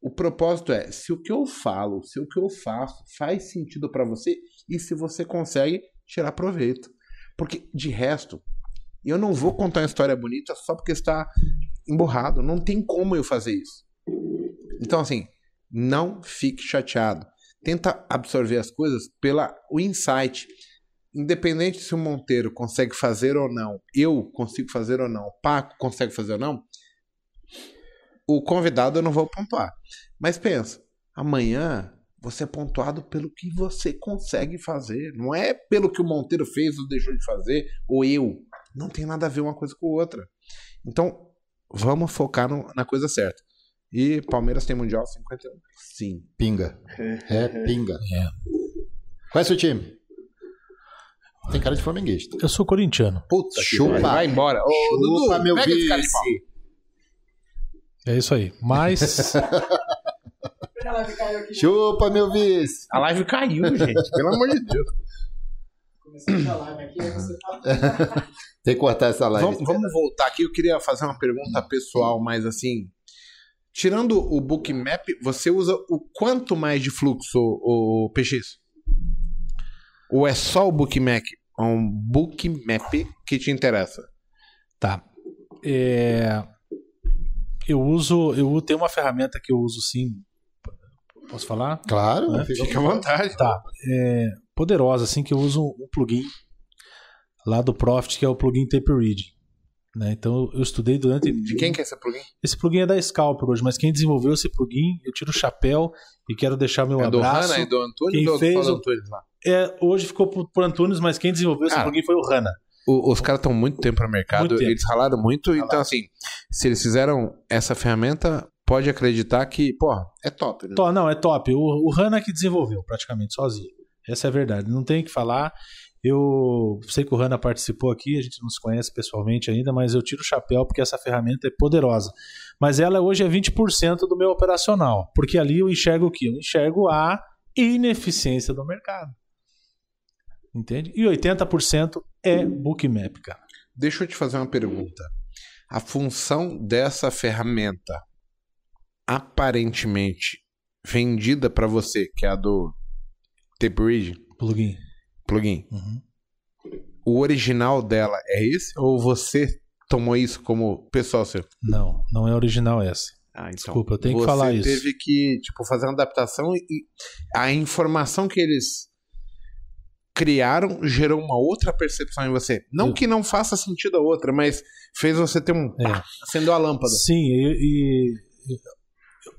O propósito é se o que eu falo, se o que eu faço faz sentido pra você e se você consegue tirar proveito. Porque de resto, eu não vou contar uma história bonita só porque está emborrado. Não tem como eu fazer isso. Então, assim, não fique chateado. Tenta absorver as coisas pela o insight. Independente se o Monteiro consegue fazer ou não, eu consigo fazer ou não, o Paco consegue fazer ou não, o convidado eu não vou pontuar. Mas pensa, amanhã você é pontuado pelo que você consegue fazer. Não é pelo que o Monteiro fez ou deixou de fazer, ou eu. Não tem nada a ver uma coisa com outra. Então, vamos focar no- na coisa certa. E Palmeiras tem Mundial 51? Sim. Pinga. É, pinga. É. Qual é o seu time? Tem cara de flamenguista. Eu sou corintiano. Puta que Chupa. Vai embora. Ô, Chupa, Dudu, meu pega esse cara de pau. vice. É isso aí. Mas Chupa, meu vice. A live caiu, gente. Pelo amor de Deus. Tem que cortar essa live. Vamos, vamos voltar aqui. Eu queria fazer uma pergunta pessoal, mas assim. Tirando o Bookmap, você usa o quanto mais de fluxo, o, PX? Ou é só o Bookmap? Um Bookmap que te interessa? tá. É, eu uso, eu tenho uma ferramenta que eu uso sim. Posso falar? Claro, É. fica à vontade. Tá. É, poderosa, assim, que eu uso um plugin lá do Profit, que é o plugin Tape Read. Né? Então eu estudei durante. De quem que é esse plugin? Esse plugin é da Scalper hoje, mas quem desenvolveu esse plugin, eu tiro o chapéu e quero deixar meu é do abraço. Hanna e do Antônio Quem do fez o- Antunes lá? É, hoje ficou por, por Antunes, mas quem desenvolveu esse plugin foi o Hanna. O- os caras estão muito tempo no mercado, tempo. eles ralaram muito, então assim, se eles fizeram essa ferramenta, pode acreditar que, porra, é top. Né? Não, é top. O, o Hanna que desenvolveu, praticamente sozinho. Essa é a verdade. Não tem o que falar. Eu sei que o Hanna participou aqui, a gente não se conhece pessoalmente ainda, mas eu tiro o chapéu porque essa ferramenta é poderosa. Mas ela hoje é 20% do meu operacional. Porque ali eu enxergo o quê? Eu enxergo a ineficiência do mercado. Entende? E 80% é bookmap, cara. Deixa eu te fazer uma pergunta. A função dessa ferramenta, aparentemente vendida para você, que é a do Read, Plugin. Plugin, Uhum. o original dela é esse? Ou você tomou isso como pessoal seu? Não, não é original essa. Ah, então. Desculpa, eu tenho que você falar isso. teve que, tipo, fazer uma adaptação e a informação que eles criaram gerou uma outra percepção em você. Não Eu- que não faça sentido a outra, mas fez você ter um... É. Pá, acendeu a lâmpada. Sim, e, e-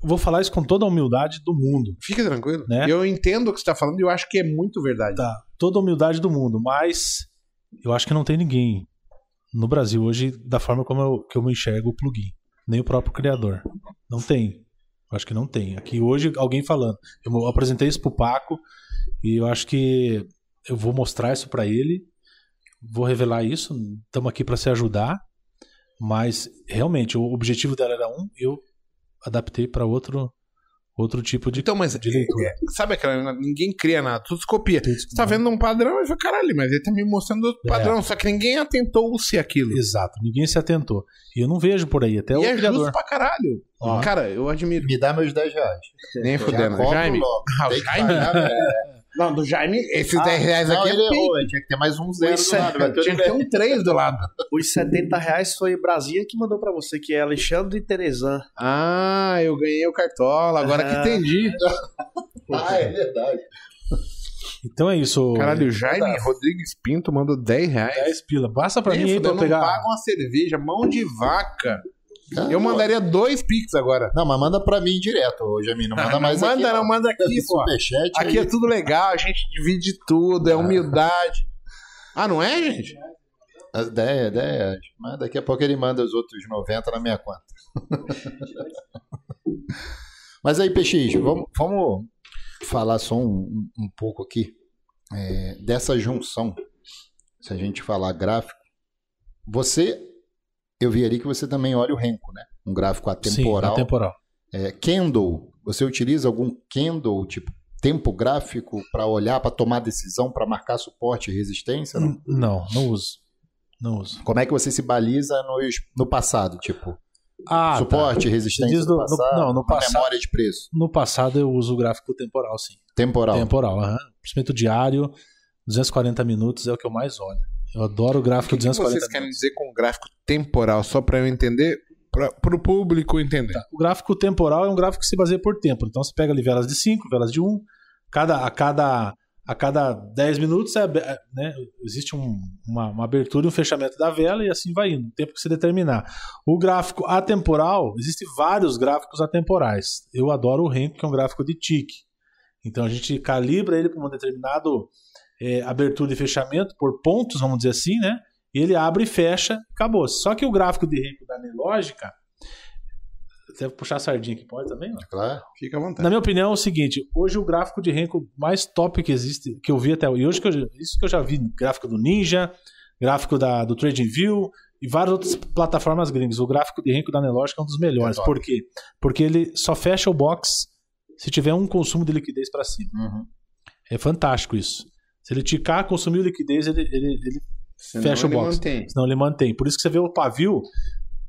vou falar isso com toda a humildade do mundo. Fique tranquilo. Né? Eu entendo o que você tá falando e eu acho que é muito verdade. Tá, toda a humildade do mundo, mas eu acho que não tem ninguém no Brasil hoje da forma como eu, que eu me enxergo o plugin. Nem o próprio criador. Não tem. Eu acho que não tem. Aqui hoje, alguém falando. Eu apresentei isso pro Paco e eu acho que eu vou mostrar isso para ele. Vou revelar isso. Estamos aqui para se ajudar. Mas, realmente, o objetivo dela era um, eu adaptei para outro outro tipo de, Então, mas de leitura. é, sabe aquela. Ninguém cria nada, tudo se copia. Tudo- Você tá vendo um padrão e fala, caralho, mas ele tá me mostrando outro É. padrão. Só que ninguém atentou-se aquilo. Exato, ninguém se atentou. E eu não vejo por aí, até e o é criador. justo pra caralho. Ó. Cara, eu admiro. Me dá meus 10 reais. Nem fudendo. Jaime. logo. Ah, Jaime? pagar, velho. Não, do Jaime, esses Ah, 10 reais não, aqui é errou, velho. Tinha que ter mais um zero Pois do é, lado. Tinha que ter um 3 do lado. Os 70 reais foi Brasinha que mandou pra você, que é Alexandre Teresan. Ah, eu ganhei o cartola, agora que Ah. entendi. Ah, é verdade. Então é isso. Caralho, o Jaime Rodrigues Pinto mandou 10 reais. 10 pila. Basta pra Nem mim aí pra pegar. Não paga uma cerveja, mão de vaca. Ah, Eu mandaria dois pix agora. Não, mas manda pra mim direto, ô. Não manda mais manda, aqui. não, manda aqui, pô. Superchat Aqui aí. é tudo legal, a gente divide tudo, é humildade. Ah, não é, gente? 10, 10. Mas daqui a pouco ele manda os outros 90 na minha conta. Mas aí, PX, vamos, vamos falar só um, um pouco aqui é, dessa junção. Se a gente falar gráfico. Você, eu vi ali que você também olha o Renko, né? Um gráfico atemporal. Sim, atemporal. É, candle, você utiliza algum candle, tipo tempo gráfico, para olhar, para tomar decisão, para marcar suporte e resistência? Não? Não, não uso. Não uso. Como é que você se baliza nos- no passado? Tipo, Ah, suporte, tá. resistência do- no- passado, não, no passado- memória de preço. No passado eu uso o gráfico temporal, sim. Temporal. Temporal, aham. Principalmente o diário, 240 minutos é o que eu mais olho. Eu adoro o O gráfico que, que 240 vocês querem dizer com gráfico temporal? Só pra eu entender, pra, pro público entender. Tá. O gráfico temporal é um gráfico que se baseia por tempo. Então você pega ali velas de 5, velas de 1, um, cada, a, cada, a cada 10 minutos é, é, né, existe um- uma, uma abertura e um fechamento da vela e assim vai indo, o tempo que você determinar. O gráfico atemporal, existem vários gráficos atemporais. Eu adoro o Renko, que é um gráfico de tique. Então a gente calibra ele para um determinado é, abertura e fechamento por pontos, vamos dizer assim, né? E ele abre e fecha, acabou. Só que o gráfico de Renko da Nelógica, você vai puxar a sardinha aqui, pode também? Não? Claro. Fica à vontade. Na minha opinião, é o seguinte: hoje o gráfico de Renko mais top que existe, que eu vi até e hoje que eu, isso que eu já vi, gráfico do Ninja, gráfico da, do TradingView e várias outras plataformas gringas. O gráfico de Renko da Nelógica é um dos melhores. É. Por quê? Porque ele só fecha o box se tiver um consumo de liquidez para cima. Uhum. É fantástico isso. Se ele ticar, consumiu liquidez, ele, ele, ele fecha o box. mantém. Senão ele mantém. Por isso que você vê o pavio.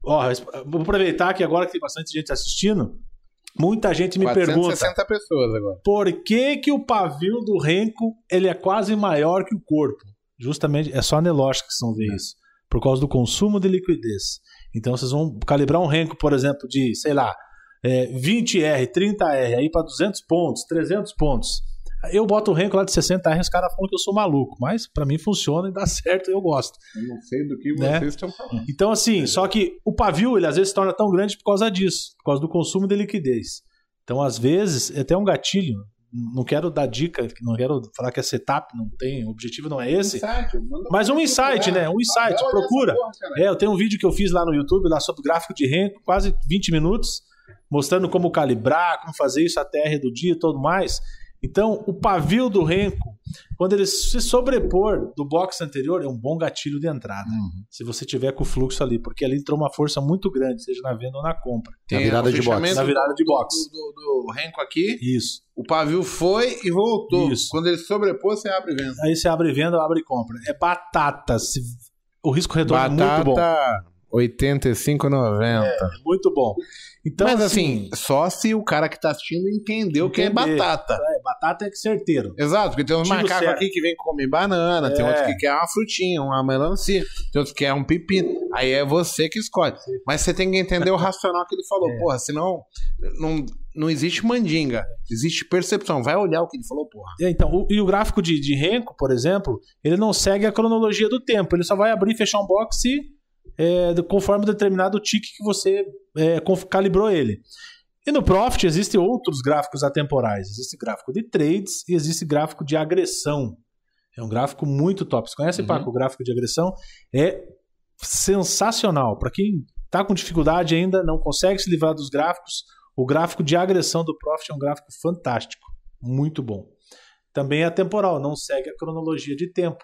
Ó, vou aproveitar que agora que tem bastante gente assistindo, muita gente me pergunta 460 pessoas agora. por que, que o pavio do renco ele é quase maior que o corpo. Justamente, é só anelógica que vocês vão ver isso. Por causa do consumo de liquidez. Então vocês vão calibrar um renco, por exemplo, de, sei lá, é, 20R, 30R, aí para 200 pontos, 300 pontos. Eu boto o renco lá de 60R, os caras falam que eu sou maluco. Mas para mim funciona e dá certo eu gosto. Eu não sei do que Né? vocês estão falando. Então, assim, só que o pavio, ele às vezes se torna tão grande por causa disso, por causa do consumo de liquidez. Então, às vezes, é até um gatilho. Não quero dar dica, não quero falar que é setup, não tem, o objetivo não é esse. Mas um insight, né? Um insight, procura. É, eu tenho um vídeo que eu fiz lá no YouTube, lá sobre gráfico de renco, quase 20 minutos, mostrando como calibrar, como fazer isso até R do dia e tudo mais. Então, o pavio do renco, quando ele se sobrepor do box anterior, é um bom gatilho de entrada. Uhum. Se você tiver com o fluxo ali, porque ali entrou uma força muito grande, seja na venda ou na compra. Na virada de box. Na virada de do- box. Do, do, do renco aqui, Isso. o pavio foi e voltou. Isso. Quando ele sobrepôs, você abre e venda. Aí você abre venda, abre compra. É batata. Se- O risco retorno é muito bom. Batata 85,90. É muito bom. Então, Mas assim, só se o cara que tá assistindo entendeu que é batata. é, batata é certeiro. Exato, porque tem uns macacos aqui que vem comer banana, tem É. outros que quer uma frutinha, uma melancia, tem outros que quer um pepino. Aí é você que escolhe. Mas você tem que entender o racional que ele falou. É. Porra, senão não, não existe mandinga, existe percepção. Vai olhar o que ele falou, porra. É, Então, o- e o gráfico de, de Renko, por exemplo, ele não segue a cronologia do tempo. Ele só vai abrir e fechar um box é, conforme determinado tique que você é, calibrou ele. E no Profit existem outros gráficos atemporais. Existe gráfico de trades e existe gráfico de agressão. É um gráfico muito top. Você conhece, Uhum. Paco, o gráfico de agressão? É sensacional. Para quem está com dificuldade ainda, não consegue se livrar dos gráficos, o gráfico de agressão do Profit é um gráfico fantástico. Muito bom. Também é atemporal, não segue a cronologia de tempo.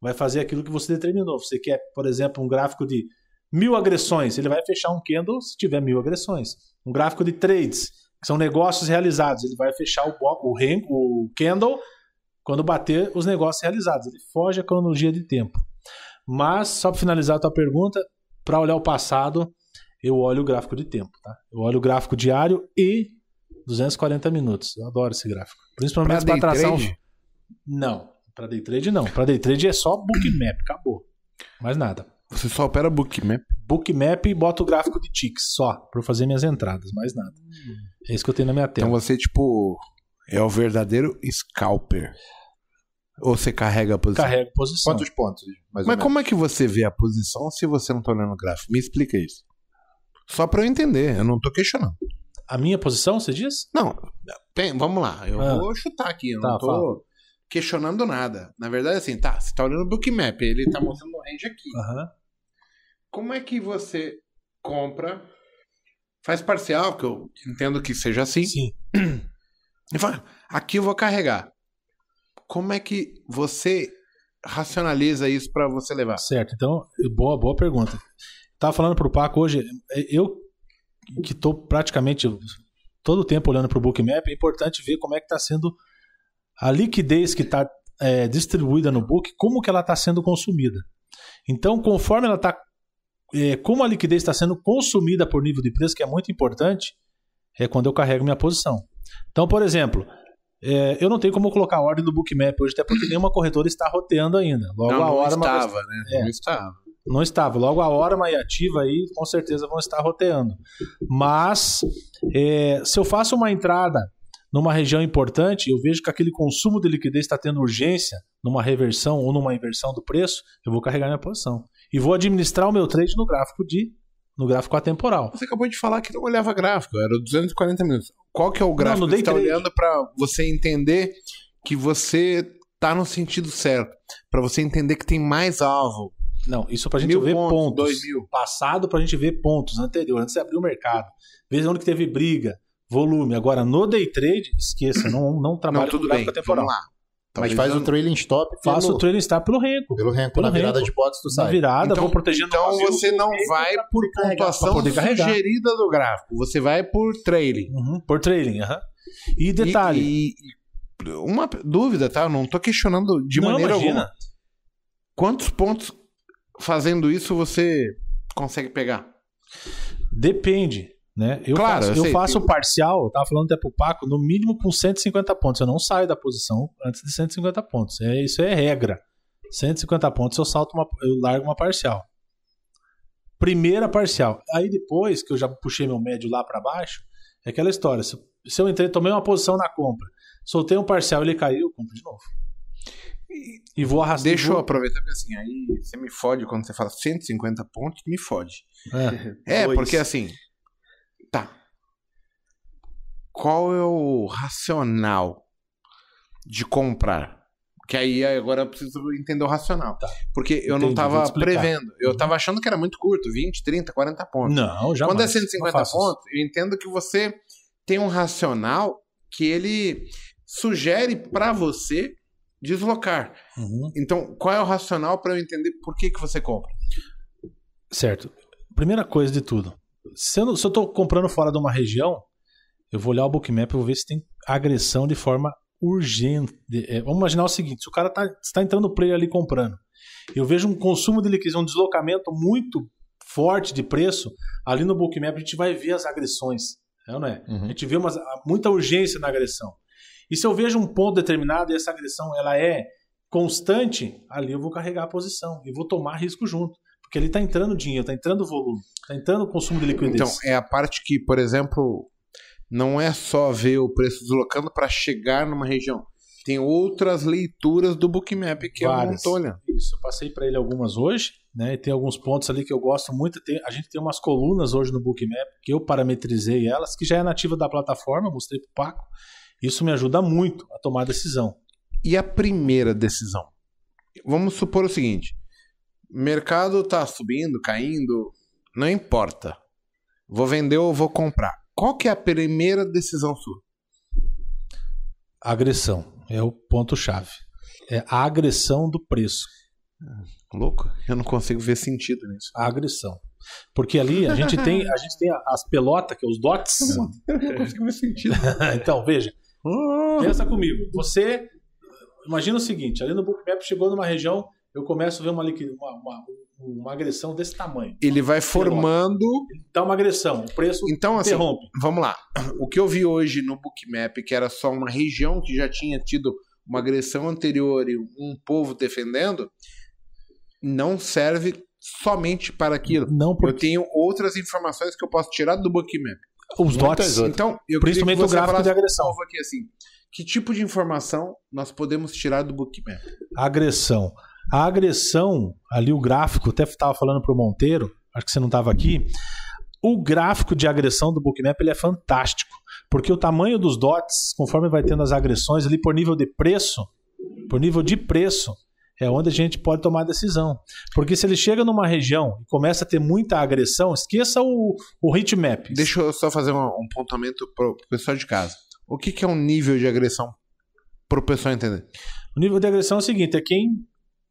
Vai fazer aquilo que você determinou. Você quer, por exemplo, um gráfico de mil agressões, ele vai fechar um candle se tiver mil agressões. Um gráfico de trades, que são negócios realizados, ele vai fechar o, o, o candle quando bater os negócios realizados. Ele foge a cronologia de tempo. Mas, só para finalizar a tua pergunta, para olhar o passado, eu olho o gráfico de tempo. Tá? Eu olho o gráfico diário e 240 minutos. Eu adoro esse gráfico. Principalmente para day tração. trade? Não, para day trade não. Para day trade é só bookmap, acabou. Mais nada. Você só opera bookmap. Bookmap e boto o gráfico de ticks só, para fazer minhas entradas, mais nada. É isso que eu tenho na minha tela. Então você, tipo, é o verdadeiro scalper. Ou você carrega a posição? Carrego posição. Quantos pontos? Mais ou Mas menos? como é que você vê a posição se você não tá olhando o gráfico? Me explica isso. Só pra eu entender, eu não tô questionando. A minha posição, você diz? Não, tem- vamos lá, eu Ah. vou chutar aqui, eu Tá, não tô fala. Questionando nada. Na verdade, assim, tá, você tá olhando o bookmap, ele tá mostrando o range aqui. Aham. Como é que você compra, faz parcial, que eu entendo que seja assim, Sim. e fala, aqui eu vou carregar. Como é que você racionaliza isso pra você levar? Certo. Então, boa, boa pergunta. Tava falando pro Paco hoje, é, eu que tô praticamente todo o tempo olhando pro Bookmap, é importante ver como é que tá sendo a liquidez que está distribuída no book, como que ela está sendo consumida. Então, conforme ela está, como a liquidez está sendo consumida por nível de preço, que é muito importante, é quando eu carrego minha posição. Então, por exemplo, é, eu não tenho como colocar ordem no Bookmap hoje, até porque nenhuma corretora está roteando ainda. Logo não, a não hora uma estava, né? É. Não estava. não estava. Logo a hora e ativa aí, com certeza vão estar roteando. Mas é, se eu faço uma entrada numa região importante, eu vejo que aquele consumo de liquidez está tendo urgência numa reversão ou numa inversão do preço, eu vou carregar minha posição. E vou administrar o meu trade no gráfico de no gráfico atemporal. Você acabou de falar que não olhava gráfico, era 240 minutos. Qual que é o gráfico no que tá trade. olhando pra você entender que você tá no sentido certo? Pra você entender que tem mais alvo. Não, isso pra gente Mil ver pontos, pontos. dois mil. Passado pra gente ver pontos anterior, antes de abrir o mercado. Ver onde que teve briga, volume. Agora, no day trade, esqueça, não, não trabalho não, tudo com bem. gráfico atemporal. Vamos lá. Mas Talvez faz o trailing stop pelo, Faço o trailing stop pelo renco. pelo renco. pelo na virada de box tu Na sai. virada, Então- vou protegendo Então vazio, você não vai por pontuação sugerida do gráfico. Você vai por trailing. Uhum, por trailing, aham. E detalhe. E, e- uma dúvida, tá? Eu não tô questionando de não, maneira imagina. alguma. Quantos pontos fazendo isso você consegue pegar? Depende. Né? Eu Claro, faço, eu sei. faço parcial, eu tava falando até pro Paco, no mínimo com 150 pontos. Eu não saio da posição antes de 150 pontos. É, isso é regra. 150 pontos eu salto uma, eu largo uma parcial. Primeira parcial. Aí depois que eu já puxei meu médio lá para baixo, é aquela história. Se, se eu entrei, tomei uma posição na compra, soltei um parcial, ele caiu, eu compro de novo. E vou arrastar. Deixa eu aproveitar que assim, aí você me fode quando você fala 150 pontos, me fode. É. É, porque assim. Tá. Qual é o racional de comprar? Que aí agora eu preciso entender o racional. Tá. Porque eu não Entendi, vou tava te explicar. prevendo. Eu tava achando que era muito curto 20, 30, 40 pontos. Não, já Quando é 150 faço isso. pontos, eu entendo que você tem um racional que ele sugere pra você deslocar. Uhum. Então, qual é o racional pra eu entender por que, que você compra? Certo. Primeira coisa de tudo. Se eu, se eu tô comprando fora de uma região, eu vou olhar o bookmap e vou ver se tem agressão de forma urgente. É, vamos imaginar o seguinte: se o cara tá, está entrando player ali comprando, eu vejo um consumo de liquidez, um deslocamento muito forte de preço, ali no bookmap a gente vai ver as agressões. É não é? A Uhum. gente vê umas- muita urgência na agressão. E se eu vejo um ponto determinado e essa agressão ela é constante, ali eu vou carregar a posição e vou tomar risco junto. Porque ali está entrando dinheiro, está entrando volume, está entrando consumo de liquidez. Então, é a parte que, por exemplo, não é só ver o preço deslocando para chegar numa região. tem outras leituras do Bookmap que eu não Várias. tô olhando. Isso, eu passei para ele algumas hoje, né? E tem alguns pontos ali que eu gosto muito. Tem- a gente tem umas colunas hoje no Bookmap que eu parametrizei elas, que já é nativa da plataforma, mostrei pro Paco. Isso me ajuda muito a tomar decisão. E a primeira decisão? Vamos supor o seguinte: mercado tá subindo, caindo, não importa. Vou vender ou vou comprar. Qual que é a primeira decisão sua? Agressão é o ponto-chave. É a agressão do preço. Louco? Eu não consigo ver sentido nisso. A agressão. Porque ali a gente tem, a gente tem as pelotas, que é os dots. Eu não consigo ver sentido. então, veja, Pensa comigo. Você. Imagina o seguinte: ali no Bookmap chegou numa região, eu começo a ver uma, uma, uma, uma agressão desse tamanho. Ele vai formando. Dá uma agressão, o preço Então, assim, interrompe. vamos lá. O que eu vi hoje no Bookmap, que era só uma região que já tinha tido uma agressão anterior e um povo defendendo, não serve somente para aquilo. Não, Eu porque tenho outras informações que eu posso tirar do Bookmap. os dots. Então, eu Principalmente o gráfico de agressão. aqui assim. Que tipo de informação nós podemos tirar do Bookmap? Agressão. A agressão, ali o gráfico, até estava falando para o Monteiro, acho que você não estava aqui. O gráfico de agressão do Bookmap ele é fantástico, porque o tamanho dos dots, conforme vai tendo as agressões ali por nível de preço, por nível de preço, é onde a gente pode tomar decisão. Porque se ele chega numa região e começa a ter muita agressão, esqueça o, o heatmap. Deixa eu só fazer um, um pontamento para o pessoal de casa. O que, que é um nível de agressão para o pessoal entender? O nível de agressão é o seguinte: é quem.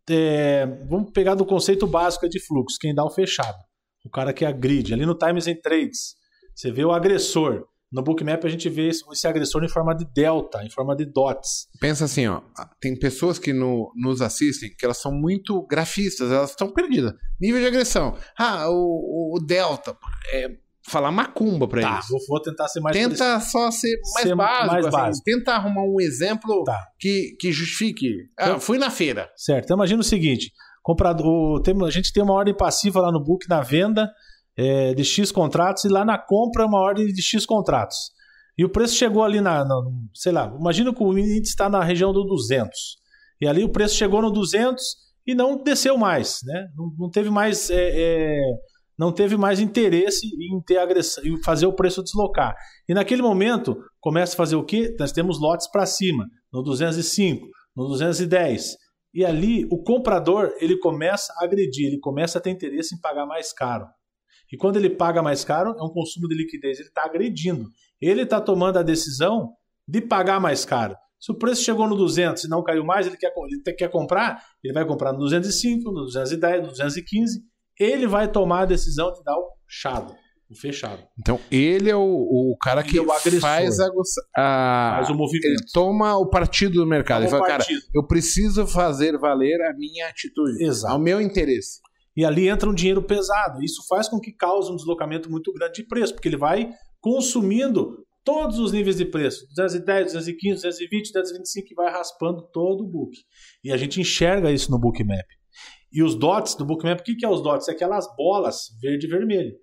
É, vamos pegar do conceito básico de fluxo, quem dá o fechado. O cara que agride. Ali no Times and Trades, você vê o agressor. No Bookmap a gente vê esse, agressor em forma de delta, em forma de dots. Pensa assim, ó. Tem pessoas que no- nos assistem que elas são muito grafistas, elas estão perdidas. Nível de agressão. Ah, o, o Delta. É, falar macumba pra Tá, eles. vou, vou tentar ser mais preciso. Tenta só ser mais Ser básico. mais assim. básico. Tenta arrumar um exemplo Tá. que, que justifique. Ah, Eu- fui na feira. Certo. Então imagina o seguinte: comprador, tem- a gente tem uma ordem passiva lá no book na venda é, de X contratos e lá na compra uma ordem de X contratos. E o preço chegou ali na, na- sei lá, imagina que o índice está na região do 200. E ali o preço chegou no 200 e não desceu mais, né? Não, não teve mais é, é, não teve mais interesse em ter agressão, em fazer o preço deslocar. E naquele momento começa a fazer o quê? Nós temos lotes para cima, no 205, no 210. E ali o comprador ele começa a agredir, ele começa a ter interesse em pagar mais caro. E quando ele paga mais caro, é um consumo de liquidez, ele está agredindo. Ele está tomando a decisão de pagar mais caro. Se o preço chegou no 200 e não caiu mais, ele quer, ele quer comprar, ele vai comprar no 205, no 210, no 215. Ele vai tomar a decisão de dar o chado, o fechado. Então, ele é o, o cara Ele que é o faz a, a- Faz o movimento. Ele toma o partido do mercado. Ele Toma fala, o cara, partido. eu preciso fazer valer a minha atitude. Exato. Ao meu interesse. E ali entra um dinheiro pesado. Isso faz com que cause um deslocamento muito grande de preço, porque ele vai consumindo todos os níveis de preço. 210, 215, 220, 225, e vai raspando todo o book. E a gente enxerga isso no Bookmap. E os dots do Bookmap, o que, que é os dots? É aquelas bolas verde e vermelho.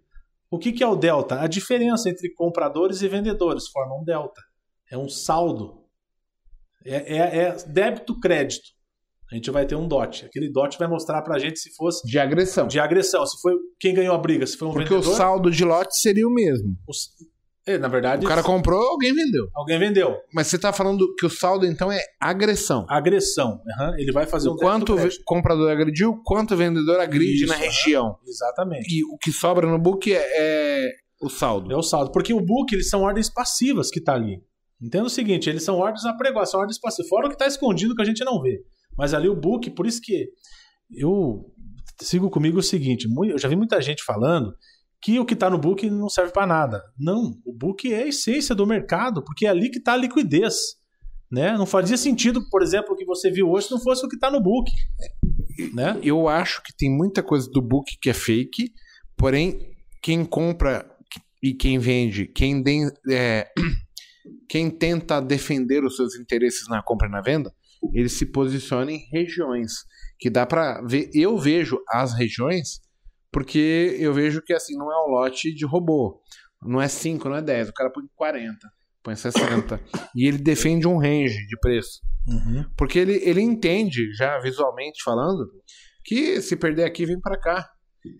O que, que é o delta? A diferença entre compradores e vendedores forma um delta. É um saldo. É, é- é débito-crédito. A gente vai ter um dot. Aquele dot vai mostrar pra gente se fosse De agressão. de agressão. Se foi quem ganhou a briga, se foi um Porque o vendedor. saldo de lote seria o mesmo. os- É, na verdade, O cara comprou, alguém vendeu. alguém vendeu. Mas você tá falando que o saldo, então, é agressão. Agressão. Aham, Ele vai fazer um O quanto o comprador agrediu, quanto o vendedor agride Isso, na região. Exatamente. E o que sobra no book é, é o saldo. É o saldo. Porque o book, eles são ordens passivas que tá ali. Entenda o seguinte, eles são ordens apregoadas, são ordens passivas. Fora o que tá escondido que a gente não vê. Mas ali o book, por isso que eu sigo comigo o seguinte, eu já vi muita gente falando que o que tá no book não serve para nada. Não, o book é a essência do mercado, porque é ali que tá a liquidez. Né? Não fazia sentido, por exemplo, o que você viu hoje se não fosse o que tá no book. Né? Eu acho que tem muita coisa do book que é fake, porém, quem compra e quem vende, quem, den- é, quem tenta defender os seus interesses na compra e na venda, ele se posiciona em regiões. Que dá pra ver. Eu vejo as regiões porque eu vejo que assim não é um lote de robô. Não é 5, não é 10. O cara põe 40, põe 60. e ele defende um range de preço. Uhum. Porque ele, ele entende, já visualmente falando, que se perder aqui, vem pra cá.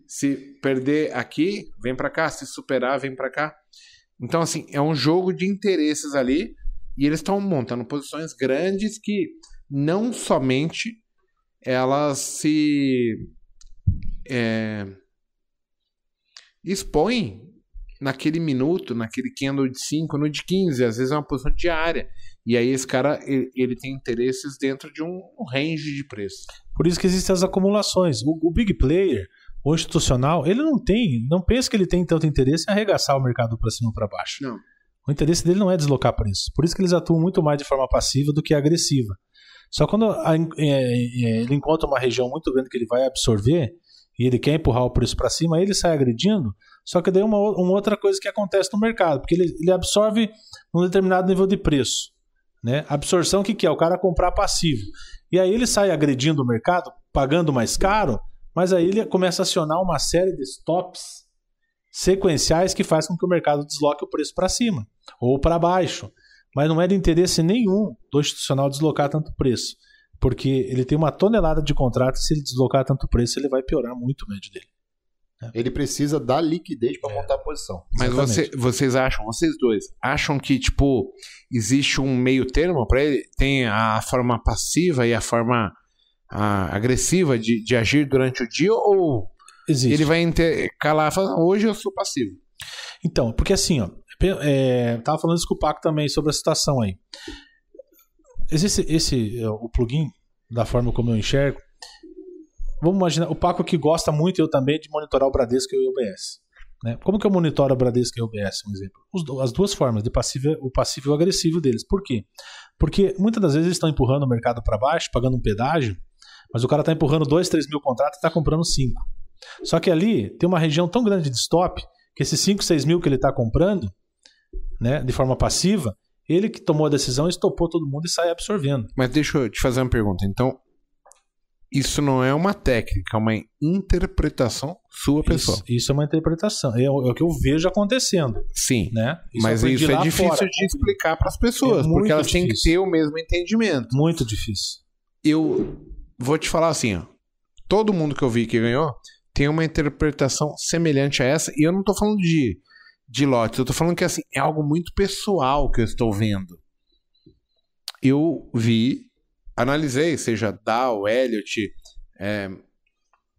Se perder aqui, vem pra cá. Se superar, vem pra cá. Então, assim, é um jogo de interesses ali. E eles estão montando posições grandes que não somente elas se é, expõem naquele minuto, naquele candle de 5, no de 15, às vezes é uma posição diária. E aí esse cara, ele, ele tem interesses dentro de um range de preço. Por isso que existem as acumulações. O, o big player, o institucional, ele não tem, não pensa que ele tem tanto interesse em arregaçar o mercado para cima ou para baixo. Não. O interesse dele não é deslocar preço. Por isso que eles atuam muito mais de forma passiva do que agressiva. Só quando a- é, é, ele encontra uma região muito grande que ele vai absorver e ele quer empurrar o preço para cima, ele sai agredindo. Só que daí uma, uma outra coisa que acontece no mercado, porque ele, ele absorve um determinado nível de preço. Né? Absorção, o que, que é? O cara comprar passivo. E aí ele sai agredindo o mercado, pagando mais caro, mas aí ele começa a acionar uma série de stops sequenciais que faz com que o mercado desloque o preço para cima ou para baixo. Mas não é de interesse nenhum do institucional deslocar tanto preço, porque ele tem uma tonelada de contrato e se ele deslocar tanto preço, ele vai piorar muito o médio dele. Ele precisa da liquidez para montar a posição. Mas você- vocês acham, vocês dois, acham que, tipo, existe um meio termo para ele? Tem a forma passiva e a forma ah, agressiva de, de agir durante o dia? Ou Existe. ele vai inter- calar e falar, hoje eu sou passivo? Então, porque assim, ó, é, tava falando isso com o Paco também sobre a situação aí. Existe esse, é, o plugin, da forma como eu enxergo. Vamos imaginar, o Paco que gosta muito, eu também, de monitorar o Bradesco e o UBS. Né? Como que eu monitoro o Bradesco e o UBS, um exemplo? As duas formas, de passivo, o passivo e o agressivo deles. Por quê? Porque muitas das vezes eles estão empurrando o mercado para baixo, pagando um pedágio, mas o cara está empurrando 2, 3 mil contratos e está comprando 5. Só que ali tem uma região tão grande de stop que esses 5, 6 mil que ele está comprando, né, de forma passiva, ele que tomou a decisão estopou todo mundo e sai absorvendo. Mas deixa eu te fazer uma pergunta. Então, isso não é uma técnica, é uma interpretação sua pessoal. Isso, isso é uma interpretação. É, o é o que eu vejo acontecendo, Sim. né? mas eu aprendi isso é difícil fora. de explicar para as pessoas, É porque elas têm que difícil. ter o mesmo entendimento. Muito difícil. Eu vou te falar assim, ó. Todo mundo que eu vi que ganhou tem uma interpretação semelhante a essa, e eu não tô falando de, de lotes, eu tô falando que assim, é algo muito pessoal que eu estou vendo. Eu vi, analisei, seja Dow, Elliott, é,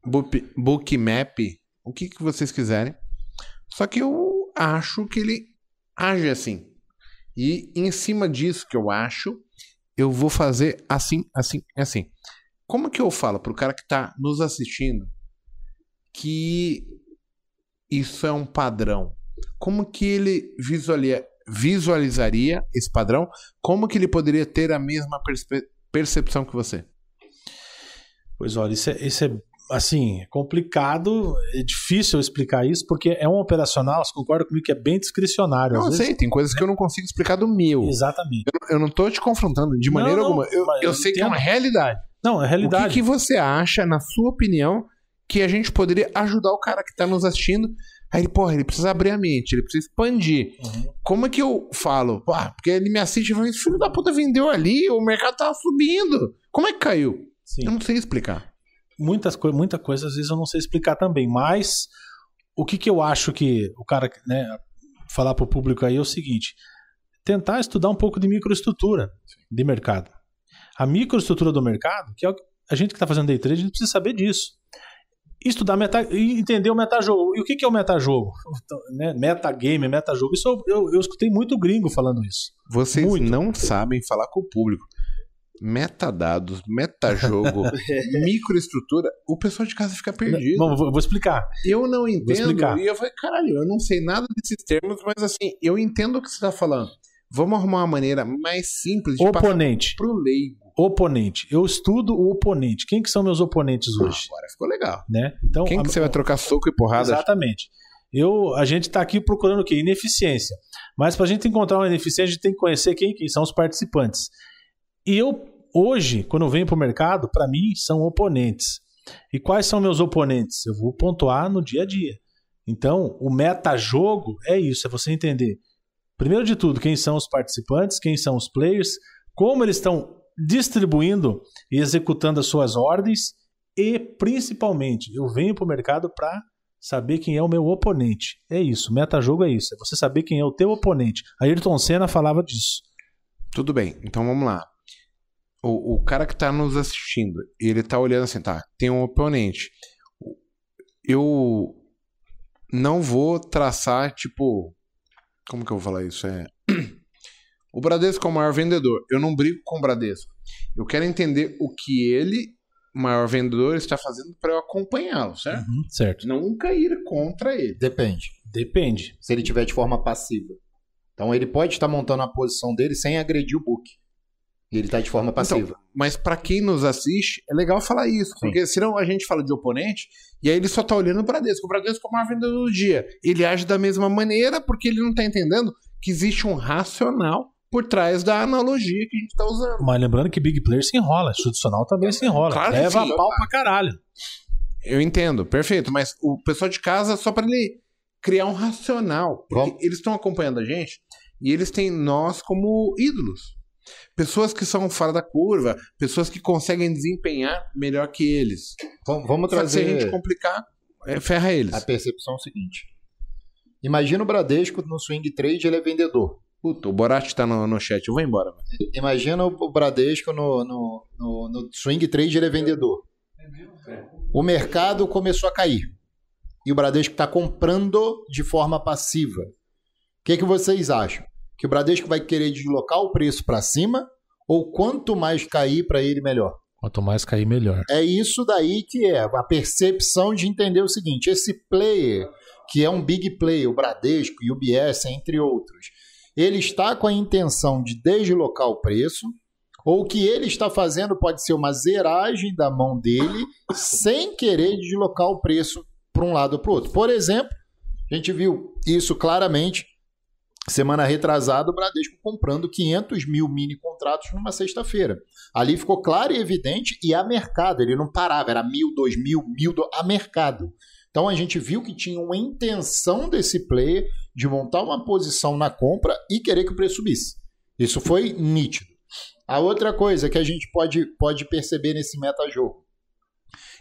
Book- Bookmap, o que, que vocês quiserem. Só que eu acho que ele age assim. E em cima disso que eu acho, eu vou fazer assim, assim, assim. Como que eu falo pro cara que tá nos assistindo que isso é um padrão? Como que ele visualia- visualizaria esse padrão? Como que ele poderia ter a mesma percepção que você? Pois olha, isso é, isso é assim, é complicado, é difícil eu explicar isso, porque é um operacional, você concorda comigo que é bem discricionário. Não, eu vezes. sei, tem coisas que eu não consigo explicar do meu. Exatamente. Eu não tô te confrontando de Não, maneira não, alguma. Eu, eu eu sei que é uma realidade. Não, é O realidade. que, que você acha, na sua opinião, que a gente poderia ajudar o cara que tá nos assistindo? Aí ele, porra, ele precisa abrir a mente, ele precisa expandir. Uhum. Como é que eu falo? Pá, porque ele me assiste e fala, esse filho da puta vendeu ali, o mercado tava subindo. Como é que caiu? Sim. Eu não sei explicar. muitas coi muita coisa às vezes eu não sei explicar também, mas o que, que eu acho que o cara, né, falar pro público aí é o seguinte: tentar estudar um pouco de microestrutura de mercado. A microestrutura do mercado, que é a gente que está fazendo day trade, a gente precisa saber disso. Estudar meta entender o metajogo. E o que, que é o metajogo? Então, né, metagame, metajogo. Isso eu, eu, eu escutei muito gringo falando isso. Vocês Muito. não sabem falar com o público. Metadados, metajogo, microestrutura, o pessoal de casa fica perdido. Vou, vou explicar. Eu não entendo. E eu falei, caralho, eu não sei nada desses termos, mas assim, eu entendo o que você tá falando. Vamos arrumar uma maneira mais simples de passar Oponente. pro leigo. Oponente. Eu estudo o oponente. Quem que são meus oponentes Ah, hoje? agora ficou legal. né? Então, Quem a- que você vai trocar soco e porrada? Exatamente. Eu, a gente está aqui procurando o quê? Ineficiência. Mas para a gente encontrar uma ineficiência, a gente tem que conhecer quem, quem são os participantes. E eu, hoje, quando eu venho para o mercado, para mim, são oponentes. E quais são meus oponentes? Eu vou pontuar no dia a dia. Então, o metajogo é isso, é você entender, primeiro de tudo, quem são os participantes, quem são os players, como eles estão distribuindo e executando as suas ordens e principalmente eu venho para o mercado para saber quem é o meu oponente. É isso, meta-jogo é isso, é você saber quem é o teu oponente. Ayrton Senna falava disso. Tudo bem, então vamos lá. O, o cara que está nos assistindo, ele está olhando assim, tá, tem um oponente. Eu não vou traçar, tipo. Como que eu vou falar isso? É. O Bradesco é o maior vendedor. Eu não brigo com o Bradesco. Eu quero entender o que ele, maior vendedor, está fazendo para eu acompanhá-lo, certo? Uhum, certo. Nunca ir contra ele. Depende. Depende. Se ele tiver de forma passiva. Então ele pode estar montando a posição dele sem agredir o book. E ele está de forma passiva. Então, mas para quem nos assiste, é legal falar isso, Sim. porque senão a gente fala de oponente e aí ele só tá olhando o Bradesco. O Bradesco é o maior vendedor do dia. Ele age da mesma maneira porque ele não tá entendendo que existe um racional por trás da analogia que a gente tá usando. Mas lembrando que Big Player se enrola, institucional também se enrola. Claro que Leva sim. a pau pra caralho. Eu entendo, perfeito, mas o pessoal de casa só para ele criar um racional. Porque eles estão acompanhando a gente e eles têm nós como ídolos. Pessoas que são fora da curva, pessoas que conseguem desempenhar melhor que eles. Vamos, vamos Só se a trazer gente complicar, é, ferra eles. a percepção seguinte. Imagina o Bradesco no swing trade, ele é vendedor. Puta, o Borat tá no, no chat, eu vou embora. Imagina o Bradesco no, no, no, no swing trade, ele é vendedor. O mercado começou a cair. E o Bradesco está comprando de forma passiva. O que, que vocês acham? Que o Bradesco vai querer deslocar o preço para cima? Ou quanto mais cair para ele, melhor? Quanto mais cair, melhor. É isso daí que é a percepção de entender o seguinte: esse player, que é um big player, o Bradesco e o UBS, entre outros, ele está com a intenção de deslocar o preço, ou o que ele está fazendo pode ser uma zeragem da mão dele, sem querer deslocar o preço para um lado ou para o outro. Por exemplo, a gente viu isso claramente semana retrasada, o Bradesco comprando 500 mil mini contratos numa sexta-feira. Ali ficou claro e evidente, e a mercado, ele não parava, era mil, dois mil, mil, do... a mercado. Então a gente viu que tinha uma intenção desse player de montar uma posição na compra e querer que o preço subisse. Isso foi nítido. A outra coisa que a gente pode, pode perceber nesse metajogo.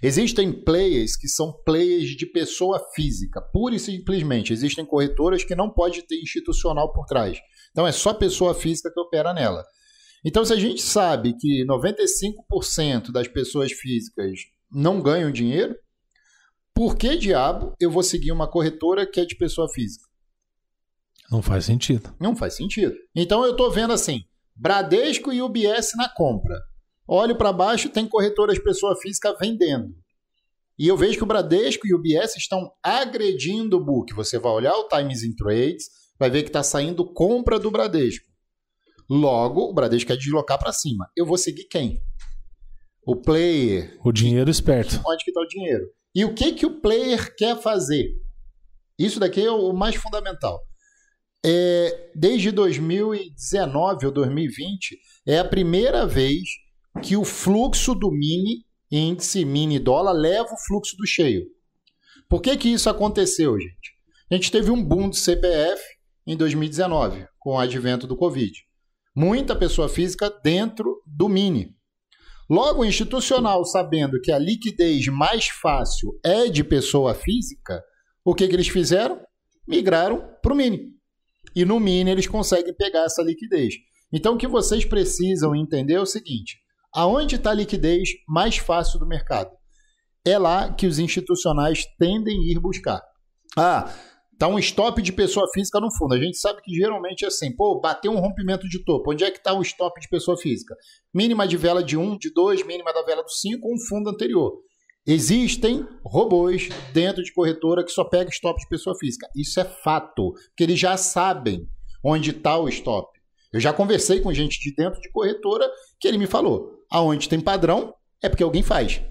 Existem players que são players de pessoa física, pura e simplesmente. Existem corretoras que não pode ter institucional por trás. Então é só pessoa física que opera nela. Então, se a gente sabe que 95% das pessoas físicas não ganham dinheiro, por que diabo eu vou seguir uma corretora que é de pessoa física? Não faz sentido. Não faz sentido. Então eu estou vendo assim, Bradesco e UBS na compra. Olho para baixo, tem corretoras pessoa física vendendo. E eu vejo que o Bradesco e o UBS estão agredindo o book. Você vai olhar o Times in Trades, vai ver que está saindo compra do Bradesco. Logo, o Bradesco quer deslocar para cima. Eu vou seguir quem? O player. O dinheiro esperto. Onde que está o dinheiro? E o que, que o player quer fazer? Isso daqui é o mais fundamental. É, desde 2019 ou 2020, é a primeira vez que o fluxo do mini, índice mini dólar, leva o fluxo do cheio. Por que, que isso aconteceu, gente? A gente teve um boom de CPF em 2019, com o advento do Covid. Muita pessoa física dentro do mini. Logo, o institucional, sabendo que a liquidez mais fácil é de pessoa física, o que, que eles fizeram? Migraram para o mini. E no mini eles conseguem pegar essa liquidez. Então, o que vocês precisam entender é o seguinte: aonde está a liquidez mais fácil do mercado? É lá que os institucionais tendem a ir buscar. Ah, tá um stop de pessoa física no fundo. A gente sabe que geralmente é assim, pô, bateu um rompimento de topo. Onde é que está o stop de pessoa física? Mínima de vela de 1, de 2, mínima da vela do 5, um fundo anterior. Existem robôs dentro de corretora que só pega stop de pessoa física. Isso é fato, porque eles já sabem onde está o stop. Eu já conversei com gente de dentro de corretora que ele me falou: aonde tem padrão é porque alguém faz.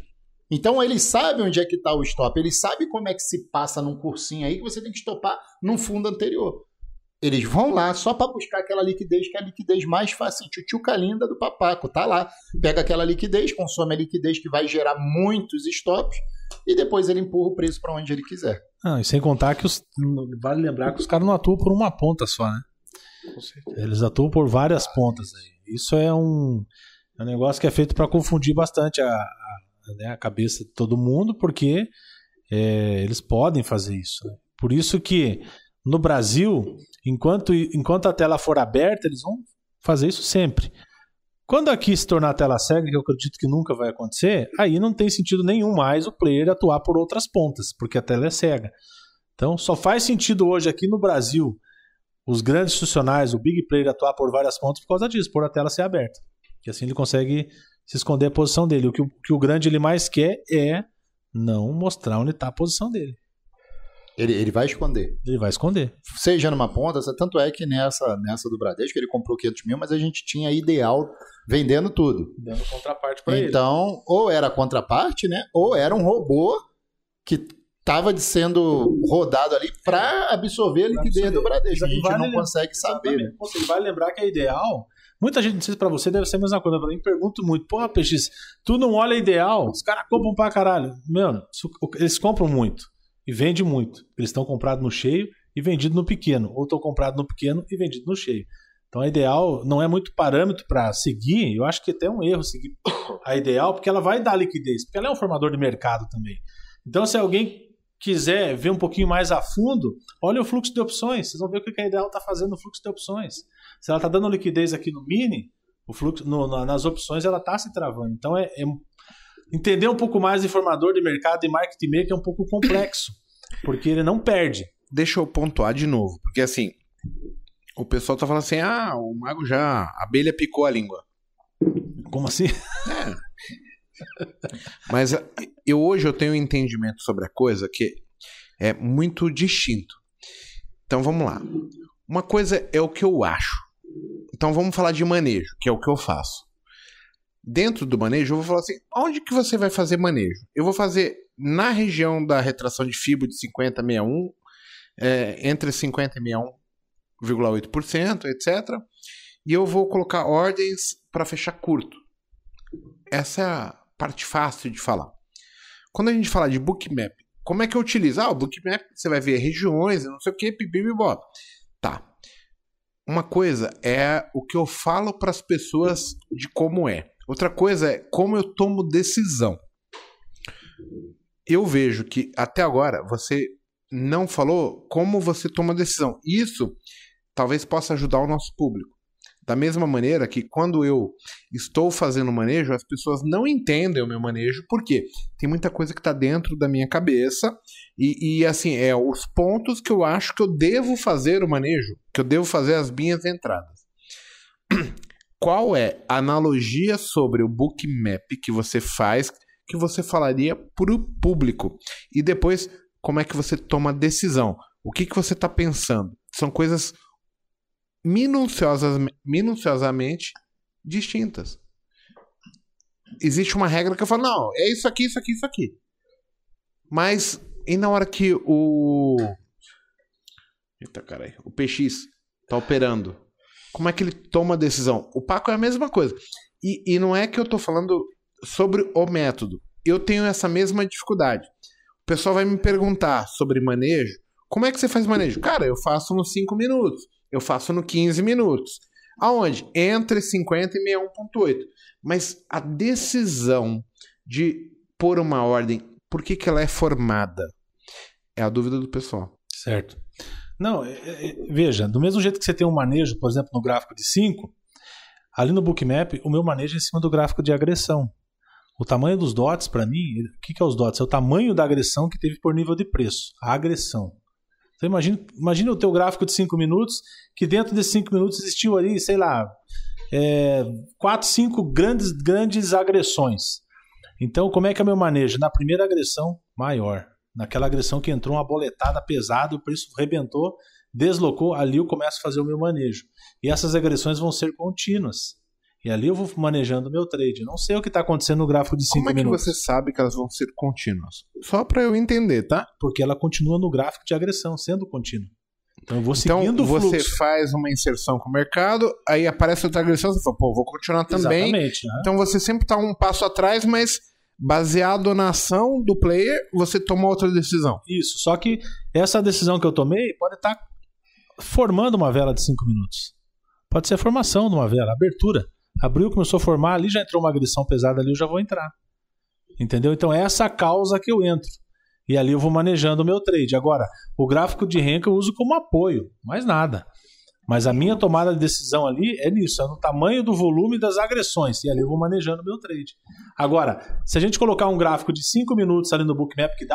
Então eles sabem onde é que está o stop, eles sabem como é que se passa num cursinho aí que você tem que estopar num fundo anterior. Eles vão lá só para buscar aquela liquidez, que é a liquidez mais fácil, tchutchuca linda do papaco, tá lá. Pega aquela liquidez, consome a liquidez que vai gerar muitos stops e depois ele empurra o preço para onde ele quiser. Ah, e sem contar que os, vale lembrar que os caras não atuam por uma ponta só, né? Eles atuam por várias pontas aí. Isso é um É um negócio que é feito para confundir bastante a, a, né, a, cabeça de todo mundo, porque é, eles podem fazer isso. Né? Por isso que no Brasil, enquanto, enquanto a tela for aberta, eles vão fazer isso sempre. Quando aqui se tornar tela cega, que eu acredito que nunca vai acontecer, aí não tem sentido nenhum mais o player atuar por outras pontas, porque a tela é cega. Então só faz sentido hoje aqui no Brasil os grandes institucionais, o big player atuar por várias pontas por causa disso, por a tela ser aberta. Que assim ele consegue se esconder a posição dele. O que o, que o grande ele mais quer é não mostrar onde está a posição dele. Ele, ele vai esconder. Ele vai esconder. Seja numa ponta, tanto é que nessa, nessa do Bradesco ele comprou 500 mil, mas a gente tinha ideal vendendo tudo. Dando contraparte para ele. Então, ou era contraparte, né? Ou era um robô que estava sendo rodado ali para absorver a liquidez do Bradesco. A gente vale não consegue saber. Né? Você vai lembrar que é ideal. Muita gente, não sei se pra você deve ser a mesma coisa. Pra mim, pergunto muito. Pô, PX, tu não olha ideal? Os caras compram pra caralho. Mano, eles compram muito e vendem muito. Eles estão comprados no cheio e vendido no pequeno. Ou estão comprados no pequeno e vendido no cheio. Então a ideal não é muito parâmetro para seguir. Eu acho que é até um erro seguir a ideal, porque ela vai dar liquidez, porque ela é um formador de mercado também. Então, se alguém quiser ver um pouquinho mais a fundo, olha o fluxo de opções. Vocês vão ver o que a ideal está fazendo no fluxo de opções. Se ela está dando liquidez aqui no mini, o fluxo no, nas opções ela está se travando. Então é, é, entender um pouco mais de formador de mercado e marketing maker é um pouco complexo, porque ele não perde. Deixa eu pontuar de novo, porque assim o pessoal tá falando assim, ah, o mago já a abelha picou a língua. Como assim? É. Mas eu hoje eu tenho um entendimento sobre a coisa que é muito distinto. Então vamos lá. Uma coisa é o que eu acho. Então vamos falar de manejo, que é o que eu faço. Dentro do manejo, eu vou falar assim: onde que você vai fazer manejo? Eu vou fazer na região da retração de fibra de 50 61, é, entre 50 e 61,8%, etc. E eu vou colocar ordens para fechar curto. Essa é a parte fácil de falar. Quando a gente fala de bookmap, como é que eu utilizo? Ah, o bookmap você vai ver regiões, não sei o que, pipibibó. Tá. Uma coisa é o que eu falo para as pessoas de como é. Outra coisa é como eu tomo decisão. Eu vejo que até agora você não falou como você toma decisão. Isso talvez possa ajudar o nosso público. Da mesma maneira que quando eu estou fazendo manejo, as pessoas não entendem o meu manejo, porque tem muita coisa que está dentro da minha cabeça e, e, assim, é os pontos que eu acho que eu devo fazer o manejo, que eu devo fazer as minhas entradas. Qual é a analogia sobre o bookmap que você faz, que você falaria para o público? E depois, como é que você toma a decisão? O que, que você está pensando? São coisas minuciosas, minuciosamente distintas. Existe uma regra que eu falo, não, é isso aqui, isso aqui, isso aqui. Mas, e na hora que o. Eita, caralho. O PX tá operando, como é que ele toma a decisão? O Paco é a mesma coisa. E, e não é que eu tô falando sobre o método. Eu tenho essa mesma dificuldade. O pessoal vai me perguntar sobre manejo. Como é que você faz manejo? Cara, eu faço nos 5 minutos. Eu faço no 15 minutos. Aonde? Entre 50 e 61.8. Mas a decisão de pôr uma ordem, por que, que ela é formada? É a dúvida do pessoal. Certo. Não, é, é, é veja, do mesmo jeito que você tem um manejo, por exemplo, no gráfico de 5, ali no bookmap, o meu manejo é em cima do gráfico de agressão. O tamanho dos dots, para mim, o que, que é os dots? É o tamanho da agressão que teve por nível de preço. A agressão. Então imagina, imagina o teu gráfico de 5 minutos, que dentro desses 5 minutos existiu ali, sei lá, é, 4, 5 grandes, grandes agressões. Então, como é que é o meu manejo? Na primeira agressão, maior. Naquela agressão que entrou uma boletada pesada, o preço rebentou, deslocou, ali eu começo a fazer o meu manejo. E essas agressões vão ser contínuas. E ali eu vou manejando o meu trade. Não sei o que está acontecendo no gráfico de 5 minutos. Como é que você sabe que elas vão ser contínuas? Só para eu entender, tá? Porque ela continua no gráfico de agressão, sendo contínua. Então eu vou então, seguindo então, o você faz uma inserção com o mercado, aí aparece outra agressão, você fala, pô, vou continuar também. Exatamente. Né? Então você sempre está um passo atrás, mas baseado na ação do player, você toma outra decisão. Isso, só que essa decisão que eu tomei pode estar tá formando uma vela de 5 minutos. Pode ser a formação de uma vela, abertura. Abriu, começou a formar, ali já entrou uma agressão pesada ali, eu já vou entrar. Entendeu? Então, é essa causa que eu entro. E ali eu vou manejando o meu trade. Agora, o gráfico de renca eu uso como apoio, mais nada. Mas a minha tomada de decisão ali é nisso, é no tamanho do volume das agressões. E ali eu vou manejando o meu trade. Agora, se a gente colocar um gráfico de 5 minutos ali no Bookmap que dá